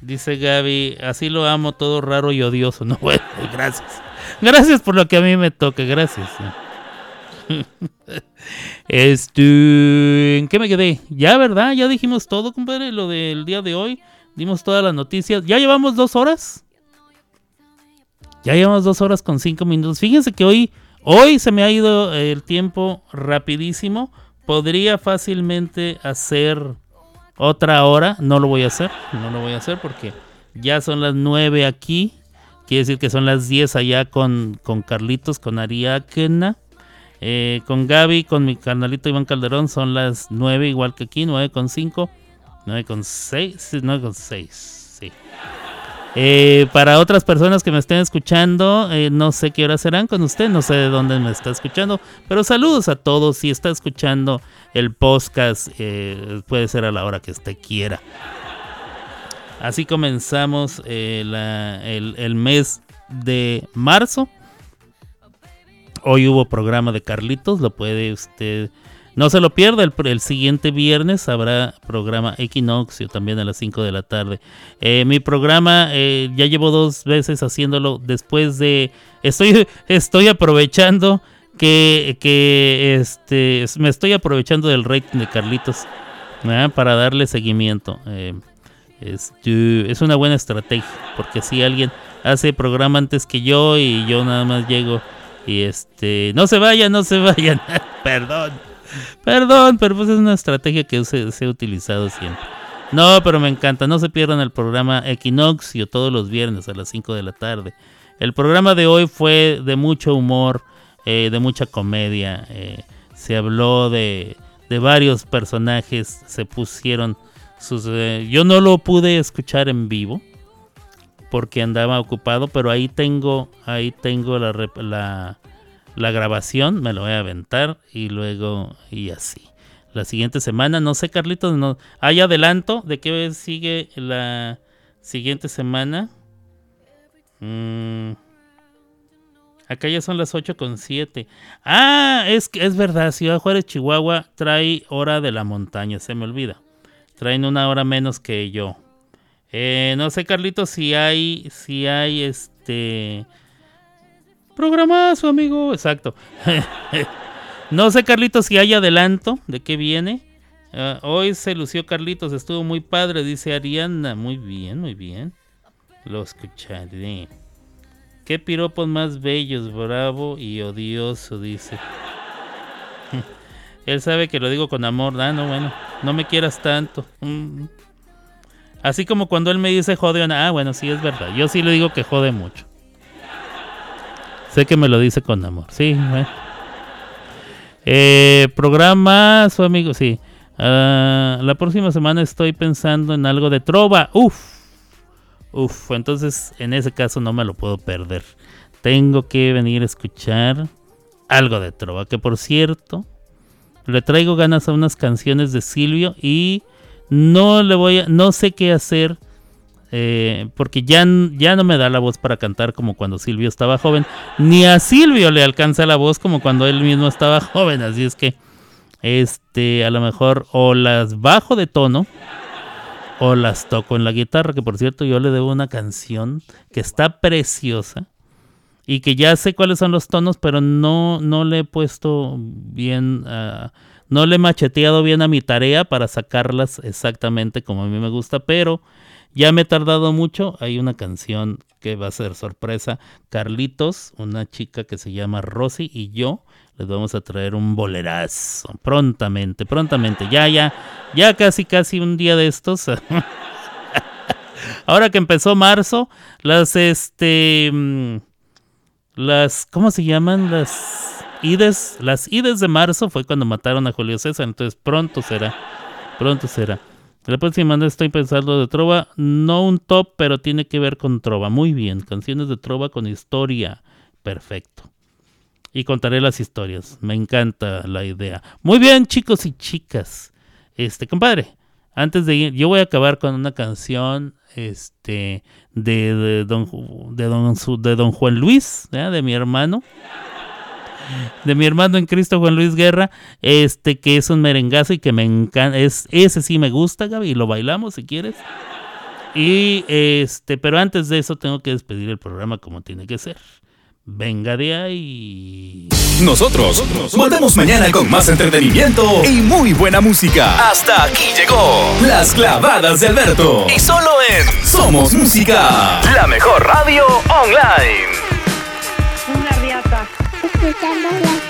S2: Dice Gaby, así lo amo, todo raro y odioso. No, bueno, gracias. Gracias por lo que a mí me toca, gracias. Este, ¿en qué me quedé? Ya, ¿verdad? Ya dijimos todo, compadre, lo del día de hoy. Dimos todas las noticias. ¿Ya llevamos dos horas? Ya llevamos dos horas con cinco minutos. Fíjense que hoy, hoy se me ha ido el tiempo rapidísimo. Podría fácilmente hacer otra hora. No lo voy a hacer. No lo voy a hacer porque ya son las nueve aquí. Quiere decir que son las 10 allá con, con Carlitos, con Ariadna. Eh, con Gaby, con mi carnalito Iván Calderón son las 9 igual que aquí, 9 con 5, 9 con 6, 9 con 6, sí. Eh, para otras personas que me estén escuchando, eh, no sé qué hora serán con usted, no sé de dónde me está escuchando, pero saludos a todos. Si está escuchando el podcast, puede ser a la hora que usted quiera. Así comenzamos eh, el, mes de marzo. Hoy hubo programa de Carlitos, lo puede usted... No se lo pierda, el, siguiente viernes habrá programa Equinoccio también a las 5 de la tarde. Eh, mi programa eh, ya llevo dos veces haciéndolo después de... Estoy, estoy aprovechando que, que este, me estoy aprovechando del rating de Carlitos para darle seguimiento. Es una buena estrategia, porque si alguien hace programa antes que yo y yo nada más llego y este, no se vayan, no se vayan, perdón, Perdón, pero pues es una estrategia que se, ha utilizado siempre. No, pero me encanta. No se pierdan el programa Equinoccio todos los viernes a las 5 de la tarde. El programa de hoy fue de mucho humor, eh, de mucha comedia. Eh, se habló de, de, varios personajes, se pusieron yo no lo pude escuchar en vivo porque andaba ocupado, pero ahí tengo, ahí tengo la, la, la grabación, me lo voy a aventar y luego y así. La siguiente semana, no sé, Carlitos, no, hay adelanto de qué sigue la siguiente semana. Mm, acá ya son las 8 con 7. Ah, es, es verdad, Ciudad Juárez, Chihuahua trae hora de la montaña, se me olvida. Traen una hora menos que yo. Eh, no sé, Carlitos, si hay, si hay este programazo, amigo. Exacto. no sé, Carlitos, si hay adelanto de qué viene. Ah, hoy se lució Carlitos, estuvo muy padre, dice Ariana. Muy bien, muy bien. Lo escucharé. Qué piropos más bellos, bravo y odioso, dice. Él sabe que lo digo con amor. Ah, no, bueno, no me quieras tanto. Mm. Así como cuando él me dice jode, ah, bueno, sí es verdad. Yo sí le digo que jode mucho. Sé que me lo dice con amor. Sí, bueno. Eh, programa, su amigo, sí. Ah, la próxima semana estoy pensando en algo de trova. Uf. Uf, entonces en ese caso no me lo puedo perder. Tengo que venir a escuchar algo de trova. Que por cierto, le traigo ganas a unas canciones de Silvio y no le voy a, no sé qué hacer eh, porque ya, ya no me da la voz para cantar como cuando Silvio estaba joven, ni a Silvio le alcanza la voz como cuando él mismo estaba joven, así es que este a lo mejor o las bajo de tono o las toco en la guitarra, que por cierto yo le debo una canción que está preciosa y que ya sé cuáles son los tonos, pero no, no le he puesto bien uh, no le he macheteado bien a mi tarea para sacarlas exactamente como a mí me gusta, pero ya me he tardado mucho. Hay una canción que va a ser sorpresa. Carlitos, una chica que se llama Rosy y yo les vamos a traer un bolerazo prontamente, prontamente. Ya, ya, ya casi, casi un día de estos. Ahora que empezó marzo, las, este, mm, las, ¿cómo se llaman? Las ides, las ides de marzo fue cuando mataron a Julio César, entonces pronto será, pronto será. La próxima estoy pensando de Trova, no un top, pero tiene que ver con Trova. Muy bien, canciones de Trova con historia. Perfecto. Y contaré las historias. Me encanta la idea. Muy bien, chicos y chicas. Este, compadre, antes de ir, yo voy a acabar con una canción este de, don de don de don Juan Luis, de mi hermano de mi hermano en Cristo Juan Luis Guerra, este que es un merengazo y que me encanta, es, ese sí me gusta, Gaby, y lo bailamos si quieres. Y este, pero antes de eso tengo que despedir el programa como tiene que ser. Venga de ahí.
S12: Nosotros, volvemos mañana con más entretenimiento y muy buena música. Hasta aquí llegó Las clavadas de Alberto. Y solo en Somos Música, la mejor radio online.
S13: Una riata. Escuchando las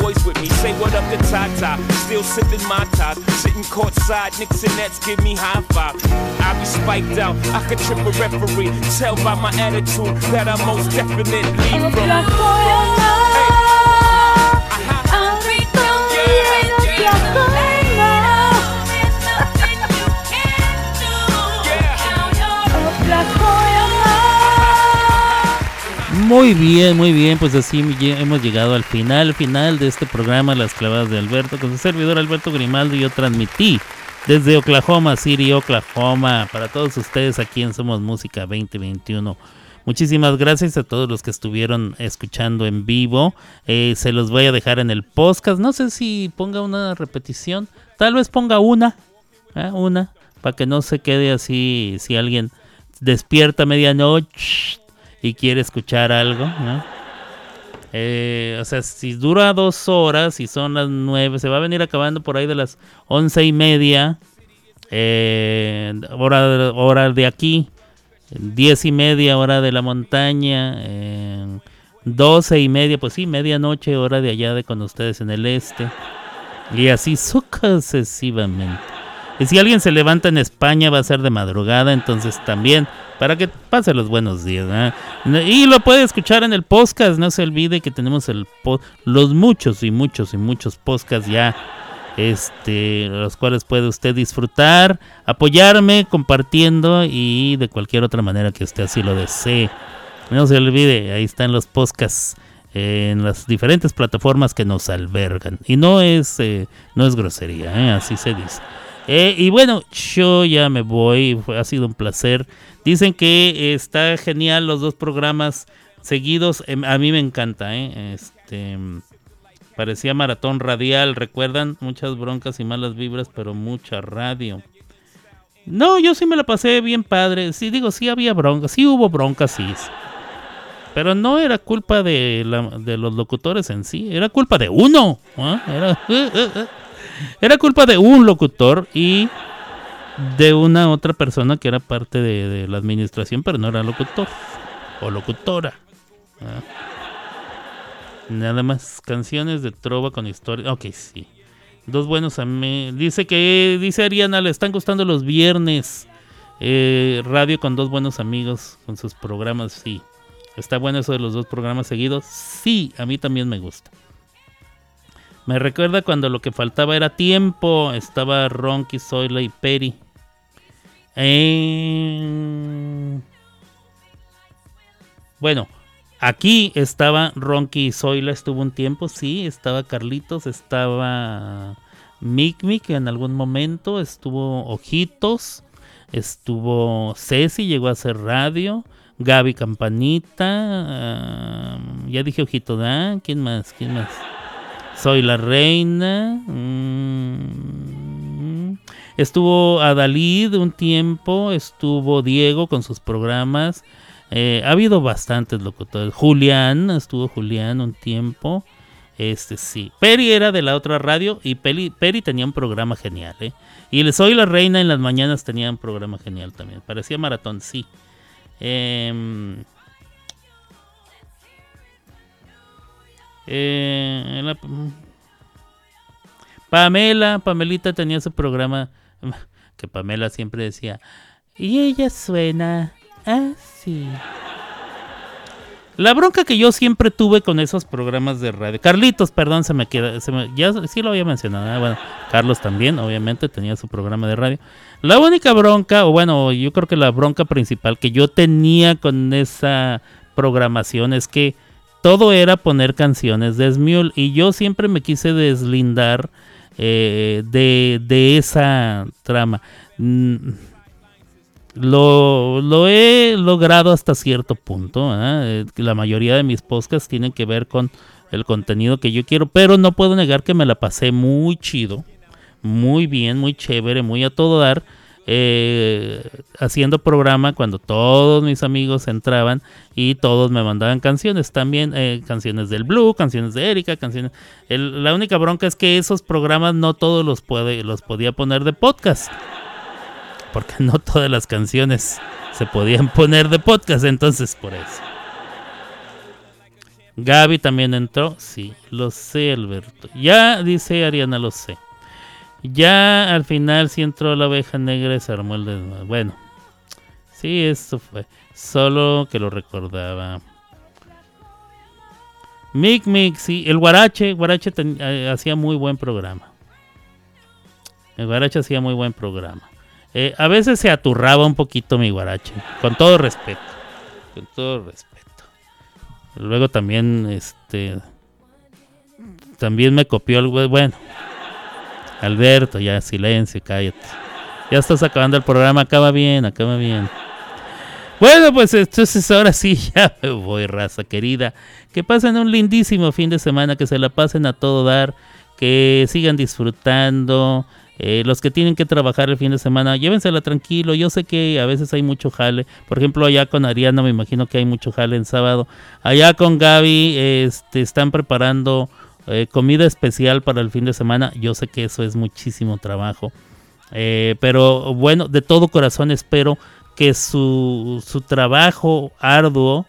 S14: boys with me. Say what up to Tata, still sipping my ties. Sitting courtside, Knicks and Nets give me high five. I be spiked out, I could trip a referee. Tell by my attitude that I most definitely from.
S2: Muy bien, muy bien, pues así hemos llegado al final, final de este programa Las clavadas de Alberto, con su servidor Alberto Grimaldo yo transmití desde Oklahoma City, Oklahoma, para todos ustedes aquí en Somos Música 2021. Muchísimas gracias a todos los que estuvieron escuchando en vivo. Eh, se los voy a dejar en el podcast. No sé si ponga una repetición. Tal vez ponga una. ¿eh? Una. Para que no se quede así si alguien despierta a medianoche y quiere escuchar algo. Eh, o sea, si dura dos horas y son las nueve, se va a venir acabando por ahí de las once y media. Eh, hora, hora de aquí. Diez y media hora de la montaña. doce y media, pues sí, medianoche hora de allá de con ustedes en el este. Y así sucesivamente. Y si alguien se levanta en España va a ser de madrugada, entonces también para que pase los buenos días. Y lo puede escuchar en el podcast, no se olvide que tenemos el los muchos y muchos y muchos podcasts ya este los cuales puede usted disfrutar, apoyarme compartiendo y de cualquier otra manera que usted así lo desee. No se olvide, ahí están los podcasts en las diferentes plataformas que nos albergan y no es eh, no es grosería, ¿eh? así se dice. Eh, y bueno, yo ya me voy, ha sido un placer. Dicen que está genial los dos programas seguidos. Em, a mí me encanta, ¿eh? Este, parecía maratón radial, recuerdan, muchas broncas y malas vibras, pero mucha radio. No, yo sí me la pasé bien padre. Sí, digo, sí había broncas, sí hubo broncas, sí. Pero no era culpa de, los locutores en sí, era culpa de uno. ¿ah? Era, Era culpa de un locutor y de una otra persona que era parte de, la administración, pero no era locutor o locutora. Ah. Nada más canciones de trova con historia. Ok, sí. Dos buenos amigos. Dice que, dice Ariana, le están gustando los viernes. Eh, radio con dos buenos amigos, con sus programas, sí. ¿Está bueno eso de los dos programas seguidos? Sí, a mí también me gusta. Me recuerda cuando lo que faltaba era tiempo. Estaba Ronky, Zoila y Peri. Eh, bueno, aquí estaba Ronky y Zoila, estuvo un tiempo, sí. Estaba Carlitos, estaba Mick Mick en algún momento. Estuvo Ojitos. Estuvo Ceci, llegó a hacer radio. Gaby Campanita. Ah, ya dije Ojito, ¿ah? ¿Quién más? ¿Quién más? Soy la reina. Mm. Estuvo Adalid un tiempo, estuvo Diego con sus programas. Eh, ha habido bastantes locutores. Julián, estuvo Julián un tiempo. Este sí. Peri era de la otra radio y Peri, Peri tenía un programa genial. ¿eh? Y Soy la Reina en las mañanas tenía un programa genial también. Parecía maratón, sí. Eh, Eh, Pamela, Pamelita tenía su programa que Pamela siempre decía, y ella suena así. La bronca que yo siempre tuve con esos programas de radio. Carlitos, perdón, se me queda. ya sí lo había mencionado. ¿eh? Bueno, Carlos también, obviamente, tenía su programa de radio. La única bronca, o bueno, yo creo que la bronca principal que yo tenía con esa programación es que todo era poner canciones de Smule y yo siempre me quise deslindar eh, de, esa trama. Mm, lo, he logrado hasta cierto punto. ¿eh? La mayoría de mis podcasts tienen que ver con el contenido que yo quiero, pero no puedo negar que me la pasé muy chido, muy bien, muy chévere, muy a todo dar eh, haciendo programa cuando todos mis amigos entraban y todos me mandaban canciones. También eh, canciones del Blue, canciones de Erika, canciones. la única bronca es que esos programas no todos los, puede, los podía poner de podcast. Porque no todas las canciones se podían poner de podcast, entonces por eso. Gaby también entró, sí, lo sé, Alberto. Ya dice Ariana, lo sé. Ya al final sí entró la oveja negra y se armó el desmadre. Bueno, sí, eso fue. Solo que lo recordaba. Mick Mick, sí. El Guarache, Guarache eh, hacía muy buen programa. El Guarache hacía muy buen programa. Eh, a veces se aturraba un poquito mi Guarache. Con todo respeto. Con todo respeto. Luego también, este. También me copió el. Bueno. Alberto, ya silencio, cállate. Ya estás acabando el programa, acaba bien, acaba bien. Bueno, pues entonces ahora sí ya me voy, raza querida. Que pasen un lindísimo fin de semana, que se la pasen a todo dar, que sigan disfrutando. Eh, los que tienen que trabajar el fin de semana, llévensela tranquilo. Yo sé que a veces hay mucho jale. Por ejemplo, allá con Ariana me imagino que hay mucho jale en sábado. Allá con Gaby este, están preparando eh, comida especial para el fin de semana. Yo sé que eso es muchísimo trabajo. Eh, pero bueno, de todo corazón espero que su, su trabajo arduo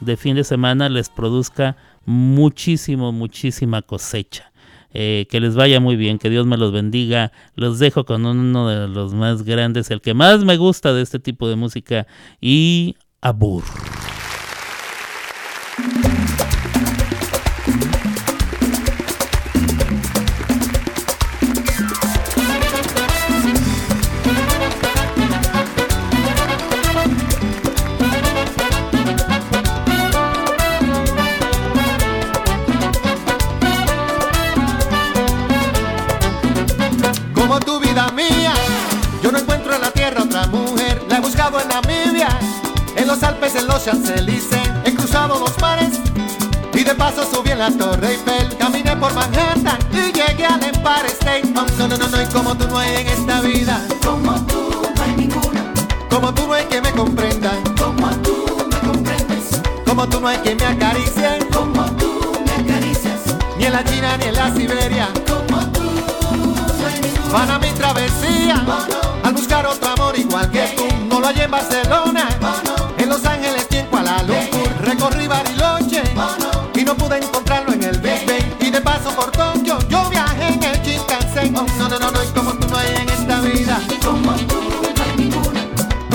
S2: de fin de semana les produzca muchísimo, muchísima cosecha. Eh, que les vaya muy bien, que Dios me los bendiga. Los dejo con uno de los más grandes, el que más me gusta de este tipo de música, y Abur.
S4: En la Torre Eiffel, caminé por Manhattan y llegué al Empire State. no, no, no, no, y como tú no hay en esta vida,
S15: como tú no hay ninguna,
S4: como tú no hay que me comprendan,
S15: como tú me comprendes,
S4: como tú no hay que me acaricien,
S15: como tú me acaricias,
S4: ni en la China ni en la Siberia,
S15: como tú no hay ninguna.
S4: Van a mi travesía, al buscar otro amor igual que tú, no lo hay en Barcelona. Los Ángeles y en Kuala Lumpur Recorrí Bariloche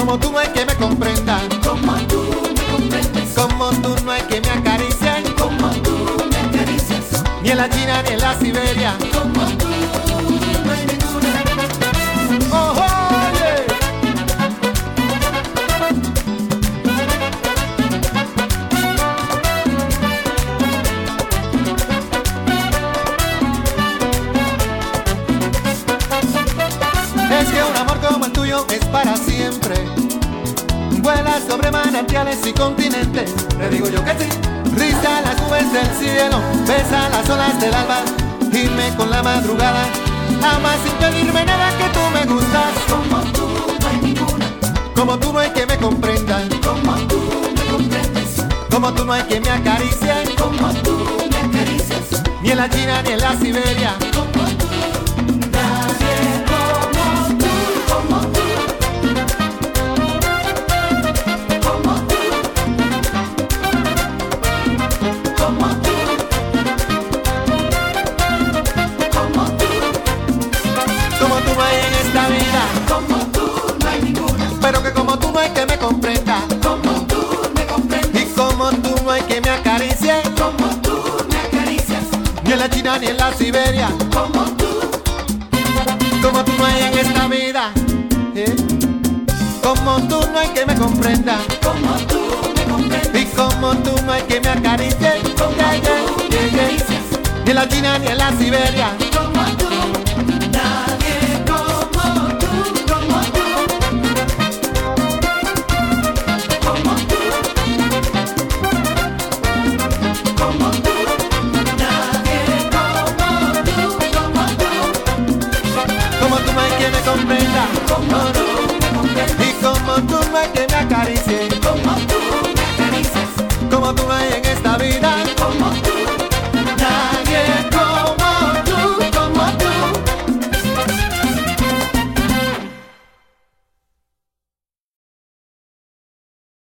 S4: Como tú no hay que me comprendan
S15: Como tú me comprendes.
S4: Como tú no hay que me acaricien
S15: Como tú me acaricias.
S4: Ni en la China ni en la Siberia.
S15: Como tú no hay ninguna.
S4: Oh, oh. es para siempre. Sobre manantiales y continentes, te digo yo que sí. Risa las nubes del cielo, besa las olas del alba, dime con la madrugada. Amas sin pedirme nada que tú me gustas.
S15: Como tú no hay ninguna.
S4: Como tú no hay que me comprendan.
S15: Como tú me comprendes.
S4: Como tú no hay que me acaricien.
S15: Como tú me acaricias.
S4: Ni en la China ni en la Siberia.
S15: Como
S4: ni en la China ni en la Siberia,
S15: como tú,
S4: como tú no hay en esta vida, ¿eh? como tú no hay que me comprenda,
S15: como tú me comprendes,
S4: y como tú no hay que me acaricie,
S15: como tú me acaricias,
S4: ni en la China ni en la Siberia.